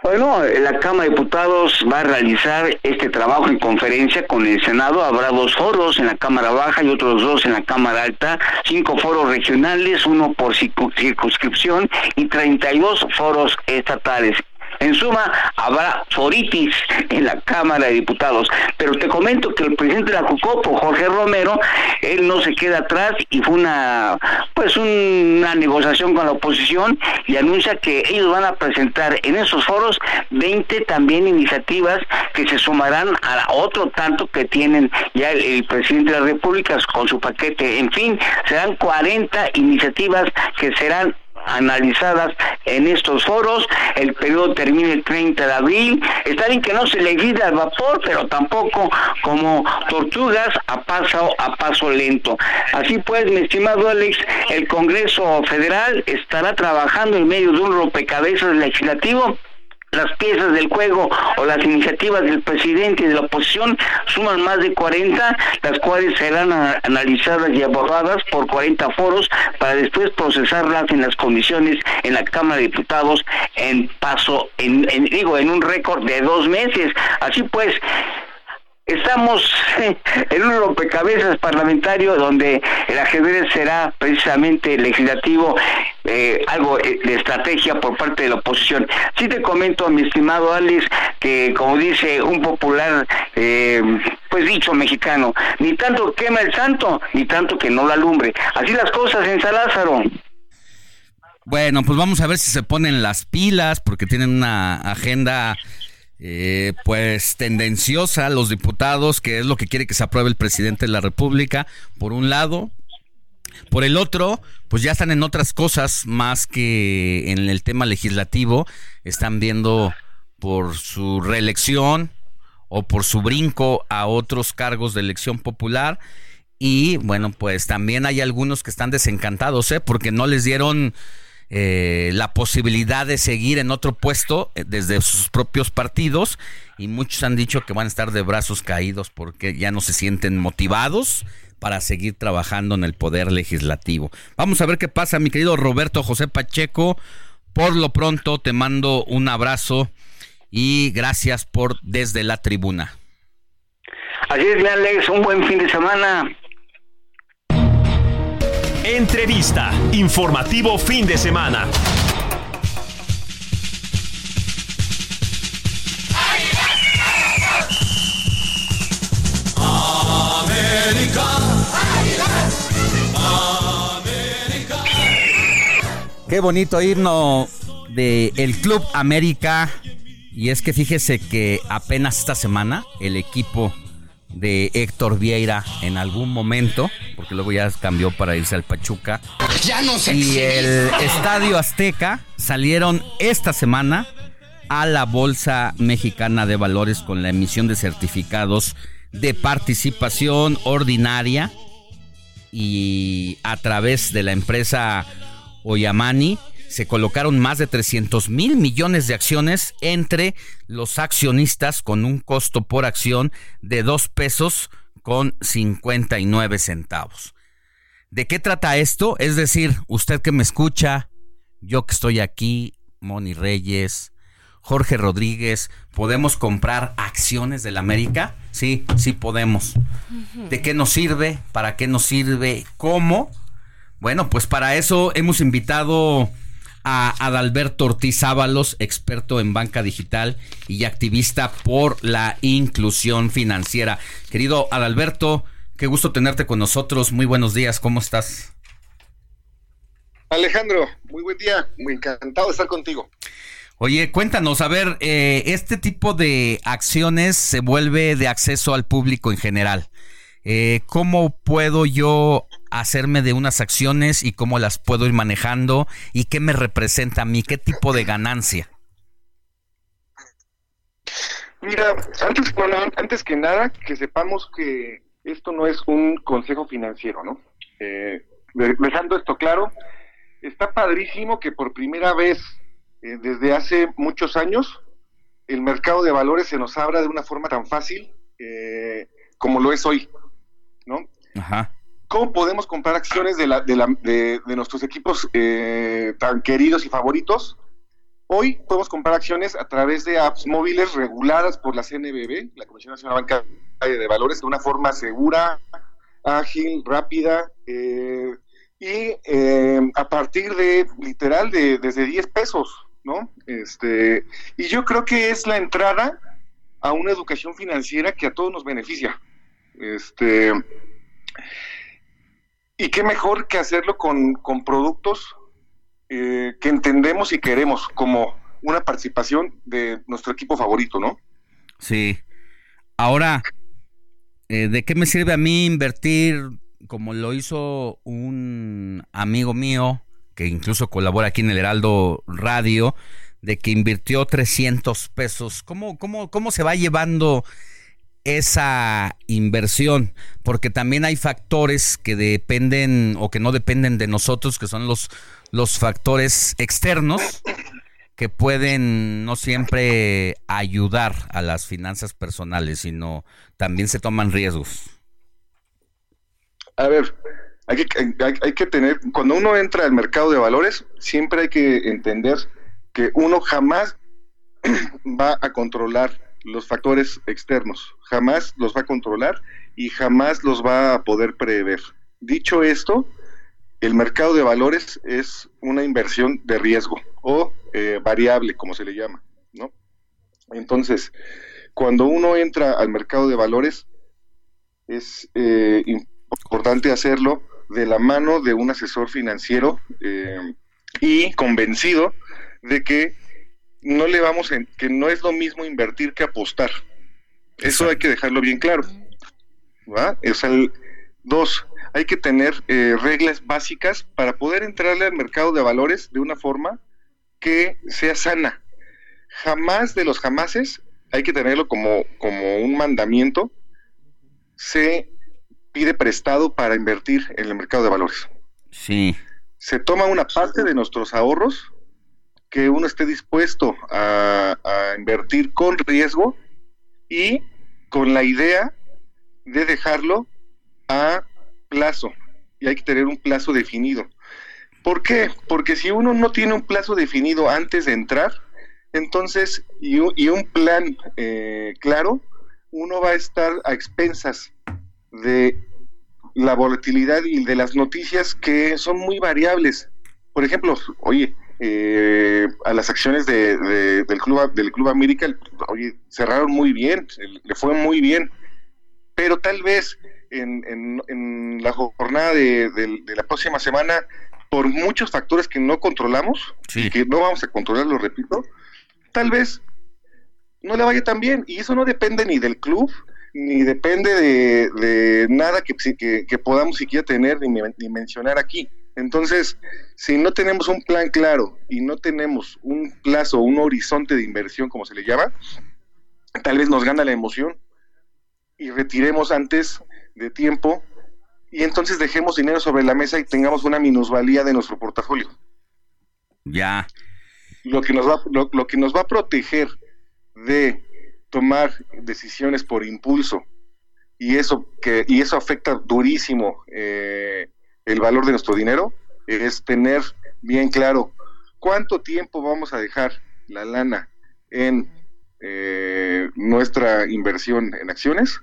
Bueno, la Cámara de Diputados va a realizar este trabajo en conferencia con el Senado. Habrá dos foros en la Cámara Baja y otros dos en la Cámara Alta, cinco foros regionales, uno por circunscripción y 32 foros estatales. En suma, habrá foritis en la Cámara de Diputados. Pero te comento que el presidente de la Jucopo, Jorge Romero, él no se queda atrás y fue una, pues una negociación con la oposición y anuncia que ellos van a presentar en esos foros 20 también iniciativas que se sumarán a otro tanto que tienen ya el, el presidente de la República con su paquete. En fin, serán 40 iniciativas que serán analizadas en estos foros. El periodo termina el 30 de abril. Está bien que no se legisla al vapor, pero tampoco como tortugas a paso a paso lento. Así pues, mi estimado Alex, el Congreso Federal estará trabajando en medio de un rompecabezas legislativo las piezas del juego o las iniciativas del presidente de la oposición suman más de 40, las cuales serán analizadas y abordadas por 40 foros para después procesarlas en las comisiones en la Cámara de Diputados en paso, en, digo, en un récord de dos meses. Así pues, Estamos en un rompecabezas parlamentario donde el ajedrez será precisamente legislativo, eh, algo eh, de estrategia por parte de la oposición. Sí te comento, mi estimado Alex, que como dice un popular, eh, pues dicho mexicano, ni tanto quema el santo, ni tanto que no la alumbre. Así las cosas en San Lázaro. Bueno, pues vamos a ver si se ponen las pilas, porque tienen una agenda eh, pues tendenciosa los diputados, que es lo que quiere que se apruebe el presidente de la República, por un lado. Por el otro, pues ya están en otras cosas más que en el tema legislativo. Están viendo por su reelección o por su brinco a otros cargos de elección popular. Y bueno, pues también hay algunos que están desencantados, ¿eh? porque no les dieron eh, la posibilidad de seguir en otro puesto eh, desde sus propios partidos y muchos han dicho que van a estar de brazos caídos porque ya no se sienten motivados para seguir trabajando en el poder legislativo. Vamos a ver qué pasa, mi querido Roberto José Pacheco. Por lo pronto te mando un abrazo y gracias por desde la tribuna. Así es, Alex, un buen fin de semana. Entrevista. Informativo fin de semana. Qué bonito himno de el Club América. Y es que fíjese que apenas esta semana el equipo de Héctor Vieira en algún momento, porque luego ya cambió para irse al Pachuca. Ya no sé. Y el Estadio Azteca salieron esta semana a la Bolsa Mexicana de Valores con la emisión de certificados de participación ordinaria y a través de la empresa Oyamani se colocaron más de 300 mil millones de acciones entre los accionistas con un costo por acción de 2 pesos con 59 centavos. ¿De qué trata esto? Es decir, usted que me escucha, yo que estoy aquí, Moni Reyes, Jorge Rodríguez, ¿podemos comprar acciones de la América? Sí, sí podemos. ¿De qué nos sirve? ¿Para qué nos sirve? ¿Cómo? Bueno, pues para eso hemos invitado a Adalberto Ortiz Ábalos, experto en banca digital y activista por la inclusión financiera. Querido Adalberto, qué gusto tenerte con nosotros. Muy buenos días, ¿cómo estás? Alejandro, muy buen día, muy encantado de estar contigo. Oye, cuéntanos, a ver, eh, este tipo de acciones se vuelve de acceso al público en general. Eh, ¿Cómo puedo yo hacerme de unas acciones y cómo las puedo ir manejando y qué me representa a mí? ¿Qué tipo de ganancia? Mira, antes, antes que nada, que sepamos que esto no es un consejo financiero, ¿no? Eh, dejando esto claro, está padrísimo que por primera vez eh, desde hace muchos años el mercado de valores se nos abra de una forma tan fácil eh, como lo es hoy, ¿no? Ajá. ¿Cómo podemos comprar acciones de, la, de, la, de, nuestros equipos eh, tan queridos y favoritos? Hoy podemos comprar acciones a través de apps móviles reguladas por la CNBB, la Comisión Nacional Bancaria de Valores, de una forma segura, ágil, rápida, eh, y eh, a partir de, literal, de desde 10 pesos, ¿no? Este, y yo creo que es la entrada a una educación financiera que a todos nos beneficia. Este, y qué mejor que hacerlo con, con productos eh, que entendemos y queremos, como una participación de nuestro equipo favorito, ¿no? Sí. Ahora, eh, ¿de qué me sirve a mí invertir como lo hizo un amigo mío que incluso colabora aquí en el Heraldo Radio, de que invirtió 300 pesos? ¿Cómo, cómo, cómo se va llevando esa inversión, porque también hay factores que dependen o que no dependen de nosotros, que son los, los factores externos que pueden no siempre ayudar a las finanzas personales, sino también se toman riesgos. A ver, hay que, hay que tener, cuando uno entra al mercado de valores, siempre hay que entender que uno jamás va a controlar los factores externos, jamás los va a controlar y jamás los va a poder prever. Dicho esto, el mercado de valores es una inversión de riesgo o eh, variable, como se le llama, ¿no? Entonces, cuando uno entra al mercado de valores, es eh, importante hacerlo de la mano de un asesor financiero eh, y convencido de que no le vamos que no es lo mismo invertir que apostar. Eso hay que dejarlo bien claro. ¿va? Es el dos, hay que tener eh, reglas básicas para poder entrarle al mercado de valores de una forma que sea sana. Jamás de los jamases, hay que tenerlo como, como un mandamiento, se pide prestado para invertir en el mercado de valores. Sí. Se toma una parte de nuestros ahorros que uno esté dispuesto a, invertir con riesgo y con la idea de dejarlo a plazo. Y hay que tener un plazo definido. ¿Por qué? Porque si uno no tiene un plazo definido antes de entrar, entonces, y, un plan eh, claro, uno va a estar a expensas de la volatilidad y de las noticias que son muy variables. Por ejemplo, oye, eh, a las acciones de, del club del club América oye, cerraron muy bien le fue muy bien. Pero tal vez en, en, la jornada de, la próxima semana por muchos factores que no controlamos y que no vamos a controlar lo repito tal vez no le vaya tan bien. Y eso no depende ni del club ni depende de, nada que, que, podamos siquiera tener ni mencionar aquí entonces, si no tenemos un plan claro y no tenemos un plazo, un horizonte de inversión, como se le llama, tal vez nos gana la emoción y retiremos antes de tiempo y entonces dejemos dinero sobre la mesa y tengamos una minusvalía de nuestro portafolio. Ya. Lo que nos va, lo, que nos va a proteger de tomar decisiones por impulso y eso que y eso afecta durísimo eh, el valor de nuestro dinero es tener bien claro cuánto tiempo vamos a dejar la lana en eh, nuestra inversión en acciones.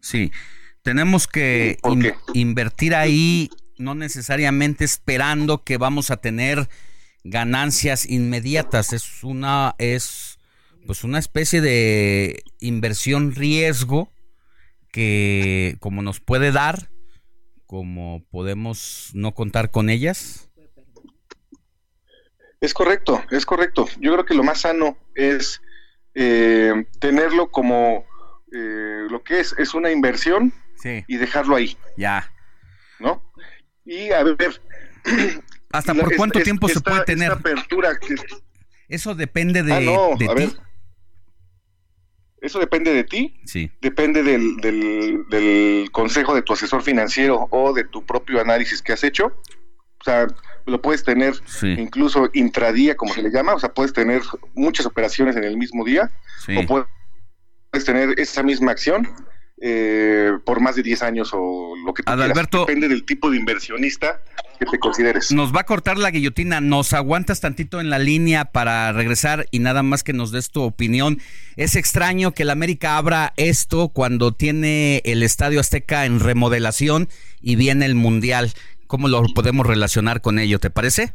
Sí, tenemos que invertir ahí no necesariamente esperando que vamos a tener ganancias inmediatas, es una es pues una especie de inversión riesgo que como nos puede dar como podemos no contar con ellas? Es correcto, es correcto. Yo creo que lo más sano es eh, tenerlo como eh, lo que es, es una inversión y dejarlo ahí. Ya. ¿No? Y a ver. ¿Hasta por cuánto tiempo se puede tener? apertura Eso depende de, ah, de ti. Eso depende de ti. Sí. Depende del, del, consejo de tu asesor financiero o de tu propio análisis que has hecho. O sea, lo puedes tener incluso intradía, como se le llama. O sea, puedes tener muchas operaciones en el mismo día. O puedes tener esa misma acción eh, por más de 10 años o lo que tú Adalberto, Depende del tipo de inversionista que te consideres. Nos va a cortar la guillotina. ¿Nos aguantas tantito en la línea para regresar y nada más que nos des tu opinión? Es extraño que el América abra esto cuando tiene el Estadio Azteca en remodelación y viene el Mundial. ¿Cómo lo podemos relacionar con ello? ¿Te parece?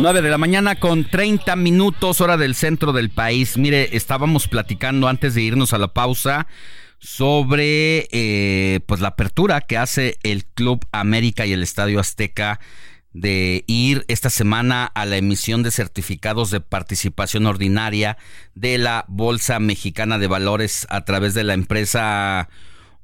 9 de la mañana con 30 minutos hora del centro del país. Mire, estábamos platicando antes de irnos a la pausa sobre eh, pues la apertura que hace el Club América y el Estadio Azteca de ir esta semana a la emisión de certificados de participación ordinaria de la Bolsa Mexicana de Valores a través de la empresa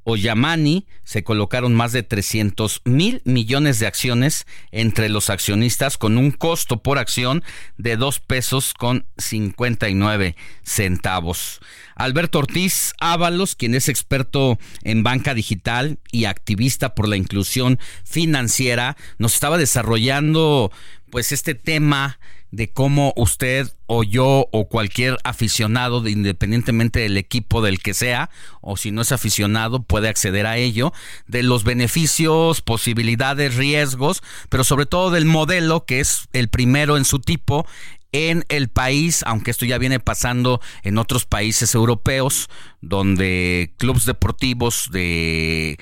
Oyamani se colocaron más de 300 mil millones de acciones entre los accionistas con un costo por acción de dos pesos con 59 centavos. Alberto Ortiz Ábalos, quien es experto en banca digital y activista por la inclusión financiera, nos estaba desarrollando pues este tema de cómo usted o yo o cualquier aficionado, de, independientemente del equipo del que sea, o si no es aficionado, puede acceder a ello, de los beneficios, posibilidades, riesgos, pero sobre todo del modelo que es el primero en su tipo en el país, aunque esto ya viene pasando en otros países europeos, donde clubes deportivos de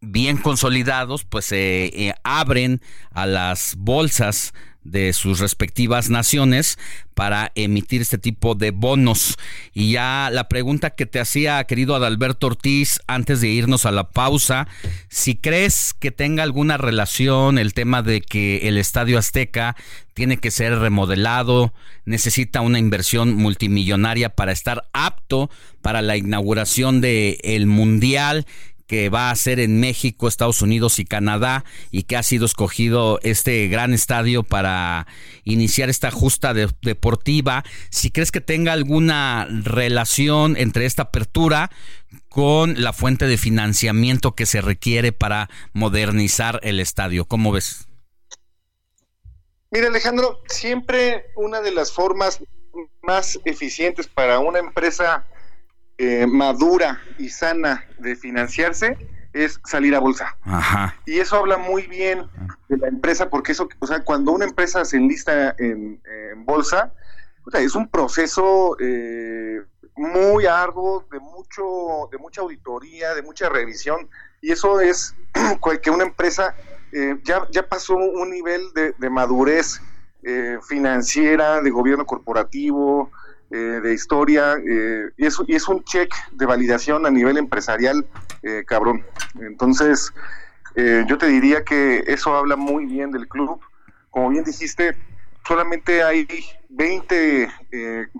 bien consolidados, pues se eh, abren a las bolsas de sus respectivas naciones para emitir este tipo de bonos. Y ya la pregunta que te hacía, querido Adalberto Ortiz, antes de irnos a la pausa, si crees que tenga alguna relación el tema de que el Estadio Azteca tiene que ser remodelado, necesita una inversión multimillonaria para estar apto para la inauguración del el Mundial que va a ser en México, Estados Unidos y Canadá y que ha sido escogido este gran estadio para iniciar esta justa deportiva. Si crees que tenga alguna relación entre esta apertura con la fuente de financiamiento que se requiere para modernizar el estadio. ¿Cómo ves? Mira Alejandro, siempre una de las formas más eficientes para una empresa eh, madura y sana de financiarse es salir a bolsa. Y eso habla muy bien de la empresa, porque eso, o sea, cuando una empresa se enlista en, bolsa, es un proceso eh, muy arduo, de mucho, de mucha auditoría, de mucha revisión, y eso es que una empresa eh, ya, ya pasó un nivel de, de madurez financiera, de gobierno corporativo, eh, de historia, eh, y, es, y es un check de validación a nivel empresarial, eh, cabrón. Entonces, yo te diría que eso habla muy bien del club. Como bien dijiste, solamente hay 20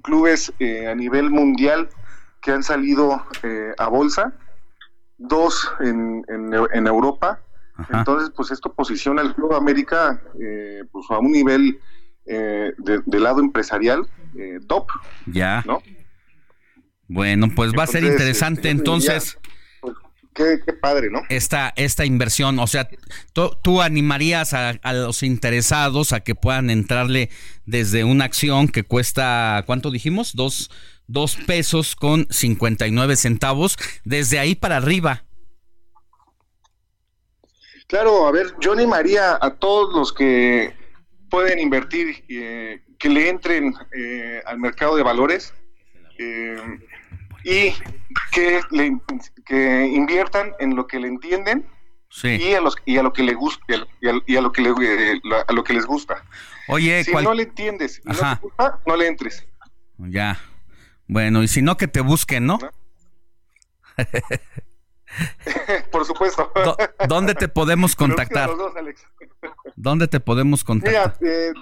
clubes a nivel mundial que han salido a bolsa, dos en, en, Europa. Entonces, pues esto posiciona al Club América pues a un nivel de, de, lado empresarial eh, top. Ya. ¿no? Bueno, pues va a ser interesante este, entonces. Pues, qué, padre, ¿no? Esta, esta inversión, o sea, tú animarías a, los interesados a que puedan entrarle desde una acción que cuesta, ¿cuánto dijimos? Dos, dos pesos con 59 centavos. Desde ahí para arriba. Claro, a ver, yo animaría a todos los que pueden invertir, eh, que le entren eh, al mercado de valores eh, y que, le, que inviertan en lo que le entienden y a los y a lo que le gusta y a, lo que le, a lo que les gusta. Oye, si no le entiendes y no te gusta, no le entres. Ya. Bueno, y si no que te busquen, ¿no? Por supuesto. ¿Dónde te podemos contactar? ¿Dónde te podemos contactar? Mira, eh,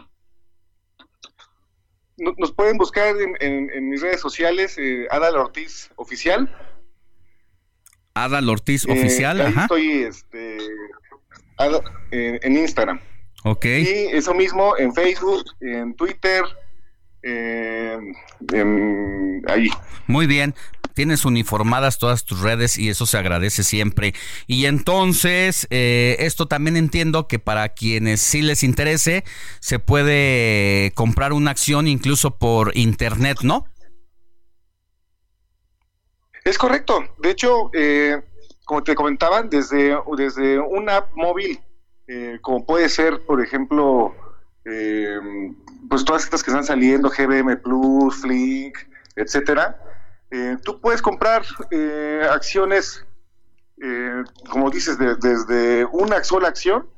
nos pueden buscar en, mis redes sociales, eh, Adal Ortiz Oficial. Adal Ortiz eh, Oficial, ahí Estoy este, en Instagram. Ok. Y eso mismo en Facebook, en Twitter, ahí. Muy bien. Tienes uniformadas todas tus redes y eso se agradece siempre. Y entonces, eh, esto también entiendo que para quienes sí les interese, se puede comprar una acción incluso por internet, ¿no? Es correcto. De hecho, eh, como te comentaban, desde, desde una app móvil, eh, como puede ser, por ejemplo, pues todas estas que están saliendo, GBM Plus, Flick, etcétera, eh, tú puedes comprar eh, acciones, eh, como dices, desde una sola acción,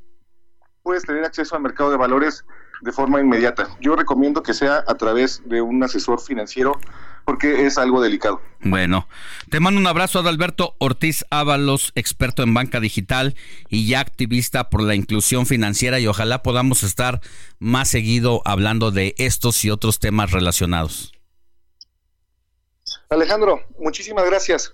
puedes tener acceso al mercado de valores de forma inmediata. Yo recomiendo que sea a través de un asesor financiero porque es algo delicado. Bueno, te mando un abrazo a Adalberto Ortiz Ábalos, experto en banca digital y ya activista por la inclusión financiera y ojalá podamos estar más seguido hablando de estos y otros temas relacionados. Alejandro, muchísimas gracias.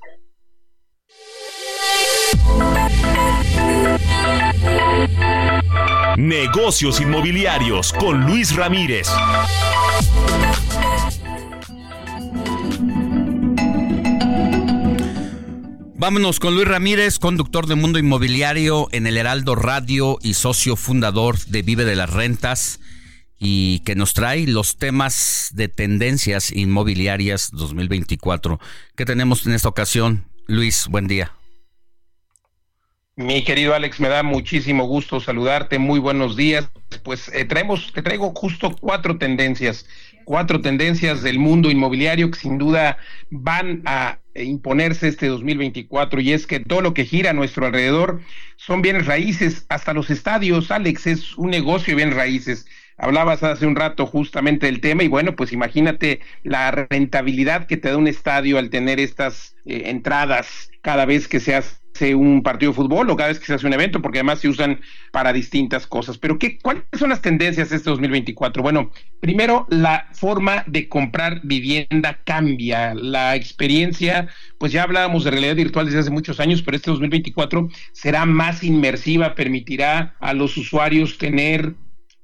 Negocios inmobiliarios con Luis Ramírez. Vámonos con Luis Ramírez, conductor de Mundo Inmobiliario en el Heraldo Radio y socio fundador de Vive de las Rentas y que nos trae los temas de tendencias inmobiliarias 2024. ¿Qué tenemos en esta ocasión? Luis, buen día. Mi querido Alex, me da muchísimo gusto saludarte. Muy buenos días. Pues eh, traemos, te traigo justo cuatro tendencias, cuatro tendencias del mundo inmobiliario que sin duda van a imponerse este 2024 y es que todo lo que gira a nuestro alrededor son bienes raíces, hasta los estadios, Alex, es un negocio de bienes raíces. Hablabas hace un rato justamente del tema y bueno, pues imagínate la rentabilidad que te da un estadio al tener estas eh, entradas cada vez que se hace un partido de fútbol o cada vez que se hace un evento, porque además se usan para distintas cosas. Pero ¿qué, ¿cuáles son las tendencias de este 2024? Bueno, primero, la forma de comprar vivienda cambia. La experiencia, pues ya hablábamos de realidad virtual desde hace muchos años, pero este 2024 será más inmersiva, permitirá a los usuarios tener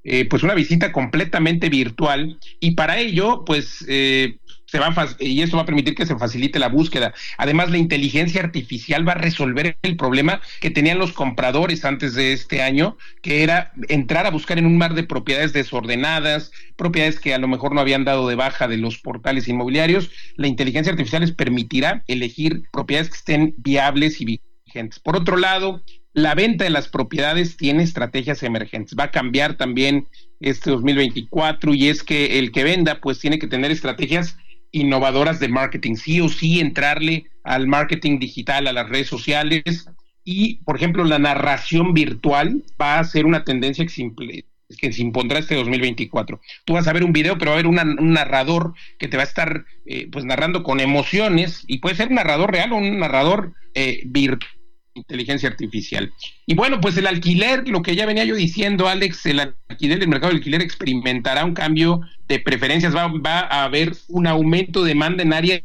eh, pues una visita completamente virtual y para ello pues eh, se va y esto va a permitir que se facilite la búsqueda. Además la inteligencia artificial va a resolver el problema que tenían los compradores antes de este año, que era entrar a buscar en un mar de propiedades desordenadas, propiedades que a lo mejor no habían dado de baja de los portales inmobiliarios. La inteligencia artificial les permitirá elegir propiedades que estén viables y vigentes. Por otro lado, la venta de las propiedades tiene estrategias emergentes. Va a cambiar también este 2024 y es que el que venda pues tiene que tener estrategias innovadoras de marketing, sí o sí entrarle al marketing digital, a las redes sociales y, por ejemplo, la narración virtual va a ser una tendencia que se, que se impondrá este 2024. Tú vas a ver un video, pero va a haber un narrador que te va a estar eh, pues narrando con emociones y puede ser un narrador real o un narrador eh, virtual inteligencia artificial. Y bueno, pues el alquiler, lo que ya venía yo diciendo, Alex, el alquiler, el mercado del alquiler experimentará un cambio de preferencias, va, va a haber un aumento de demanda en áreas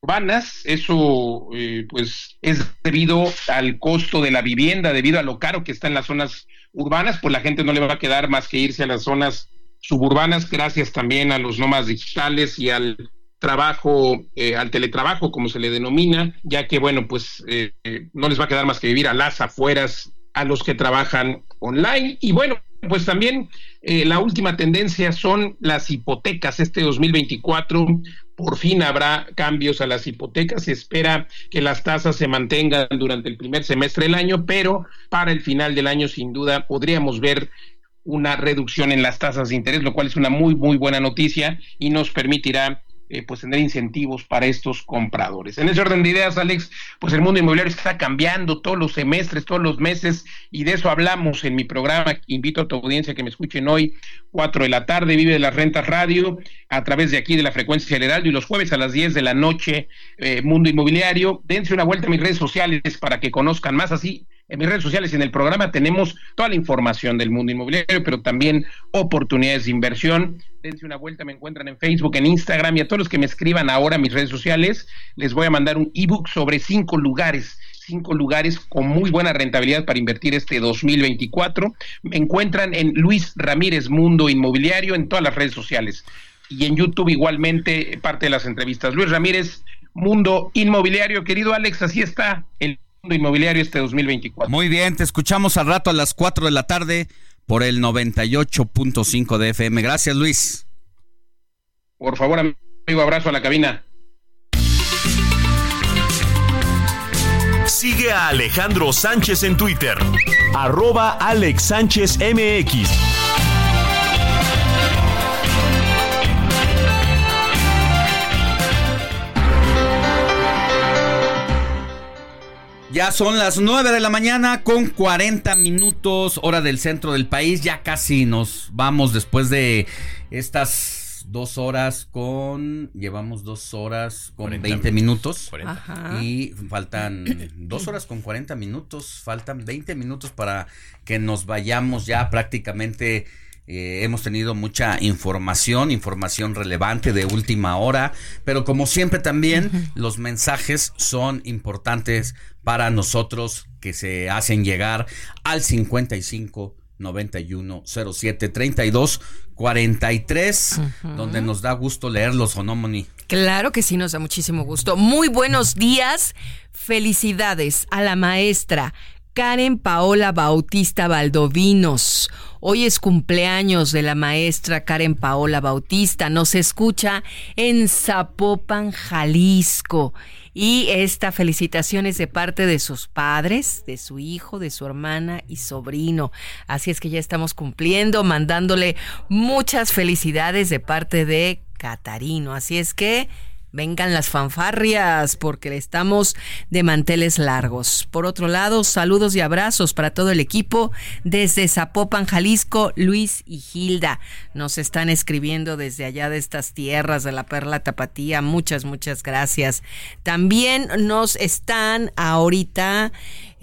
urbanas, eso eh, pues es debido al costo de la vivienda, debido a lo caro que está en las zonas urbanas, pues la gente no le va a quedar más que irse a las zonas suburbanas, gracias también a los nómadas digitales y al trabajo, eh, al teletrabajo, como se le denomina, ya que, bueno, pues eh, no les va a quedar más que vivir a las afueras a los que trabajan online. Y bueno, pues también eh, la última tendencia son las hipotecas. Este 2024 por fin habrá cambios a las hipotecas. Se espera que las tasas se mantengan durante el primer semestre del año, pero para el final del año sin duda podríamos ver una reducción en las tasas de interés, lo cual es una muy, muy buena noticia y nos permitirá eh, pues tener incentivos para estos compradores. En ese orden de ideas, Alex, pues el mundo inmobiliario está cambiando todos los semestres, todos los meses, y de eso hablamos en mi programa. Invito a tu audiencia que me escuchen hoy, 4 de la tarde, Vive de las Rentas Radio, a través de aquí de la frecuencia general, y los jueves a las 10 de la noche, eh, Mundo Inmobiliario. Dense una vuelta a mis redes sociales para que conozcan más así en mis redes sociales y en el programa tenemos toda la información del mundo inmobiliario, pero también oportunidades de inversión. Dense una vuelta, me encuentran en Facebook, en Instagram y a todos los que me escriban ahora en mis redes sociales, les voy a mandar un ebook sobre cinco lugares cinco lugares con muy buena rentabilidad para invertir este 2024. Me encuentran en Luis Ramírez Mundo Inmobiliario en todas las redes sociales y en YouTube igualmente parte de las entrevistas. Luis Ramírez Mundo Inmobiliario, querido Alex, así está el inmobiliario este 2024. Muy bien, te escuchamos al rato a las 4 de la tarde por el 98.5 de FM. Gracias, Luis. Por favor, amigo, abrazo a la cabina. Sigue a Alejandro Sánchez en Twitter, arroba Alex Sánchez MX. Ya son las 9 de la mañana con 40 minutos hora del centro del país. Ya casi nos vamos después de estas dos horas con... Llevamos dos horas con 20 minutos. Y faltan dos horas con 40 minutos. Faltan 20 minutos para que nos vayamos ya prácticamente eh, hemos tenido mucha información, información relevante de última hora, pero como siempre también los mensajes son importantes para nosotros que se hacen llegar al 55 91 07 32 43, donde nos da gusto leerlos, ¿o no, Moni? Claro que sí, nos da muchísimo gusto. Muy buenos días, felicidades a la maestra Karen Paola Bautista Valdovinos. Hoy es cumpleaños de la maestra Karen Paola Bautista. Nos escucha en Zapopan, Jalisco. Y esta felicitación es de parte de sus padres, de su hijo, de su hermana y sobrino. Así es que ya estamos cumpliendo, mandándole muchas felicidades de parte de Catarino. Así es que vengan las fanfarrias porque estamos de manteles largos. Por otro lado, saludos y abrazos para todo el equipo desde Zapopan, Jalisco, Luis y Gilda. Nos están escribiendo desde allá de estas tierras de la Perla Tapatía. Muchas, muchas gracias. También nos están ahorita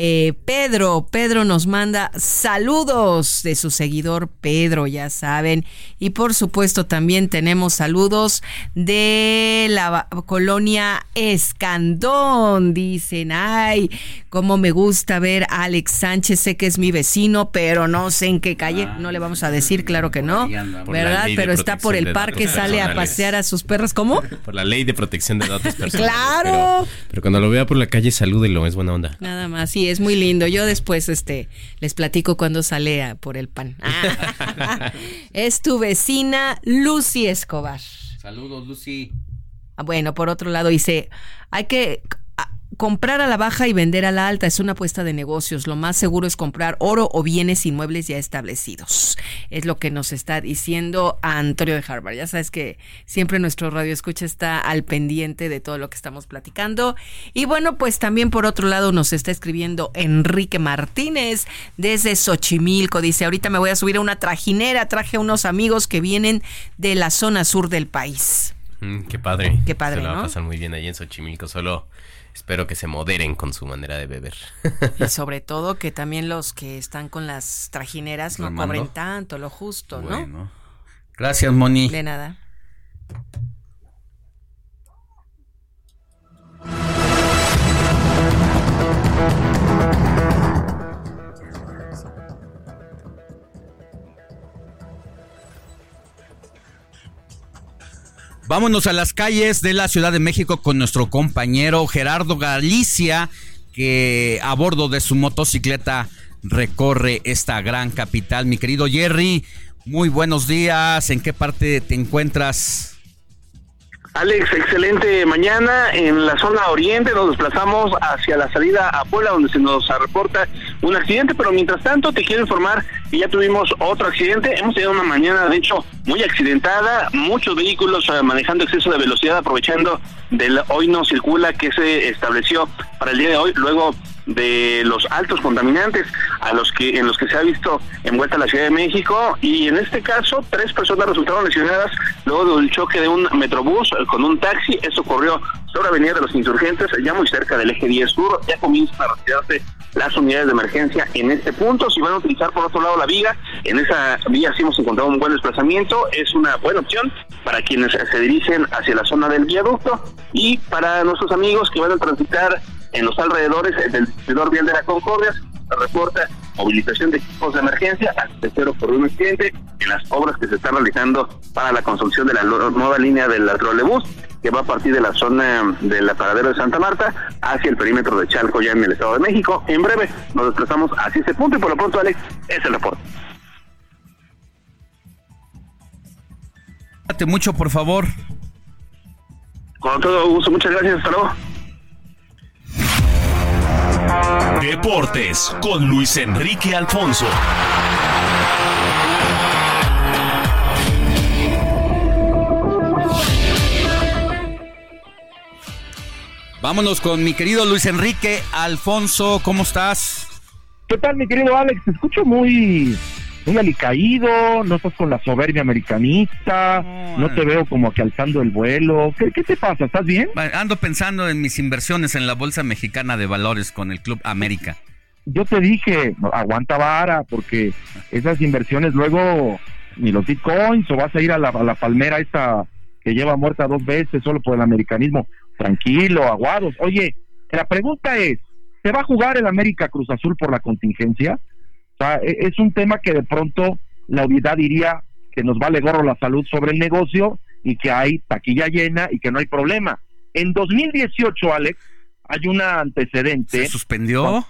eh, Pedro, Pedro nos manda saludos de su seguidor Pedro, ya saben. Y por supuesto también tenemos saludos de la colonia Escandón. Dicen, ay, cómo me gusta ver a Alex Sánchez, sé que es mi vecino, pero no sé en qué calle. No le vamos a decir, claro que no, ¿verdad? Pero está por el parque, sale a pasear a sus perros. ¿Cómo? Por la ley de protección de datos personales. ¡Claro! Pero, cuando lo vea por la calle, salúdelo, es buena onda. Nada más, sí, es muy lindo. Yo después este les platico cuando sale por el pan. es tu vecina Lucy Escobar. Saludos, Lucy. Ah, bueno, por otro lado dice, hay que comprar a la baja y vender a la alta es una apuesta de negocios. Lo más seguro es comprar oro o bienes inmuebles ya establecidos. Es lo que nos está diciendo Antonio de Harvard. Ya sabes que siempre nuestro radio escucha está al pendiente de todo lo que estamos platicando. Y bueno, pues también por otro lado nos está escribiendo Enrique Martínez desde Xochimilco. Dice, ahorita me voy a subir a una trajinera. Traje a unos amigos que vienen de la zona sur del país. Mm, qué padre. Qué padre. Se la va a pasar muy bien ahí en Xochimilco. Solo espero que se moderen con su manera de beber. Y sobre todo que también los que están con las trajineras no cobren tanto, lo justo, ¿no? Gracias, Moni. De nada. Vámonos a las calles de la Ciudad de México con nuestro compañero Gerardo Galicia, que a bordo de su motocicleta recorre esta gran capital. Mi querido Jerry, muy buenos días. ¿En qué parte te encuentras? Alex, excelente mañana. En la zona oriente nos desplazamos hacia la salida a Puebla, donde se nos reporta un accidente, pero mientras tanto te quiero informar que ya tuvimos otro accidente. Hemos tenido una mañana, de hecho, muy accidentada, muchos vehículos eh, manejando exceso de velocidad, aprovechando del hoy no circula que se estableció para el día de hoy, luego de los altos contaminantes a los que en los que se ha visto envuelta la Ciudad de México y en este caso tres personas resultaron lesionadas luego del choque de un metrobús con un taxi. Esto ocurrió sobre Avenida de los Insurgentes, ya muy cerca del eje 10 Sur. Ya comienzan a retirarse las unidades de emergencia en este punto. Si van a utilizar por otro lado la vía, en esa vía sí hemos encontrado un buen desplazamiento. Es una buena opción para quienes se dirigen hacia la zona del viaducto y para nuestros amigos que van a transitar en los alrededores del distribuidor vial de la Concordia se reporta movilización de equipos de emergencia al por un accidente en las obras que se están realizando para la construcción de la nueva línea del trolebús que va a partir de la zona del paradero de Santa Marta hacia el perímetro de Chalco ya en el Estado de México. En breve nos desplazamos hacia ese punto y por lo pronto Alex es el reporte. mucho por favor. Con todo gusto, muchas gracias, hasta luego. Deportes con Luis Enrique Alfonso. Vámonos con mi querido Luis Enrique Alfonso, ¿cómo estás? ¿Qué tal, mi querido Alex? Te escucho muy muy alicaído, no estás con la soberbia americanista, no, te veo como que alzando el vuelo. ¿Qué, te pasa? ¿Estás bien? Ando pensando en mis inversiones en la Bolsa Mexicana de Valores con el Club América. Yo te dije, aguanta vara, porque esas inversiones luego, ni los bitcoins, o vas a ir a la, a la palmera esta que lleva muerta dos veces solo por el americanismo. Tranquilo, aguados. Oye, la pregunta es, ¿se va a jugar el América Cruz Azul por la contingencia? E, es un tema que de pronto la unidad diría que nos vale gorro la salud sobre el negocio y que hay taquilla llena y que no hay problema. En 2018, Alex, hay un antecedente. ¿Se suspendió?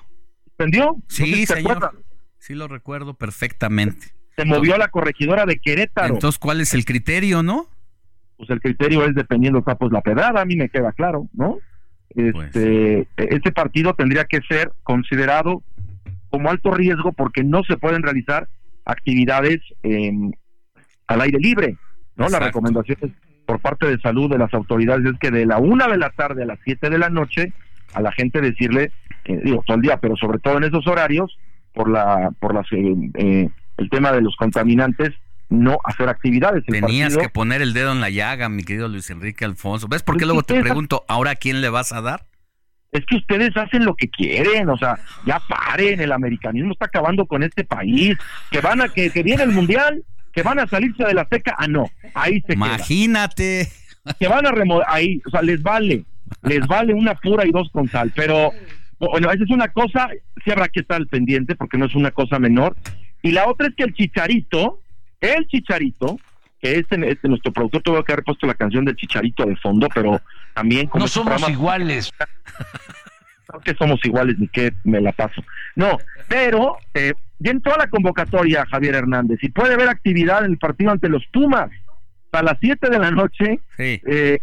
¿Suspendió? Sí, señor. Sí, lo recuerdo perfectamente. Se movió la corregidora de Querétaro. Entonces, ¿cuál es el criterio, no? Pues el criterio es dependiendo, pues la pedrada, a mí me queda claro, ¿no? Pues este, este partido tendría que ser considerado como alto riesgo porque no se pueden realizar actividades al aire libre, ¿no? La recomendación por parte de salud de las autoridades es que de la una de la tarde a las siete de la noche a la gente decirle, eh, digo, todo el día, pero sobre todo en esos horarios, por la, por las, eh, eh, el tema de los contaminantes, no hacer actividades. Tenías que poner el dedo en la llaga, mi querido Luis Enrique Alfonso. ¿Ves por qué pues luego te pregunto, ahora a quién le vas a dar? Es que ustedes hacen lo que quieren, o sea, ya paren, el americanismo está acabando con este país, que van a, que, viene el mundial, que van a salirse de la seca, ah no, ahí se Imagínate. Que van a remodelar, ahí, o sea, les vale, les vale una pura y dos con sal, pero bueno, esa es una cosa, sí habrá que estar al pendiente porque no es una cosa menor, y la otra es que el chicharito, el chicharito, que este, este nuestro productor tuvo que haber puesto la canción del chicharito de fondo, pero también como no somos iguales. No que somos iguales ni que me la paso. No, pero eh, en toda la convocatoria Javier Hernández y puede haber actividad en el partido ante los Pumas a las 7 de la noche, sí. eh,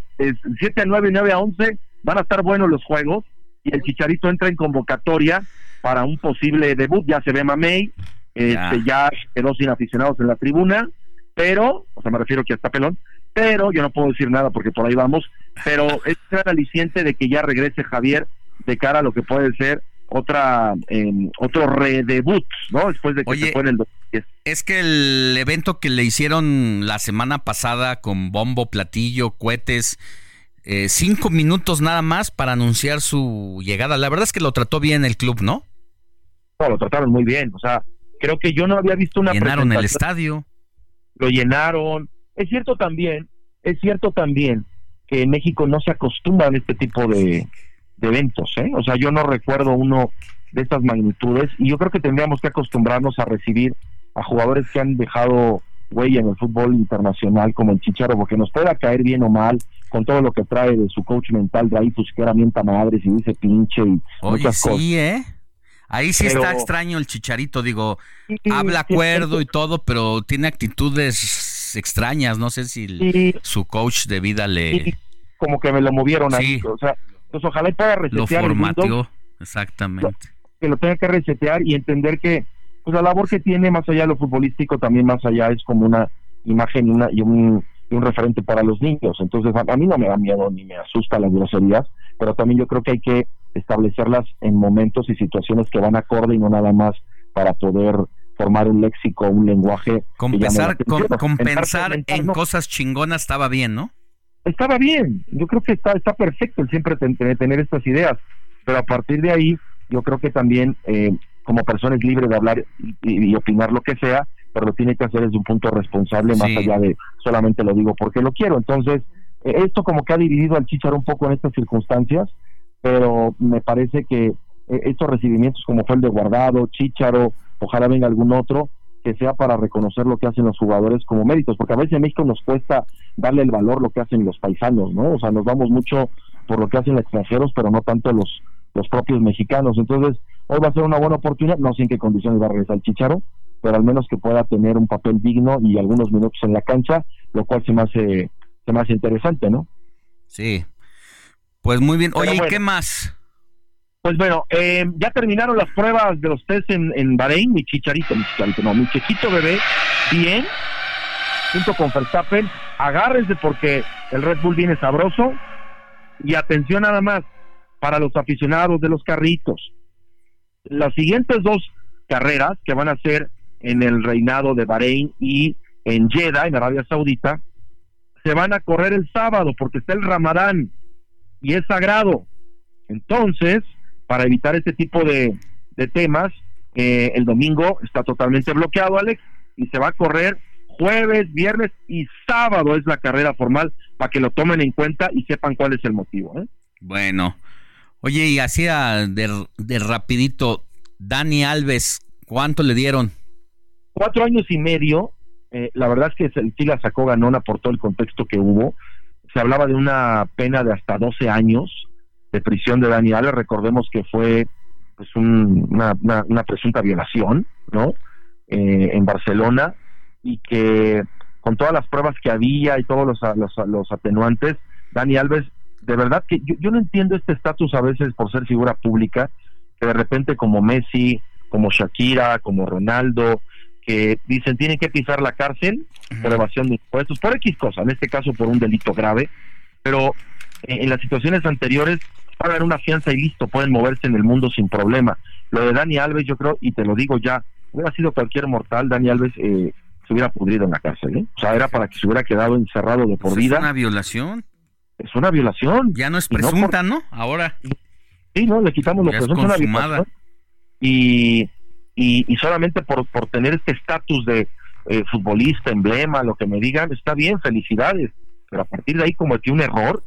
7 a 9 y 9 a 11 van a estar buenos los juegos y el Chicharito entra en convocatoria para un posible debut, ya se ve Mamey, este, ya quedó sin aficionados en la tribuna, pero, o sea, me refiero que hasta pelón, pero yo no puedo decir nada porque por ahí vamos, pero es el aliciente de que ya regrese Javier de cara a lo que puede ser otra eh, otro redebut, ¿no? Después de que se fue en el 2010. Es que el evento que le hicieron la semana pasada con bombo, platillo, cohetes, eh, cinco minutos nada más para anunciar su llegada. La verdad es que lo trató bien el club, ¿no? No, lo trataron muy bien. O sea, creo que yo no había visto una Llenaron el estadio lo llenaron. Es cierto también, es cierto también que en México no se acostumbran a este tipo de, eventos, ¿eh? O sea, yo no recuerdo uno de estas magnitudes y yo creo que tendríamos que acostumbrarnos a recibir a jugadores que han dejado huella en el fútbol internacional como el Chicharo, porque nos pueda caer bien o mal con todo lo que trae de su coach mental de ahí, pues que era mienta madres y dice pinche y muchas cosas. ¿eh? Ahí sí está extraño el chicharito, digo, habla acuerdo y todo, pero tiene actitudes extrañas, no sé si su coach de vida le... como que me lo movieron ahí, o sea, pues ojalá pueda resetear. Lo formateó, exactamente. Que lo tenga que resetear y entender que pues la labor que tiene más allá de lo futbolístico, también más allá es como una imagen y, una, y un, un referente para los niños. Entonces, a, mí no me da miedo ni me asusta las groserías, pero también yo creo que hay que establecerlas en momentos y situaciones que van acorde y no nada más para poder formar un léxico, un lenguaje. Compensar, con, pensar en cosas chingonas estaba bien, ¿no? Estaba bien, yo creo que está, está perfecto el siempre tener estas ideas, pero a partir de ahí yo creo que también eh, como persona es libre de hablar y, opinar lo que sea, pero lo tiene que hacer desde un punto responsable más allá de solamente lo digo porque lo quiero. Entonces, eh, esto como que ha dividido al Chicharo un poco en estas circunstancias, pero me parece que eh, estos recibimientos como fue el de Guardado, Chicharo, ojalá venga algún otro, que sea para reconocer lo que hacen los jugadores como méritos, porque a veces en México nos cuesta darle el valor lo que hacen los paisanos, ¿no? O sea, nos vamos mucho por lo que hacen los extranjeros, pero no tanto los los propios mexicanos. Entonces, hoy va a ser una buena oportunidad, no sé en qué condiciones va a regresar el Chicharo, pero al menos que pueda tener un papel digno y algunos minutos en la cancha, lo cual se me hace, se me hace interesante, ¿no? Sí. Pues muy bien. Oye, ¿y qué más? Pues bueno, eh, ya terminaron las pruebas de los test en, en Bahrein, mi chicharito, mi chicharito, no, mi chiquito bebé, bien, junto con Verstappen, agárrense porque el Red Bull viene sabroso, y atención nada más, para los aficionados de los carritos, las siguientes dos carreras que van a ser en el reinado de Bahrein y en Jeddah, en Arabia Saudita, se van a correr el sábado porque está el Ramadán y es sagrado. Entonces, para evitar este tipo de, temas, eh, el domingo está totalmente bloqueado, Alex, y se va a correr jueves, viernes y sábado es la carrera formal para que lo tomen en cuenta y sepan cuál es el motivo. ¿eh? Bueno, oye, y hacía de, de rapidito, Dani Alves, ¿cuánto le dieron? Cuatro años y medio. Eh, la verdad es que sí la sacó ganona por todo el contexto que hubo. Se hablaba de una pena de hasta 12 años de prisión de Dani Alves. Recordemos que fue pues una, una, presunta violación, ¿no? Eh, en Barcelona y que con todas las pruebas que había y todos los, los, los atenuantes, Dani Alves, de verdad que yo, yo no entiendo este estatus a veces por ser figura pública, que de repente como Messi, como Shakira, como Ronaldo, que dicen tienen que pisar la cárcel por evasión de impuestos, por X cosa, en este caso por un delito grave, pero en las situaciones anteriores pagan una fianza y listo, pueden moverse en el mundo sin problema. Lo de Dani Alves, yo creo, y te lo digo ya, hubiera sido cualquier mortal, Dani Alves eh, se hubiera pudrido en la cárcel, ¿eh? O sea, era para que se hubiera quedado encerrado de por vida. ¿Es una violación? Es una violación. Ya no es presunta, no, Ahora. Sí, ¿no? Le quitamos lo presunto. Una violación. Y, y, solamente por, por tener este estatus de eh, futbolista, emblema, lo que me digan, está bien, felicidades. Pero a partir de ahí cometió un error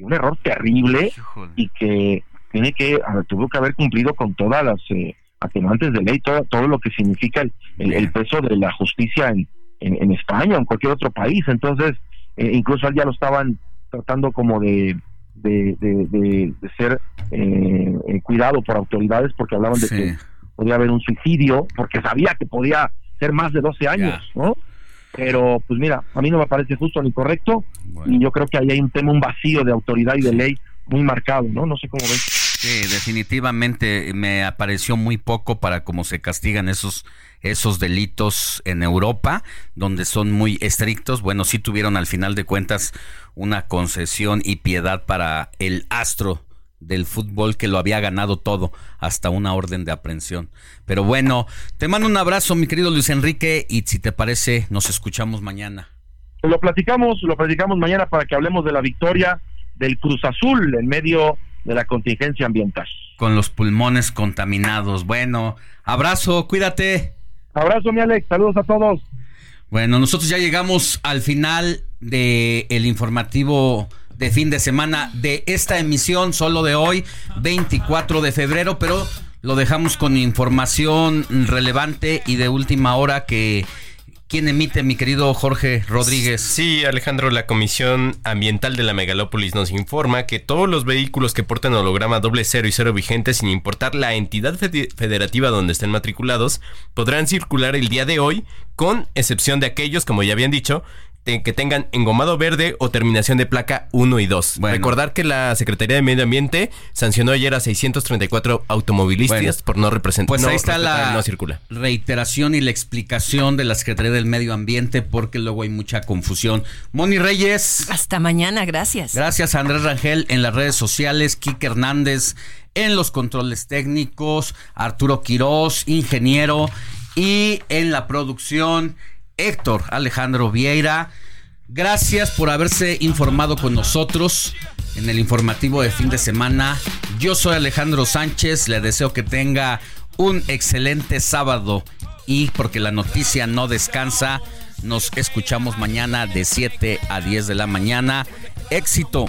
un error terrible y que tiene que, tuvo que haber cumplido con todas las eh, atenuantes de ley, todo, todo lo que significa el, peso de la justicia en, en, España o en cualquier otro país. Entonces, eh, incluso ya lo estaban tratando como de, de, de, ser eh, cuidado por autoridades porque hablaban de que podía haber un suicidio, porque sabía que podía ser más de 12 años, ¿no? Pero, pues mira, a mí no me parece justo ni correcto y yo creo que ahí hay un tema, un vacío de autoridad y de ley muy marcado, ¿no? No sé cómo ves. Sí, definitivamente me apareció muy poco para cómo se castigan esos esos delitos en Europa, donde son muy estrictos. Bueno, sí tuvieron al final de cuentas una concesión y piedad para el astro del fútbol que lo había ganado todo, hasta una orden de aprehensión. Pero bueno, te mando un abrazo, mi querido Luis Enrique, y si te parece, nos escuchamos mañana. Lo platicamos, lo platicamos mañana para que hablemos de la victoria del Cruz Azul en medio de la contingencia ambiental. Con los pulmones contaminados. Bueno, abrazo, cuídate. Abrazo, mi Alex, saludos a todos. Bueno, nosotros ya llegamos al final del el informativo de fin de semana de esta emisión, solo de hoy, 24 de febrero, pero lo dejamos con información relevante y de última hora que ¿Quién emite, mi querido Jorge Rodríguez? Sí, Alejandro, la Comisión Ambiental de la Megalópolis nos informa que todos los vehículos que porten holograma doble cero y cero vigente, sin importar la entidad federativa donde estén matriculados, podrán circular el día de hoy, con excepción de aquellos, como ya habían dicho, que tengan engomado verde o terminación de placa 1 y 2. Recordar que la Secretaría de Medio Ambiente sancionó ayer a 634 automovilistas por no representar. Pues ahí está la no circula. reiteración y la explicación de la Secretaría del Medio Ambiente porque luego hay mucha confusión. Moni Reyes. Hasta mañana, gracias. Gracias a Andrés Rangel en las redes sociales, Kike Hernández en los controles técnicos, Arturo Quirós, ingeniero, y en la producción Héctor Alejandro Vieira. Gracias por haberse informado con nosotros en el informativo de fin de semana. Yo soy Alejandro Sánchez, le deseo que tenga un excelente sábado y porque la noticia no descansa, nos escuchamos mañana de 7 a 10 de la mañana. Éxito.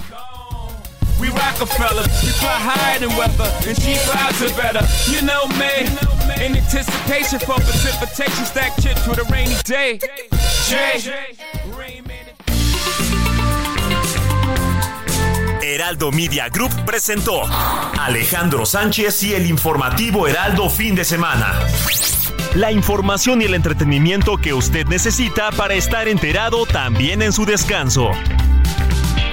We Rockefeller, we fly higher than weather, and she flies are better. You know me, in anticipation for precipitation, stack chips with a rainy day. Jay. Heraldo Media Group presentó Alejandro Sánchez y el informativo Heraldo fin de semana. La información y el entretenimiento que usted necesita para estar enterado también en su descanso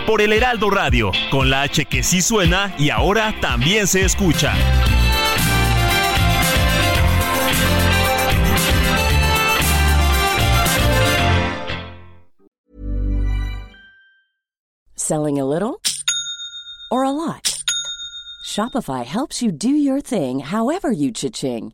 por el Heraldo Radio, con la H que sí suena y ahora también se escucha. Selling a little or a lot? Shopify helps you do your thing however you cha-ching.